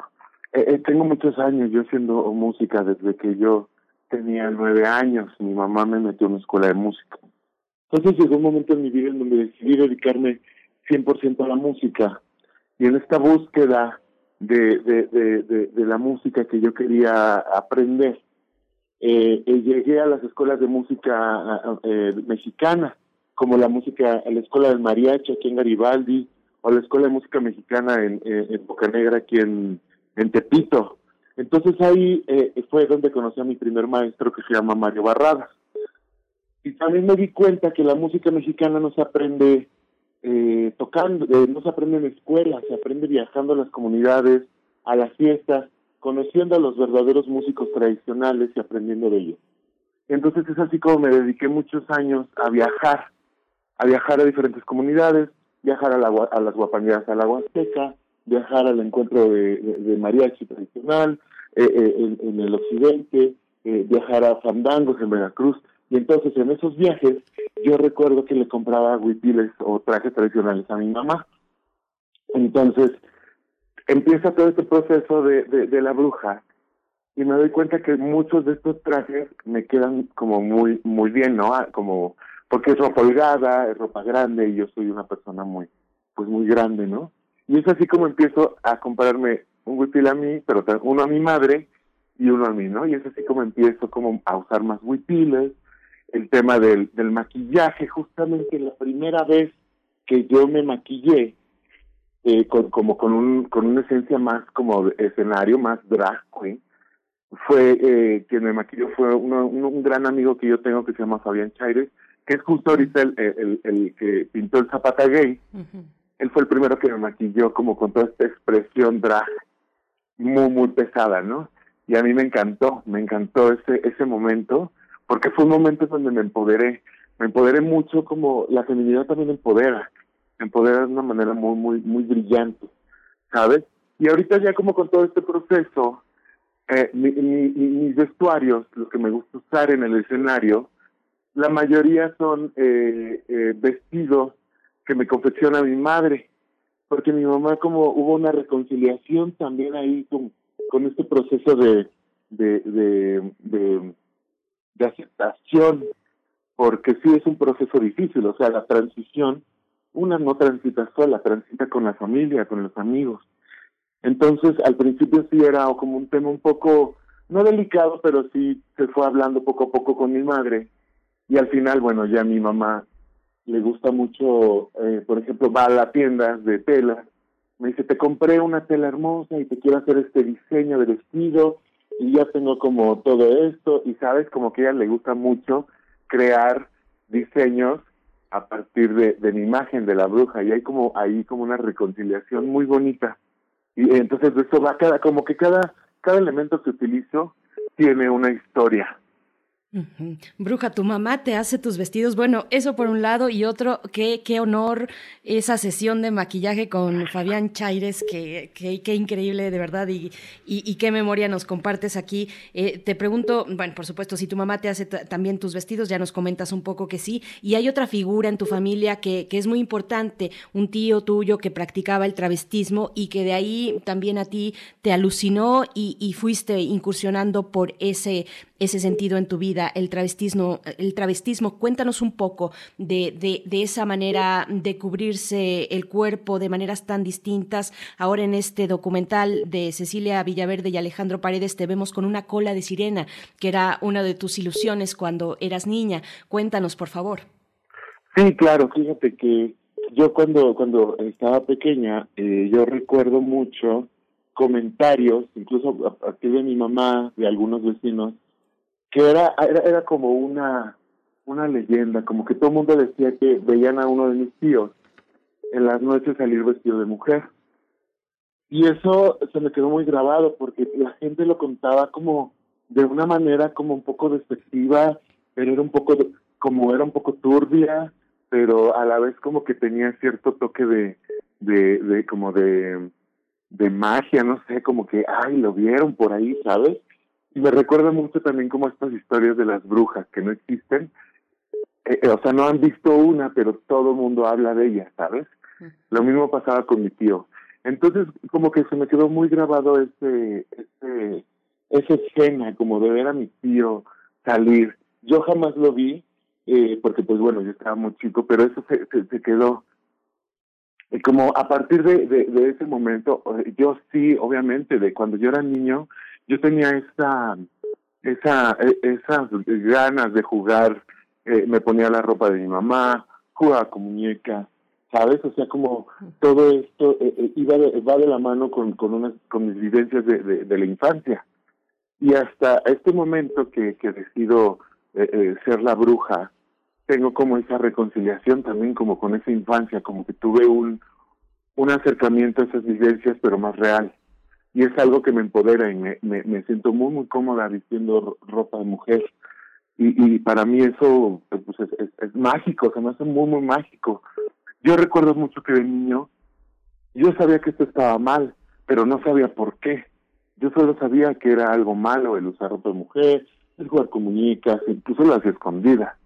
eh, eh, tengo muchos años yo haciendo música desde que yo tenía nueve años. Mi mamá me metió en una escuela de música. Entonces llegó un momento en mi vida en donde decidí dedicarme 100% a la música. Y en esta búsqueda de, de, de, la música que yo quería aprender, eh, eh, llegué a las escuelas de música eh, mexicana, como la música, a la escuela del mariachi aquí en Garibaldi, o la escuela de música mexicana en, en, en Boca Negra aquí en, en Tepito. Entonces ahí eh, fue donde conocí a mi primer maestro que se llama Mario Barradas. Y también me di cuenta que la música mexicana no se aprende eh, tocando, eh, no se aprende en escuelas, se aprende viajando a las comunidades, a las fiestas, conociendo a los verdaderos músicos tradicionales y aprendiendo de ellos. Entonces es así como me dediqué muchos años a viajar, a viajar a diferentes comunidades, viajar a, la, a las guapaneras a la Huasteca, viajar al encuentro de mariachi tradicional eh, eh, en, en el occidente, eh, viajar a fandangos en Veracruz. Y entonces en esos viajes yo recuerdo que le compraba huipiles o trajes tradicionales a mi mamá. Entonces empieza todo este proceso de, de, de la bruja y me doy cuenta que muchos de estos trajes me quedan como muy muy bien, ¿no? Ah, Como porque es ropa holgada, es ropa grande y yo soy una persona muy pues muy grande, ¿no? Y es así como empiezo a comprarme un huipil a mí, pero uno a mi madre y uno a mí, ¿no? Y es así como empiezo como a usar más huipiles, el tema del, del maquillaje, justamente la primera vez que yo me maquillé, eh, con, como con, un, con una esencia más como escenario, más drag queen, fue eh, quien me maquilló fue uno, un, un gran amigo que yo tengo que se llama Fabián Chaires, que es justo ahorita el, el, el que pintó el Zapata Gay. Él fue el primero que me maquilló como con toda esta expresión drag muy, muy pesada, ¿no? Y a mí me encantó, me encantó ese, ese momento, porque fue un momento donde me empoderé, me empoderé mucho como la feminidad también empodera, empodera de una manera muy, muy, muy brillante, ¿sabes? Y ahorita ya como con todo este proceso, eh, mi- mi- mi- mis vestuarios, los que me gusta usar en el escenario, la mayoría son eh, eh, vestidos que me confecciona mi madre, porque mi mamá como hubo una reconciliación también ahí con, con este proceso de, de aceptación, porque sí es un proceso difícil, o sea, la transición, una no transita sola, transita con la familia, con los amigos. Entonces, al principio sí era como un tema un poco, no delicado, pero sí se fue hablando poco a poco con mi madre Y al final, bueno, ya mi mamá le gusta mucho, eh, por ejemplo, va a la tienda de tela, me dice, te compré una tela hermosa y te quiero hacer este diseño de vestido y ya tengo como todo esto y sabes, como que a ella le gusta mucho crear diseños a partir de, de mi imagen de la bruja y hay como ahí como una reconciliación muy bonita. Y entonces eso va cada como que cada cada elemento que utilizo tiene una historia Bruja, tu mamá te hace tus vestidos. Bueno, eso por un lado y otro, qué, qué honor esa sesión de maquillaje con Fabián Chaires, que, increíble de verdad y, y, qué memoria nos compartes aquí. Eh, te pregunto, bueno, por supuesto, si tu mamá te hace ta- también tus vestidos, ya nos comentas un poco que sí. Y hay otra figura en tu familia que, que es muy importante, un tío tuyo que practicaba el travestismo y que de ahí también a ti te alucinó y, y fuiste incursionando por ese ese sentido en tu vida, el travestismo. El travestismo. Cuéntanos un poco de, de, de esa manera de cubrirse el cuerpo de maneras tan distintas. Ahora en este documental de Cecilia Villaverde y Alejandro Paredes te vemos con una cola de sirena, que era una de tus ilusiones cuando eras niña. Cuéntanos, por favor. Sí, claro, fíjate que yo cuando cuando estaba pequeña, eh, yo recuerdo mucho comentarios, incluso a partir de mi mamá, de algunos vecinos, que era, era, era como una, una leyenda, como que todo el mundo decía que veían a uno de mis tíos en las noches salir vestido de mujer. Y eso se me quedó muy grabado porque la gente lo contaba como de una manera como un poco despectiva, pero era un poco, como era un poco turbia, pero a la vez como que tenía cierto toque de, de, de como de, de magia, no sé, como que, ay, lo vieron por ahí, ¿sabes? Y me recuerda mucho también como estas historias de las brujas que no existen, Eh, eh, o sea, no han visto una, pero todo el mundo habla de ella, ¿sabes? Lo mismo pasaba con mi tío. Entonces, como que se me quedó muy grabado ese, ese, esa escena, como de ver a mi tío salir. Yo jamás lo vi, eh, porque pues bueno, yo estaba muy chico, pero eso se, se, se quedó. Y como a partir de, de, de ese momento, eh, yo sí, obviamente, de cuando yo era niño, yo tenía esa, esa, eh, esas ganas de jugar, eh, me ponía la ropa de mi mamá, jugaba con muñecas, ¿sabes? O sea, como todo esto eh, eh, iba de, va de la mano con, con, unas, con mis vivencias de, de, de la infancia. Y hasta este momento que, que decido eh, eh, ser la bruja, tengo como esa reconciliación también como con esa infancia, como que tuve un, un acercamiento a esas vivencias, pero más real. Y es algo que me empodera y me, me, me siento muy, muy cómoda vistiendo ro- ropa de mujer. Y, y para mí eso eh, pues es, es, es mágico, se me hace muy, muy mágico. Yo recuerdo mucho que de niño yo sabía que esto estaba mal, pero no sabía por qué. Yo solo sabía que era algo malo el usar ropa de mujer, el jugar con muñecas, incluso las escondidas.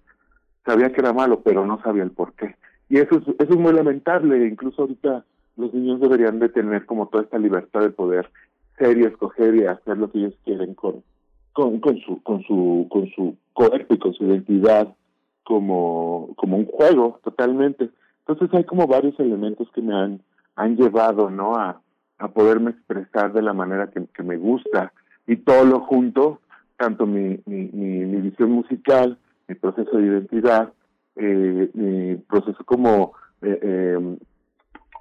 Sabía que era malo, pero no sabía el por qué. Y eso es, eso es muy lamentable. Incluso ahorita los niños deberían de tener como toda esta libertad de poder ser y escoger y hacer lo que ellos quieren con, con, su, con su, con su cuerpo y con su identidad como, como un juego totalmente. Entonces hay como varios elementos que me han, han llevado, ¿no? A, a poderme expresar de la manera que, me gusta y todo lo junto, tanto mi, mi, mi, mi visión musical, mi proceso de identidad, eh, mi proceso como eh, eh,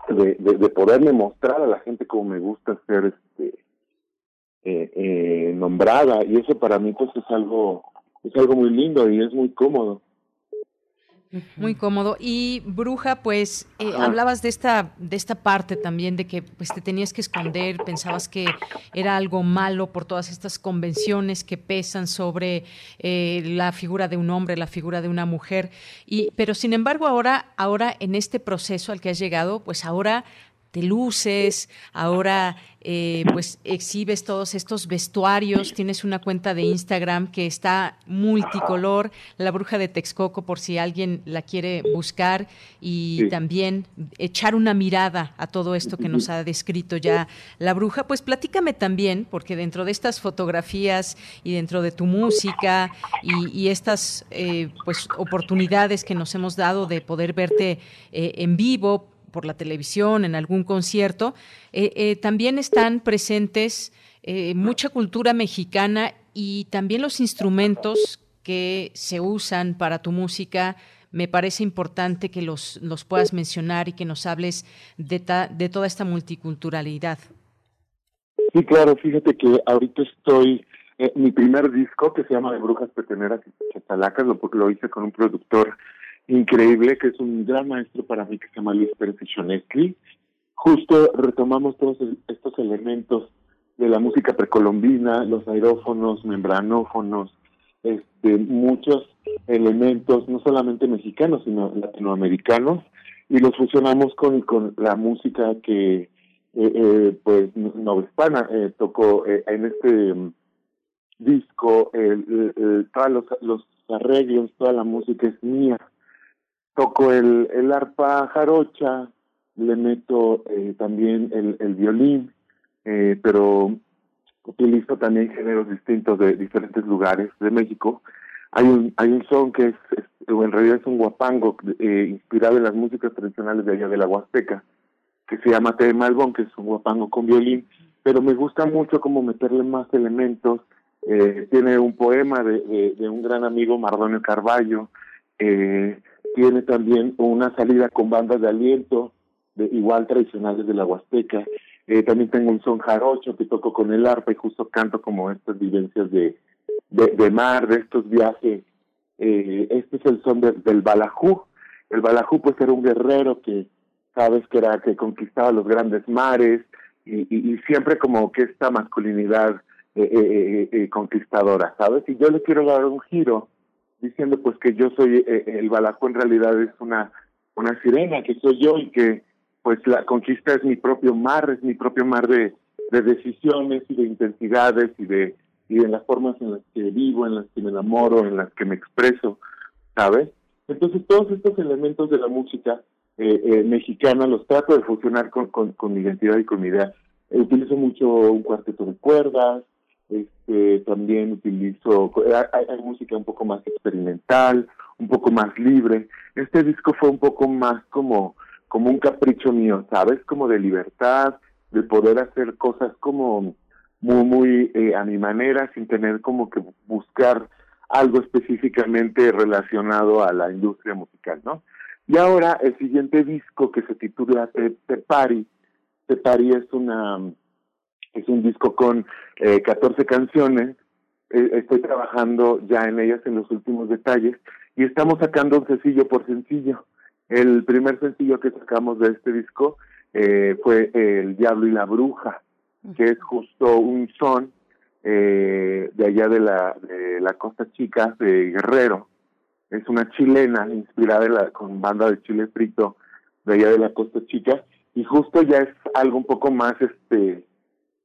de, de, de poderme mostrar a la gente como me gusta ser este eh, eh, nombrada. Y eso para mí pues es algo es algo muy lindo y es muy cómodo Muy cómodo. Y Bruja, pues eh, hablabas de esta, de esta parte también, de que pues te tenías que esconder, pensabas que era algo malo por todas estas convenciones que pesan sobre eh, la figura de un hombre, la figura de una mujer. Y, pero sin embargo, ahora, ahora en este proceso al que has llegado, pues ahora luces, ahora eh, pues exhibes todos estos vestuarios, tienes una cuenta de Instagram que está multicolor, la bruja de Texcoco por si alguien la quiere buscar y Sí. también echar una mirada a todo esto que nos ha descrito ya la bruja, pues platícame también, porque dentro de estas fotografías y dentro de tu música y, y estas eh, pues oportunidades que nos hemos dado de poder verte eh, en vivo, por la televisión, en algún concierto, eh, eh, también están presentes eh, mucha cultura mexicana y también los instrumentos que se usan para tu música, me parece importante que los, los puedas mencionar y que nos hables de, de toda esta multiculturalidad. Sí, claro, fíjate que ahorita estoy, eh, mi primer disco que se llama De Brujas Peteneras y Chatalacas, lo, lo hice con un productor increíble que es un gran maestro para mí que se llama Luis Pérez Chonesky. Justo retomamos todos estos elementos de la música precolombina, los aerófonos, membranófonos, este, muchos elementos, no solamente mexicanos, sino latinoamericanos, y los fusionamos con, con la música que, eh, eh, pues, Hispana eh, tocó eh, en este mm, disco, todos los, los arreglos, toda la música es mía. Toco el, el arpa jarocha, le meto eh, también el, el violín, eh, pero utilizo también géneros distintos de diferentes lugares de México. Hay un hay un son que es, en realidad es un guapango eh, inspirado en las músicas tradicionales de allá de la Huasteca, que se llama Te Malbón, que es un guapango con violín, pero me gusta mucho como meterle más elementos. Eh, tiene un poema de, de, un gran amigo, Mardonio Carballo, eh, tiene también una salida con bandas de aliento, de, igual tradicionales de la Huasteca. Eh, también tengo un son jarocho que toco con el arpa y justo canto como estas vivencias de, de, mar, de estos viajes. Eh, este es el son del balajú. El balajú pues era un guerrero que sabes que era que conquistaba los grandes mares y, y, siempre como que esta masculinidad eh, eh, eh, conquistadora, ¿sabes? Y yo le quiero dar un giro diciendo pues que yo soy el balajú en realidad es una una sirena que soy yo y que pues la conquista es mi propio mar, es mi propio mar de, de decisiones y de intensidades y de y de las formas en las que vivo, en las que me enamoro, en las que me expreso, ¿sabes? Entonces todos estos elementos de la música eh, eh, mexicana los trato de fusionar con, con, mi identidad y con mi idea. Eh, utilizo mucho un cuarteto de cuerdas, este, también utilizo, hay, música un poco más experimental, un poco más libre. Este disco fue un poco más como como un capricho mío, ¿sabes? Como de libertad, de poder hacer cosas como muy, muy eh, a mi manera, sin tener como que buscar algo específicamente relacionado a la industria musical, ¿no? Y ahora el siguiente disco que se titula Te, Te Pari, Te Pari es una es un disco con eh, 14 canciones, eh, estoy trabajando ya en ellas en los últimos detalles y estamos sacando un sencillo por sencillo. El primer sencillo que sacamos de este disco eh, fue El Diablo y la Bruja, que es justo un son eh, de allá de la, de la Costa Chica, de Guerrero. Es una chilena inspirada en la, con banda de chile frito de allá de la Costa Chica y justo ya es algo un poco más este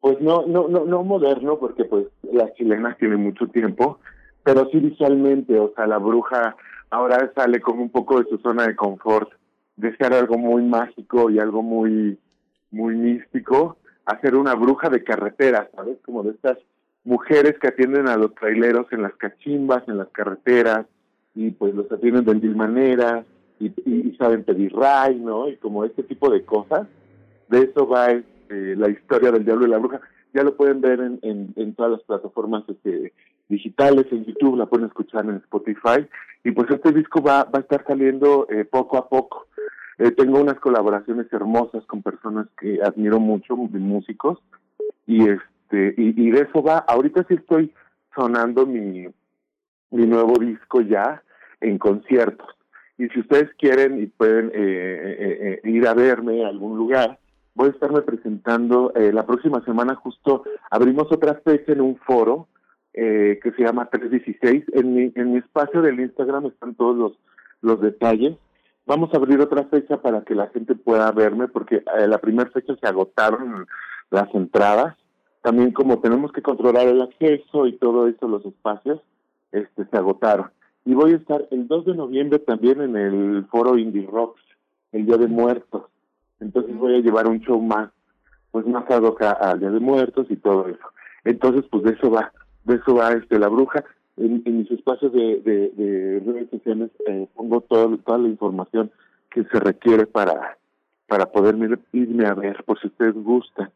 pues no no no no moderno porque pues las chilenas tienen mucho tiempo pero sí visualmente o sea la bruja ahora sale como un poco de su zona de confort, de ser algo muy mágico y algo muy, muy místico, hacer una bruja de carretera, ¿sabes? Como de estas mujeres que atienden a los traileros en las cachimbas, en las carreteras, y pues los atienden de mil maneras, y, y, saben pedir ray, ¿no? Y como este tipo de cosas. De eso va la historia del diablo y la bruja. Ya lo pueden ver en, en, todas las plataformas este, digitales, en YouTube, la pueden escuchar en Spotify. Y pues este disco va, va a estar saliendo eh, poco a poco. Eh, tengo unas colaboraciones hermosas con personas que admiro mucho, músicos, y este y, y de eso va. Ahorita sí estoy sonando mi, mi nuevo disco ya en conciertos. Y si ustedes quieren y pueden eh, eh, eh ir a verme a algún lugar, voy a estarme presentando eh, la próxima semana justo abrimos otra fecha en un foro eh, que se llama 316. En mi, en mi espacio del Instagram están todos los, los detalles. Vamos a abrir otra fecha para que la gente pueda verme, porque eh, la primera fecha se agotaron las entradas. También como tenemos que controlar el acceso y todo eso, los espacios, este se agotaron. Y voy a estar el 2 de noviembre también en el foro Indie Rocks, el Día de Muertos. Entonces voy a llevar un show más, pues más ad hoc al Día de Muertos y todo eso. Entonces, pues de eso va de eso va este la bruja. En, mis espacios de, de, redes sociales eh, pongo todo, toda la información que se requiere para para poder irme a ver por si ustedes gustan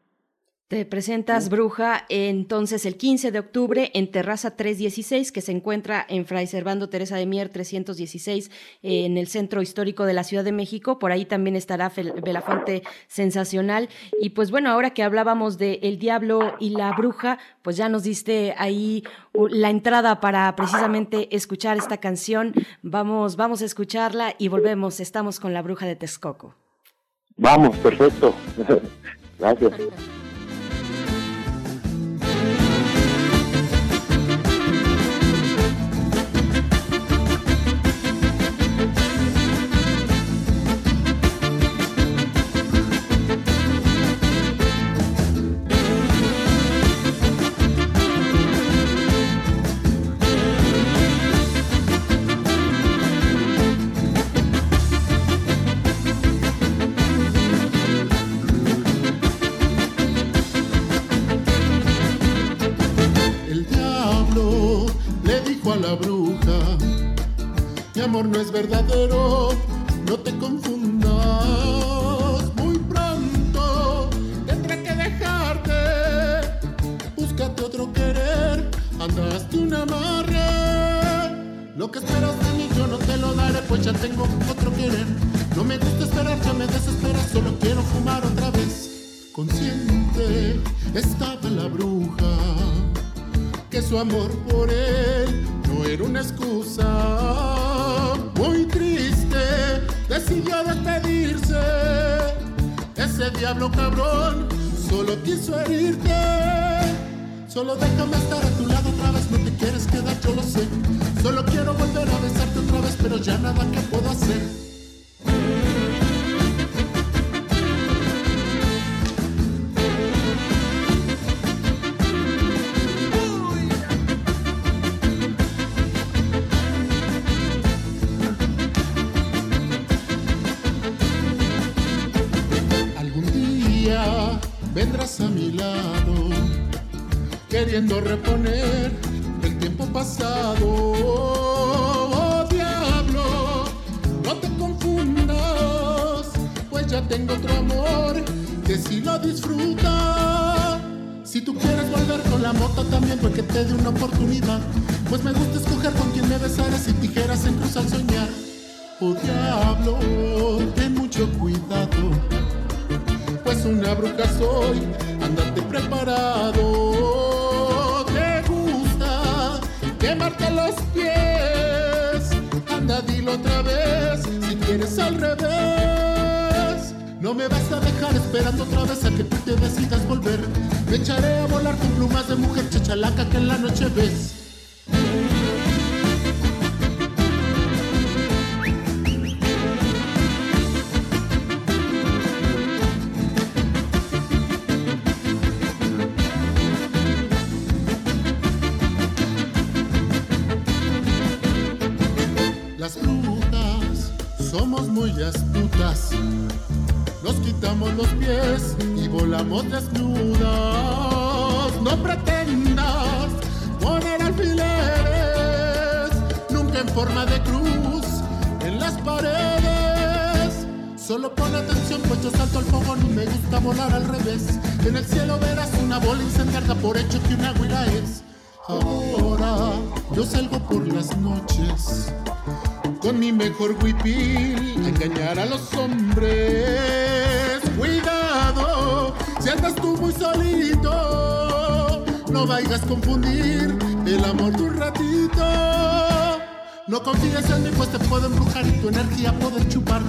Te presentas Bruja entonces el 15 de octubre en Terraza 316 que se encuentra en Fray Servando Teresa de Mier 316 en el centro histórico de la Ciudad de México. Por ahí también estará Belafonte Sensacional. Y pues bueno, ahora que hablábamos de El Diablo y la Bruja, pues ya nos diste ahí la entrada para precisamente escuchar esta canción. Vamos, vamos a escucharla y volvemos. Estamos con la Bruja de Texcoco. Vamos, perfecto. Gracias. Lo que esperas de mí yo no te lo daré, pues ya tengo otro querer. No me gusta esperar, ya me desespera, solo quiero fumar otra vez. Consciente estaba la bruja que su amor por él no era una excusa. Muy triste, decidió despedirse. Ese diablo cabrón solo quiso herirte. Solo déjame estar a tu lado otra vez, no te quieres quedar, yo lo sé. Solo quiero volver a besarte otra vez, pero ya nada que puedo hacer. Pues me gusta escoger con quien me besara sin tijeras en cruz al soñar. Oh diablo, ten mucho cuidado, pues una bruja soy, No me vas a dejar esperando otra vez a que tú te decidas volver. Me echaré a volar con plumas de mujer chachalaca que en la noche ves. No confíes en mí, pues te puedo embrujar y tu energía poder chupar.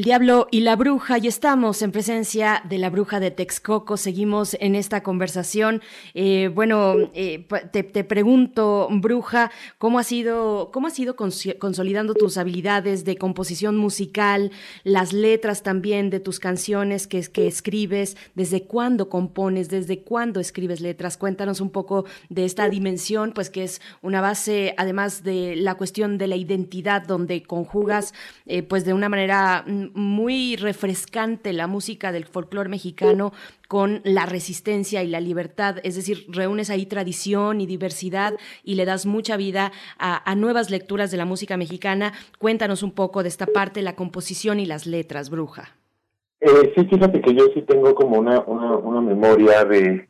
El diablo y la bruja, y estamos en presencia de la bruja de Texcoco. Seguimos en esta conversación. Eh, bueno, eh, te, te pregunto, bruja, ¿cómo has ido, cómo has ido cons- consolidando tus habilidades de composición musical, las letras también de tus canciones que, que escribes? ¿Desde cuándo compones? ¿Desde cuándo escribes letras? Cuéntanos un poco de esta dimensión, pues que es una base, además de la cuestión de la identidad, donde conjugas, eh, pues de una manera mm, muy refrescante la música del folclore mexicano con la resistencia y la libertad, es decir, reúnes ahí tradición y diversidad y le das mucha vida a, nuevas lecturas de la música mexicana. Cuéntanos un poco de esta parte, la composición y las letras, Bruja. Eh, sí, fíjate que yo sí tengo como una, una, memoria de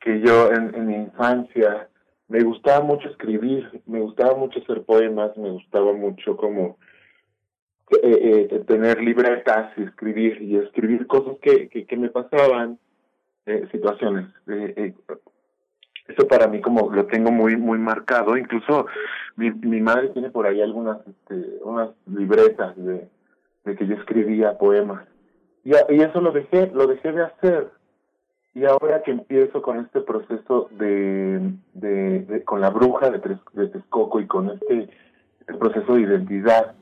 que yo en, en mi infancia me gustaba mucho escribir, me gustaba mucho hacer poemas, me gustaba mucho como eh, eh, tener libretas y escribir y escribir cosas que, que, me pasaban, eh, situaciones. Eh, eso para mí como lo tengo muy muy marcado. Incluso mi, mi madre tiene por ahí algunas este, unas libretas de, de que yo escribía poemas y, y eso lo dejé lo dejé de hacer y ahora que empiezo con este proceso de, de, con la bruja de, de Texcoco y con este el proceso de identidad,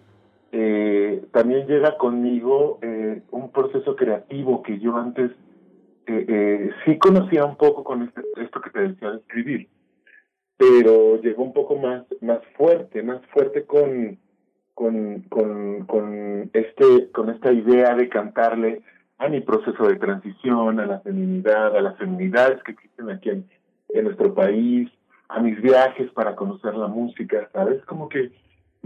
eh, también llega conmigo eh, un proceso creativo que yo antes eh, eh, sí conocía un poco con este, esto que te decía de escribir, pero llegó un poco más, más fuerte, más fuerte con, con, con, con, este, con esta idea de cantarle a mi proceso de transición, a la feminidad, a las feminidades que existen aquí en, nuestro país, a mis viajes para conocer la música, ¿sabes? Como que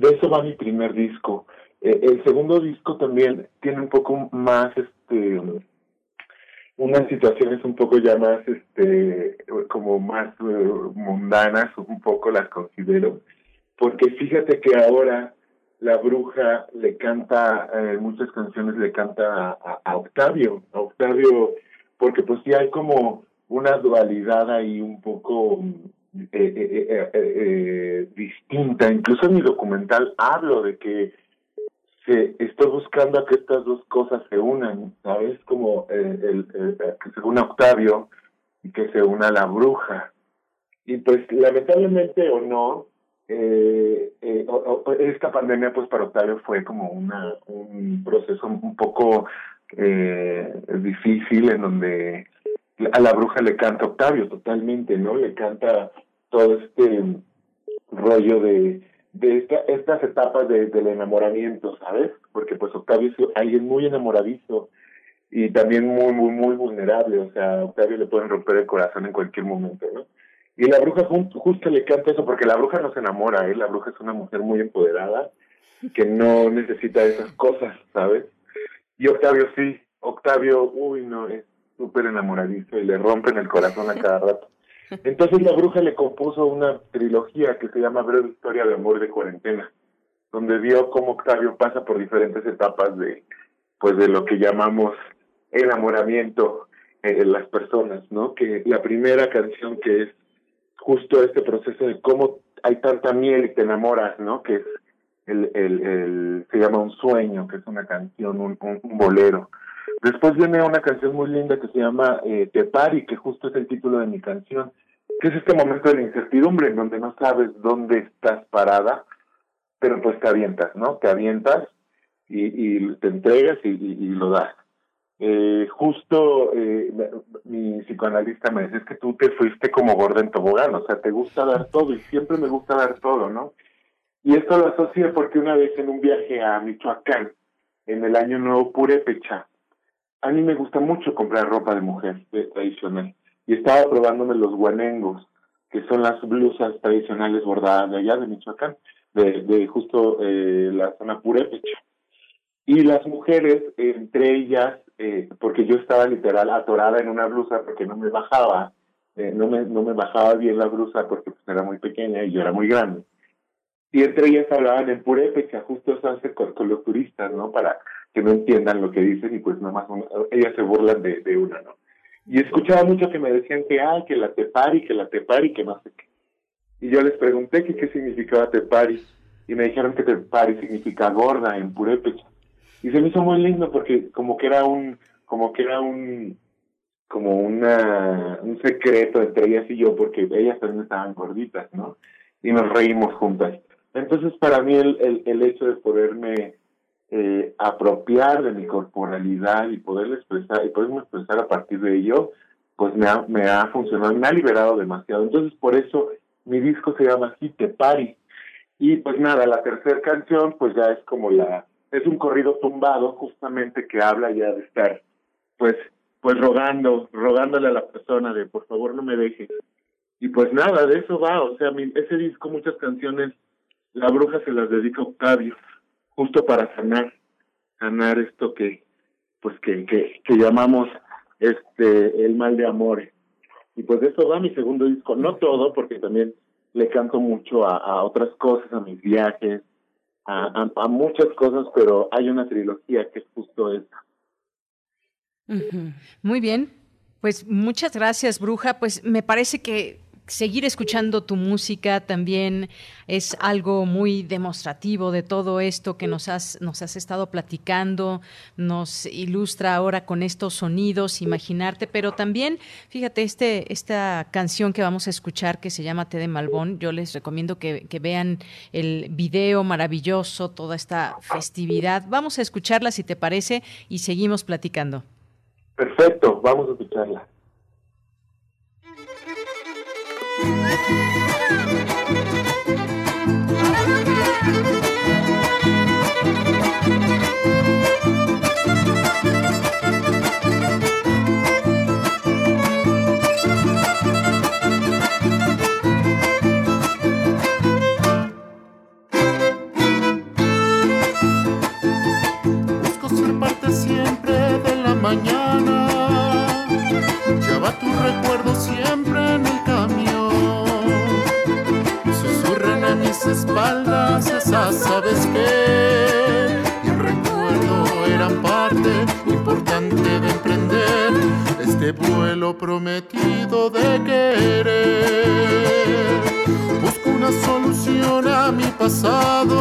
de eso va mi primer disco. Eh, el segundo disco también tiene un poco más, este, unas situaciones un poco ya más, este, como más eh, mundanas, un poco las considero, porque fíjate que ahora la bruja le canta, eh, muchas canciones le canta a, Octavio, a Octavio, porque pues sí hay como una dualidad ahí un poco eh, eh, eh, distinta. Incluso en mi documental hablo de que se estoy buscando a que estas dos cosas se unan, ¿sabes? Como el, que se una Octavio y que se una la bruja. Y pues lamentablemente o no, eh, eh, esta pandemia pues para Octavio fue como una un proceso un poco difícil en donde a la bruja le canta Octavio totalmente, ¿no? Le canta todo este rollo de de esta, estas etapas de, del enamoramiento, ¿sabes? Porque pues Octavio es alguien muy enamoradizo y también muy, muy, muy vulnerable, o sea, a Octavio le pueden romper el corazón en cualquier momento, ¿no? Y la bruja justo le canta eso, porque la bruja no se enamora, ¿eh? La bruja es una mujer muy empoderada, que no necesita esas cosas, ¿sabes? Y Octavio sí, Octavio, uy, no, es súper enamoradizo y le rompen el corazón a cada rato. Entonces la bruja le compuso una trilogía que se llama Breve Historia de Amor de Cuarentena, donde vio cómo Octavio pasa por diferentes etapas de, pues, de lo que llamamos enamoramiento en las personas, ¿no? Que la primera canción que es justo este proceso de cómo hay tanta miel y te enamoras, ¿no? Que es el, el, el se llama Un Sueño, que es una canción, un, bolero. Después viene una canción muy linda que se llama eh, Te Pari, que justo es el título de mi canción, que es este momento de la incertidumbre en donde no sabes dónde estás parada, pero pues te avientas, ¿no? Te avientas y, te entregas y, lo das. Eh, justo eh, mi psicoanalista me dice, es que tú te fuiste como gorda en tobogán, o sea, te gusta dar todo y siempre me gusta dar todo, ¿no? Y esto lo asocié porque una vez en un viaje a Michoacán, en el año nuevo Purépecha, a mí me gusta mucho comprar ropa de mujer tradicional y estaba probándome los guanengos, que son las blusas tradicionales bordadas de allá de Michoacán, de, de justo eh, la zona Purépecha. Y las mujeres, entre ellas, eh, porque yo estaba literal atorada en una blusa porque no me bajaba, eh, no, me, no me bajaba bien la blusa porque pues, era muy pequeña y yo era muy grande. Y entre ellas hablaban en purépecha, justo eso hace con, los turistas, ¿no? Para que no entiendan lo que dicen y pues nada más ellas se burlan de, de una, ¿no? Y escuchaba mucho que me decían que, ah, que la tepari, que la tepari, que no sé qué. Y yo les pregunté que qué significaba tepari. Y me dijeron que tepari significa gorda en purépecha y se me hizo muy lindo porque como que era un como que era un como una un secreto entre ellas y yo porque ellas también estaban gorditas no y nos reímos juntas entonces para mí el el, el hecho de poderme eh, apropiar de mi corporalidad y poderle expresar y poderme expresar a partir de ello pues me ha, me ha funcionado me ha liberado demasiado. Entonces por eso mi disco se llama así Te Pari y pues nada la tercera canción pues ya es como la es un corrido tumbado justamente que habla ya de estar pues pues rogando, rogándole a la persona de por favor no me dejes. Y pues nada, de eso va, o sea, mi, ese disco, muchas canciones, la bruja se las dedica a Octavio, justo para sanar, sanar esto que, pues que, que, llamamos este el mal de amores. Y pues de eso va mi segundo disco, no todo, porque también le canto mucho a, otras cosas, a mis viajes, a, a, muchas cosas, pero hay una trilogía que es justo esta. Muy bien. Pues muchas gracias, Bruja. Pues me parece que seguir escuchando tu música también es algo muy demostrativo de todo esto que nos has, nos has estado platicando, nos ilustra ahora con estos sonidos, imaginarte, pero también, fíjate, este, esta canción que vamos a escuchar que se llama Té de Malbón, yo les recomiendo que, que vean el video maravilloso, toda esta festividad. Vamos a escucharla si te parece y seguimos platicando. Perfecto, vamos a escucharla. Busco vuelo prometido de querer. Busco una solución a mi pasado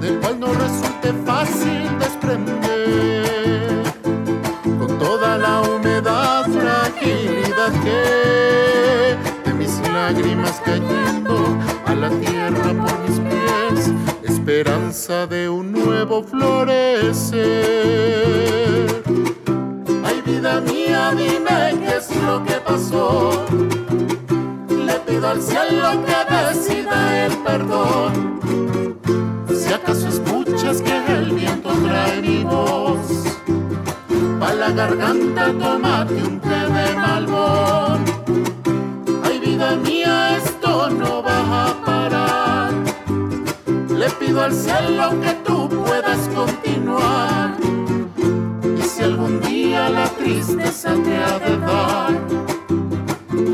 del cual no resulte fácil desprender con toda la humedad, fragilidad que de mis lágrimas cayendo a la tierra por mis pies, esperanza de un nuevo florecer. Dime qué es lo que pasó. Le pido al cielo que decida el perdón. Si acaso escuchas que el viento trae mi voz, pa' la garganta tómate un té de malbón. Ay vida mía, esto no va a parar. Le pido al cielo que tú puedas continuar. Tristeza te ha de dar,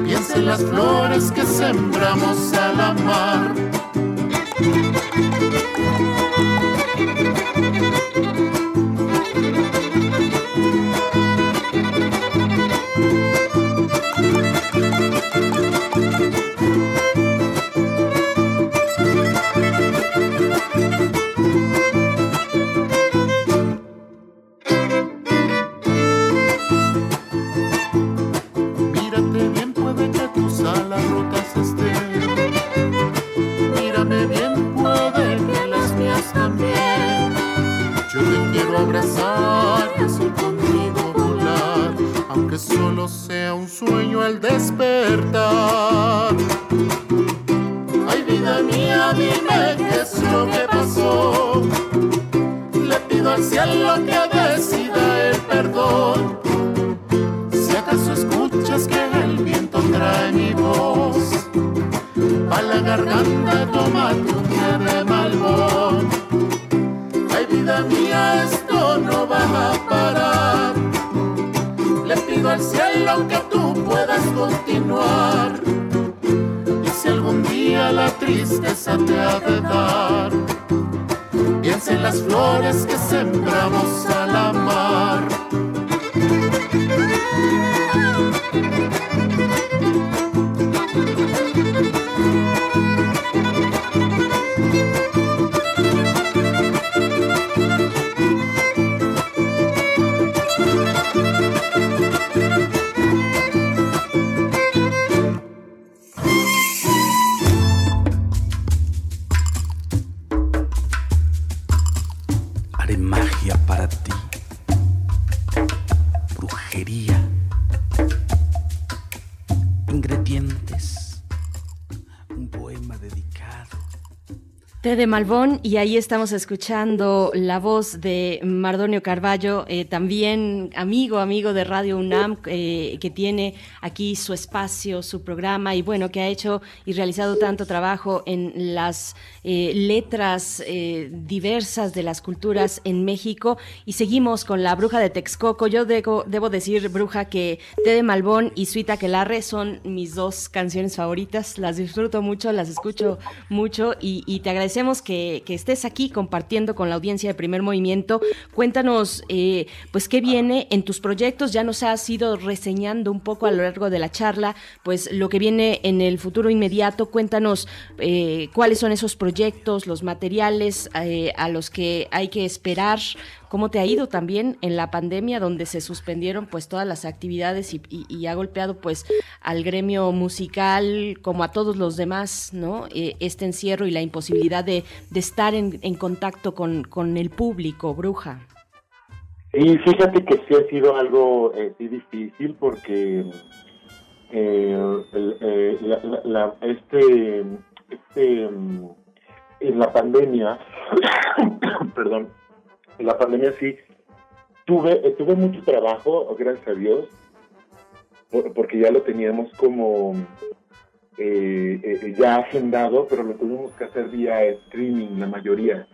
piensa en las flores que sembramos al amar. Malbón y ahí estamos escuchando la voz de Mardonio Carballo, eh, también amigo, amigo de Radio UNAM, eh, que tiene su espacio, su programa y bueno, que ha hecho y realizado tanto trabajo en las eh, letras diversas de las culturas en México. Y seguimos con la Bruja de Texcoco. Yo debo, debo decir, Bruja, que Té de Malbón y Suita Quelarre son mis dos canciones favoritas. Las disfruto mucho, las escucho mucho y, y te agradecemos que, estés aquí compartiendo con la audiencia de Primer Movimiento. Cuéntanos, eh, pues, qué viene en tus proyectos. Ya nos has ido reseñando un poco a lo largo de la charla, pues, lo que viene en el futuro inmediato. Cuéntanos eh, cuáles son esos proyectos, los materiales eh, a los que hay que esperar ¿Cómo te ha ido también en la pandemia donde se suspendieron pues todas las actividades y, ha golpeado pues al gremio musical como a todos los demás, ¿no? Eh, este encierro y la imposibilidad de, estar en, contacto con, el público, bruja. Y fíjate que sí ha sido algo eh, difícil porque eh, este, este, en la pandemia, perdón, en la pandemia sí tuve, eh, tuve mucho trabajo, gracias a Dios, porque ya lo teníamos como eh, eh, ya agendado, pero lo tuvimos que hacer vía streaming la mayoría.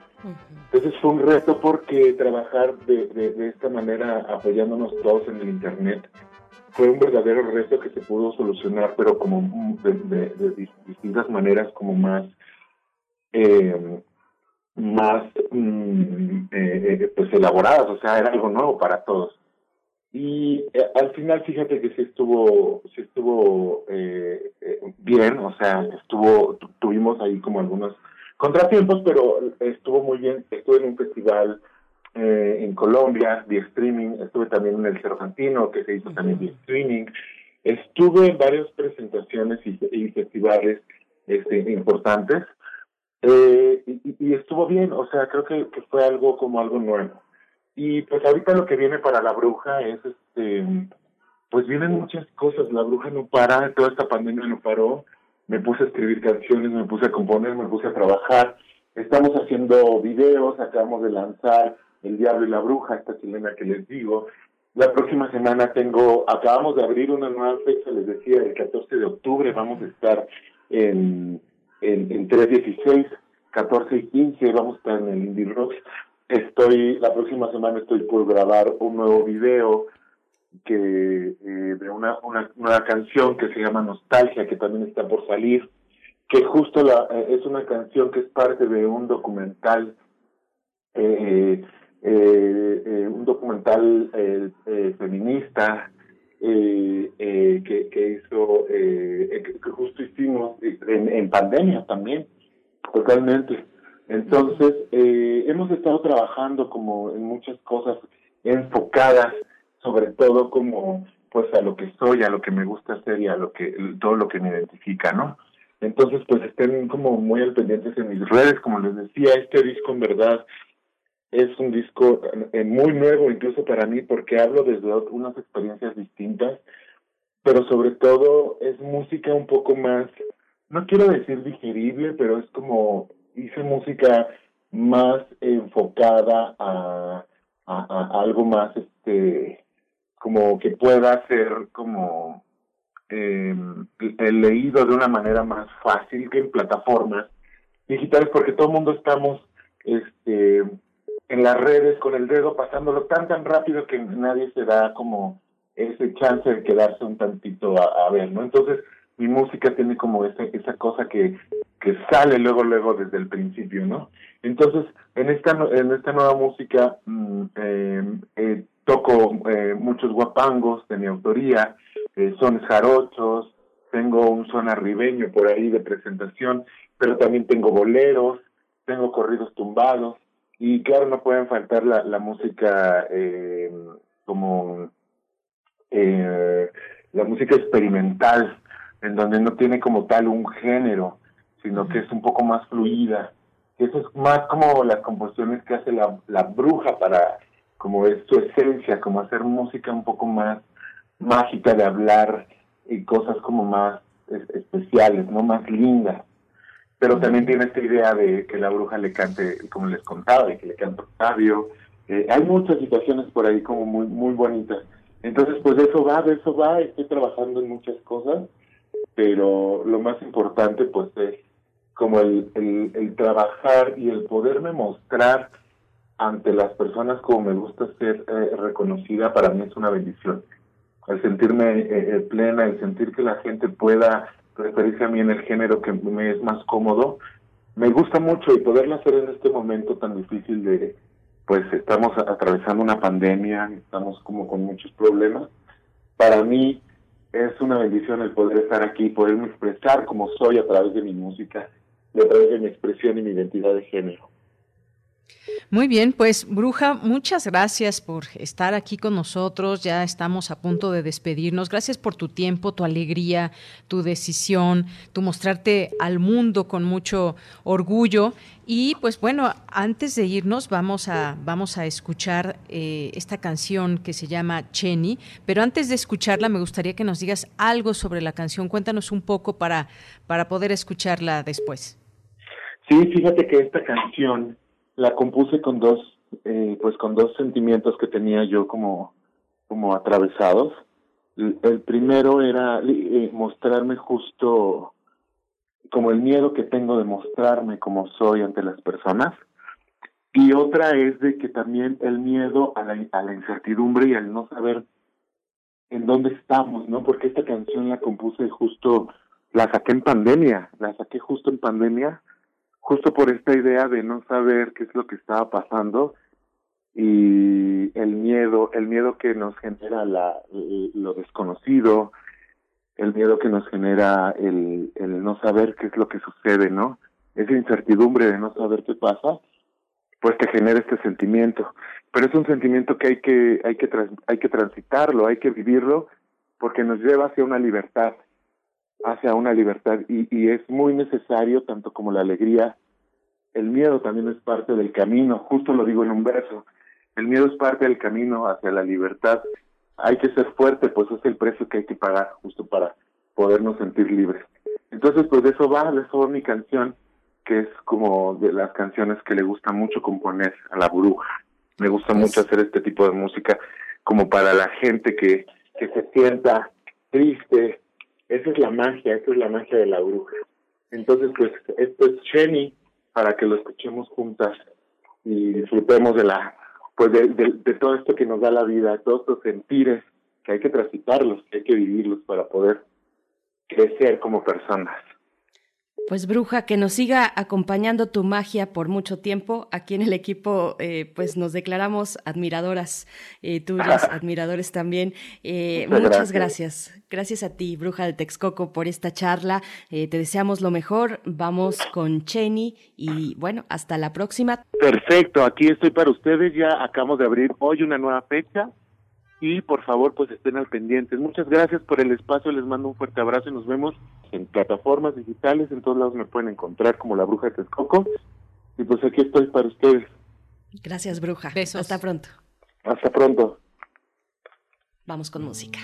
Entonces fue un reto porque trabajar de, de, esta manera apoyándonos todos en el Internet fue un verdadero reto que se pudo solucionar, pero como de, de distintas maneras, como más eh, más mm, eh, eh, pues elaboradas, o sea, era algo nuevo para todos. Y eh, al final, fíjate que sí estuvo, sí estuvo bien, o sea, estuvo, tuvimos ahí como algunos contratiempos, pero estuvo muy bien. Estuve en un festival en Colombia, de streaming, estuve también en el Cervantino, que se hizo también de streaming. Estuve en varias presentaciones y, y festivales este, importantes. Eh, y, estuvo bien, o sea, creo que, fue algo como algo nuevo. Y pues ahorita lo que viene para la bruja es, este, pues vienen muchas cosas, la bruja no para, toda esta pandemia no paró, me puse a escribir canciones, me puse a componer, me puse a trabajar, estamos haciendo videos, acabamos de lanzar El Diablo y la Bruja, esta chilena que les digo, la próxima semana tengo, acabamos de abrir una nueva fecha, les decía, el 14 de octubre. Vamos a estar en en, en 3.16, 14 y 15 vamos a estar en el Indie Rocks. Estoy, la próxima semana estoy por grabar un nuevo video que eh, de una, una nueva canción que se llama Nostalgia, que también está por salir, que justo la, eh, es una canción que es parte de un documental, eh, un documental feminista eh, eh, que, que, hizo, eh, que, justo hicimos en, en, pandemia también, totalmente. Entonces, eh, hemos estado trabajando como en muchas cosas enfocadas, sobre todo como pues a lo que soy, a lo que me gusta hacer y a lo que todo lo que me identifica, ¿no? Entonces, pues estén como muy al pendientes en mis redes, como les decía, este disco en verdad es un disco eh, muy nuevo incluso para mí porque hablo desde unas experiencias distintas, pero sobre todo es música un poco más, no quiero decir digerible, pero es como hice música más enfocada a, a, algo más este como que pueda ser como eh, el leído de una manera más fácil que en plataformas digitales porque todo el mundo estamos este en las redes con el dedo pasándolo tan tan rápido que nadie se da como ese chance de quedarse un tantito a, ver, ¿no? Entonces mi música tiene como esa, esa cosa que, que sale luego luego desde el principio, ¿no? Entonces en esta en esta nueva música mm, em, eh, toco eh, muchos guapangos de mi autoría, eh, son jarochos, tengo un son arribeño por ahí de presentación, pero también tengo boleros, tengo corridos tumbados, y claro, no pueden faltar la, la música eh, como eh, la música experimental, en donde no tiene como tal un género, sino que es un poco más fluida. Eso es más como las composiciones que hace la, la bruja para, como es su esencia, como hacer música un poco más mágica de hablar y cosas como más especiales, no más lindas. Pero también tiene esta idea de que la bruja le cante, como les contaba, de que le canta Octavio. Eh, hay muchas situaciones por ahí como muy, muy bonitas. Entonces, pues de eso va, de eso va, estoy trabajando en muchas cosas, pero lo más importante pues es como el, el, el trabajar y el poderme mostrar ante las personas como me gusta ser eh, reconocida para mí es una bendición. El sentirme eh, eh, plena, el sentir que la gente pueda referirse a mí en el género que me es más cómodo, me gusta mucho y poderlo hacer en este momento tan difícil de, pues estamos atravesando una pandemia, estamos como con muchos problemas. Para mí es una bendición el poder estar aquí, poderme expresar como soy a través de mi música y a través de mi expresión y mi identidad de género. Muy bien, pues Bruja, muchas gracias por estar aquí con nosotros. Ya estamos a punto de despedirnos. Gracias por tu tiempo, tu alegría, tu decisión, tu mostrarte al mundo con mucho orgullo. Y pues bueno, antes de irnos vamos a, vamos a escuchar eh, esta canción que se llama Chenny, pero antes de escucharla me gustaría que nos digas algo sobre la canción. Cuéntanos un poco para, para poder escucharla después. Sí, fíjate que esta canción la compuse con dos, eh, pues con dos sentimientos que tenía yo como, como atravesados. El, primero era eh, mostrarme justo como el miedo que tengo de mostrarme como soy ante las personas. Y otra es de que también el miedo a la, a la incertidumbre y al no saber en dónde estamos, ¿no? Porque esta canción la compuse justo, la saqué en pandemia, la saqué justo en pandemia justo por esta idea de no saber qué es lo que estaba pasando y el miedo, el miedo que nos genera la, lo desconocido, el miedo que nos genera el, el no saber qué es lo que sucede, ¿no? Esa incertidumbre de no saber qué pasa, pues te genera este sentimiento. Pero es un sentimiento que hay que, hay que, hay que transitarlo, hay que vivirlo, porque nos lleva hacia una libertad, hacia una libertad y, y es muy necesario, tanto como la alegría, el miedo también es parte del camino, justo lo digo en un verso, el miedo es parte del camino hacia la libertad, hay que ser fuerte, pues es el precio que hay que pagar justo para podernos sentir libres. Entonces, pues de eso va, de eso va mi canción, que es como de las canciones que le gusta mucho componer a la bruja. Me gusta mucho hacer este tipo de música como para la gente que, que se sienta triste, esa es la magia, esa es la magia de la bruja. Entonces, pues, esto es Jenny para que lo escuchemos juntas y disfrutemos de la, pues de, de, todo esto que nos da la vida, todos estos sentires que hay que transitarlos, que hay que vivirlos para poder crecer como personas. Pues bruja, que nos siga acompañando tu magia por mucho tiempo. Aquí en el equipo, eh, pues nos declaramos admiradoras eh, tuyas, admiradores también. Eh, muchas, gracias. gracias. a ti, bruja de Texcoco, por esta charla. te deseamos lo mejor. Vamos con Cheney y bueno, hasta la próxima. Perfecto, aquí estoy para ustedes. Ya acabamos de abrir hoy una nueva fecha y por favor pues estén al pendientes. Muchas gracias por el espacio, les mando un fuerte abrazo y nos vemos en plataformas digitales, en todos lados me pueden encontrar como la bruja de Texcoco y pues aquí estoy para ustedes. Gracias bruja. Besos. Hasta pronto. Hasta pronto. Vamos con música.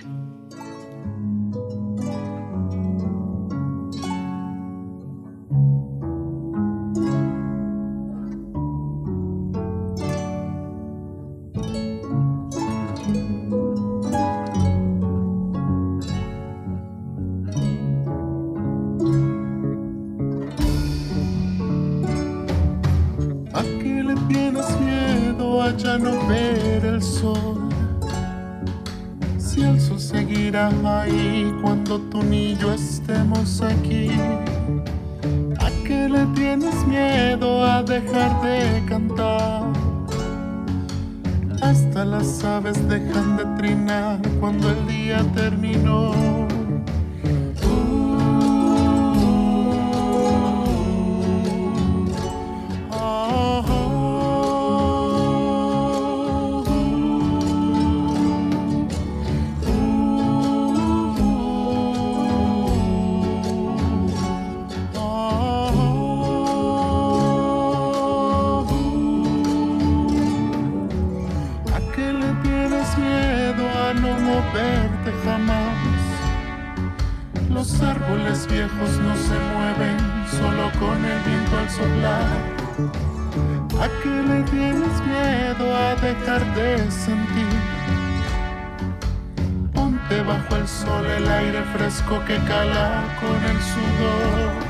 Ahí cuando tú ni yo estemos aquí. ¿A qué le tienes miedo a dejar de cantar? Hasta las aves dejan de trinar cuando el día terminó. árboles viejos no se mueven solo con el viento al soplar. ¿A qué le tienes miedo a dejar de sentir? Ponte bajo el sol el aire fresco que cala con el sudor.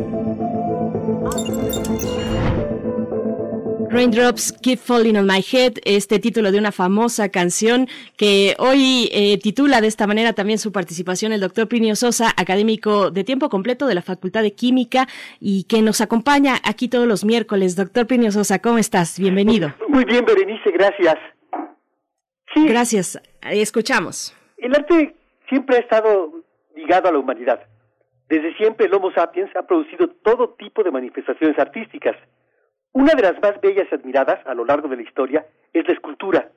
Raindrops Keep Falling on My Head, este título de una famosa canción que hoy eh, titula de esta manera también su participación el doctor Plinio Sosa, académico de tiempo completo de la Facultad de Química y que nos acompaña aquí todos los miércoles. Doctor Plinio Sosa, ¿cómo estás? Bienvenido. Muy bien, Berenice, gracias. Gracias. Escuchamos. El arte siempre ha estado ligado a la humanidad. Desde siempre el Homo sapiens ha producido todo tipo de manifestaciones artísticas. Una de las más bellas y admiradas a lo largo de la historia es la escultura.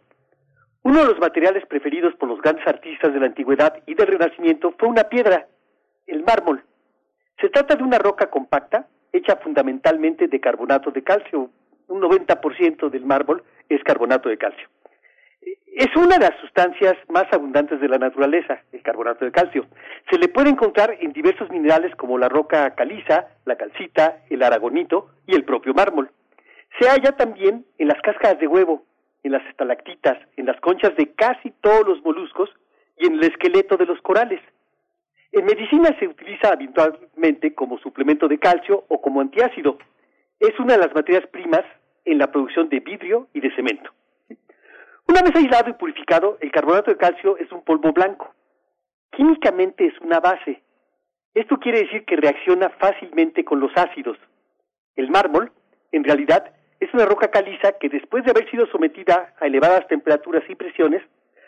Uno de los materiales preferidos por los grandes artistas de la antigüedad y del Renacimiento fue una piedra, el mármol. Se trata de una roca compacta hecha fundamentalmente de carbonato de calcio. Un 90% del mármol es carbonato de calcio. Es una de las sustancias más abundantes de la naturaleza, el carbonato de calcio. Se le puede encontrar en diversos minerales como la roca caliza, la calcita, el aragonito y el propio mármol. Se halla también en las cáscaras de huevo, en las estalactitas, en las conchas de casi todos los moluscos y en el esqueleto de los corales. En medicina se utiliza habitualmente como suplemento de calcio o como antiácido. Es una de las materias primas en la producción de vidrio y de cemento. Una vez aislado y purificado, el carbonato de calcio es un polvo blanco. Químicamente es una base. Esto quiere decir que reacciona fácilmente con los ácidos. El mármol, en realidad, es una roca caliza que después de haber sido sometida a elevadas temperaturas y presiones,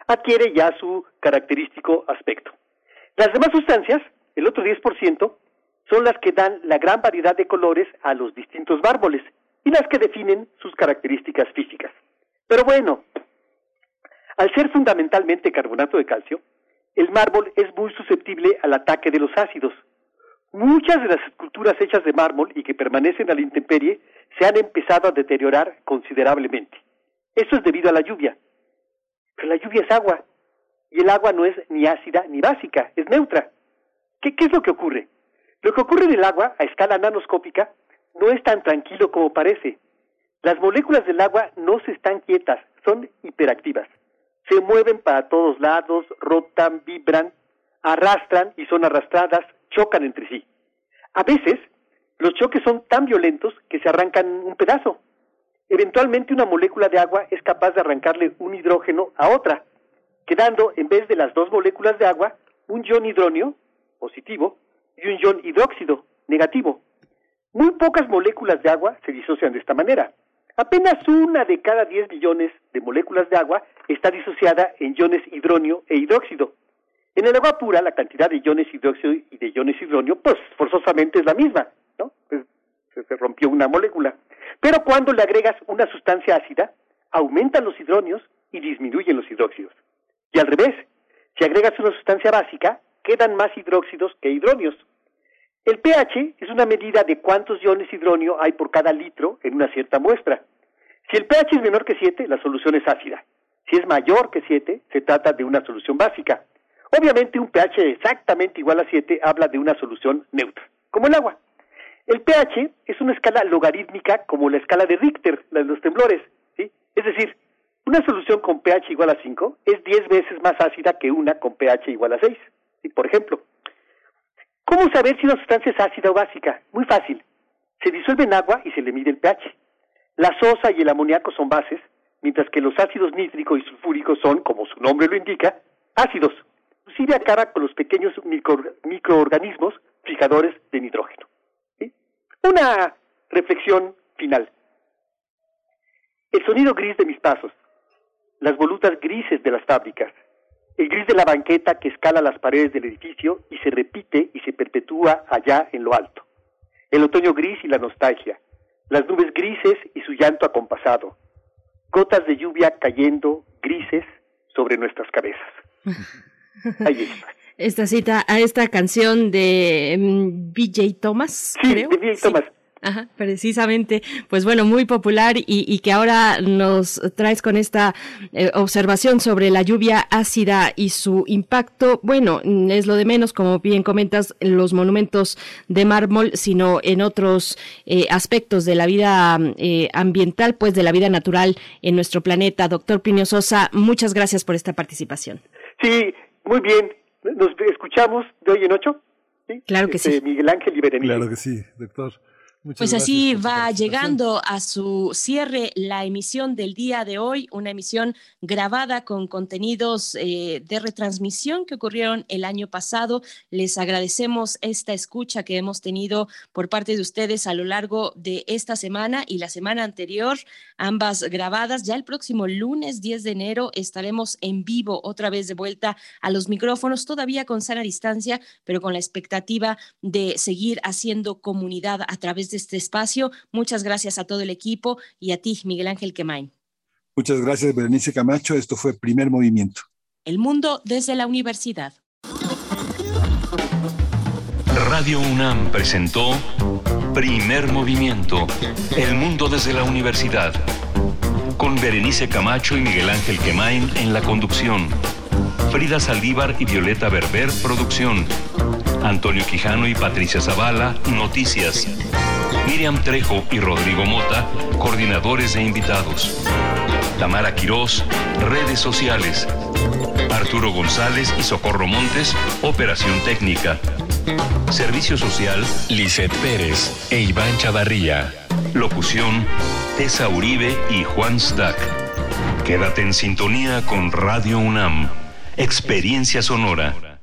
adquiere ya su característico aspecto. Las demás sustancias, el otro 10%, son las que dan la gran variedad de colores a los distintos mármoles y las que definen sus características físicas. Pero bueno, al ser fundamentalmente carbonato de calcio, el mármol es muy susceptible al ataque de los ácidos. Muchas de las esculturas hechas de mármol y que permanecen a la intemperie se han empezado a deteriorar considerablemente. Esto es debido a la lluvia. Pero la lluvia es agua, y el agua no es ni ácida ni básica, es neutra. ¿Qué, qué es lo que ocurre? Lo que ocurre en el agua, a escala nanoscópica, no es tan tranquilo como parece. Las moléculas del agua no se están quietas, son hiperactivas. Se mueven para todos lados, rotan, vibran, arrastran y son arrastradas, chocan entre sí. A veces, los choques son tan violentos que se arrancan un pedazo. Eventualmente una molécula de agua es capaz de arrancarle un hidrógeno a otra, quedando en vez de las dos moléculas de agua un ion hidróneo, positivo, y un ion hidróxido, negativo. Muy pocas moléculas de agua se disocian de esta manera. Apenas una de cada 10 millones de moléculas de agua está disociada en iones hidróneo e hidróxido. En el agua pura, la cantidad de iones hidróxido y de iones hidróneo, pues forzosamente es la misma, ¿no? Pues, se rompió una molécula. Pero cuando le agregas una sustancia ácida, aumentan los hidróneos y disminuyen los hidróxidos. Y al revés, si agregas una sustancia básica, quedan más hidróxidos que hidróneos. El pH es una medida de cuántos iones hidróneo hay por cada litro en una cierta muestra. Si el pH es menor que 7, la solución es ácida. Si es mayor que 7, se trata de una solución básica. Obviamente un pH exactamente igual a 7 habla de una solución neutra, como el agua. El pH es una escala logarítmica como la escala de Richter, la de los temblores. ¿sí? Es decir, una solución con pH igual a 5 es 10 veces más ácida que una con pH igual a 6. ¿sí? Por ejemplo, ¿cómo saber si una sustancia es ácida o básica? Muy fácil. Se disuelve en agua y se le mide el pH. La sosa y el amoníaco son bases, mientras que los ácidos nítrico y sulfúrico son, como su nombre lo indica, ácidos. Inclusive acaba con los pequeños micro, microorganismos fijadores de nitrógeno. Una reflexión final. El sonido gris de mis pasos, las volutas grises de las fábricas, el gris de la banqueta que escala las paredes del edificio y se repite y se perpetúa allá en lo alto, el otoño gris y la nostalgia, las nubes grises y su llanto acompasado, gotas de lluvia cayendo grises sobre nuestras cabezas. Ahí está esta cita a esta canción de mm, BJ Thomas, sí, creo. De BJ Thomas. Ajá, precisamente, pues bueno, muy popular y, y que ahora nos traes con esta eh, observación sobre la lluvia ácida y su impacto. Bueno, es lo de menos, como bien comentas, en los monumentos de mármol, sino en otros eh, aspectos de la vida eh, ambiental, pues de la vida natural en nuestro planeta. Doctor Plinio Sosa, muchas gracias por esta participación. Sí, muy bien. Nos escuchamos de hoy en ocho. ¿sí? Claro que este, sí. Miguel Ángel y Berenice. Claro que sí, doctor. Muchas pues así va llegando a su cierre la emisión del día de hoy, una emisión grabada con contenidos eh, de retransmisión que ocurrieron el año pasado. Les agradecemos esta escucha que hemos tenido por parte de ustedes a lo largo de esta semana y la semana anterior, ambas grabadas. Ya el próximo lunes 10 de enero estaremos en vivo otra vez de vuelta a los micrófonos, todavía con sana distancia, pero con la expectativa de seguir haciendo comunidad a través de este espacio. Muchas gracias a todo el equipo y a ti, Miguel Ángel Quemain. Muchas gracias, Berenice Camacho. Esto fue Primer Movimiento. El mundo desde la universidad. Radio UNAM presentó Primer Movimiento, El mundo desde la universidad. Con Berenice Camacho y Miguel Ángel Quemain en la conducción. Frida Saldívar y Violeta Berber, producción. Antonio Quijano y Patricia Zavala, noticias. Miriam Trejo y Rodrigo Mota, coordinadores e invitados. Tamara Quirós, redes sociales. Arturo González y Socorro Montes, operación técnica. Servicio social, Lisette Pérez e Iván Chavarría. Locución, Tessa Uribe y Juan Stack. Quédate en sintonía con Radio UNAM. Experiencia sonora.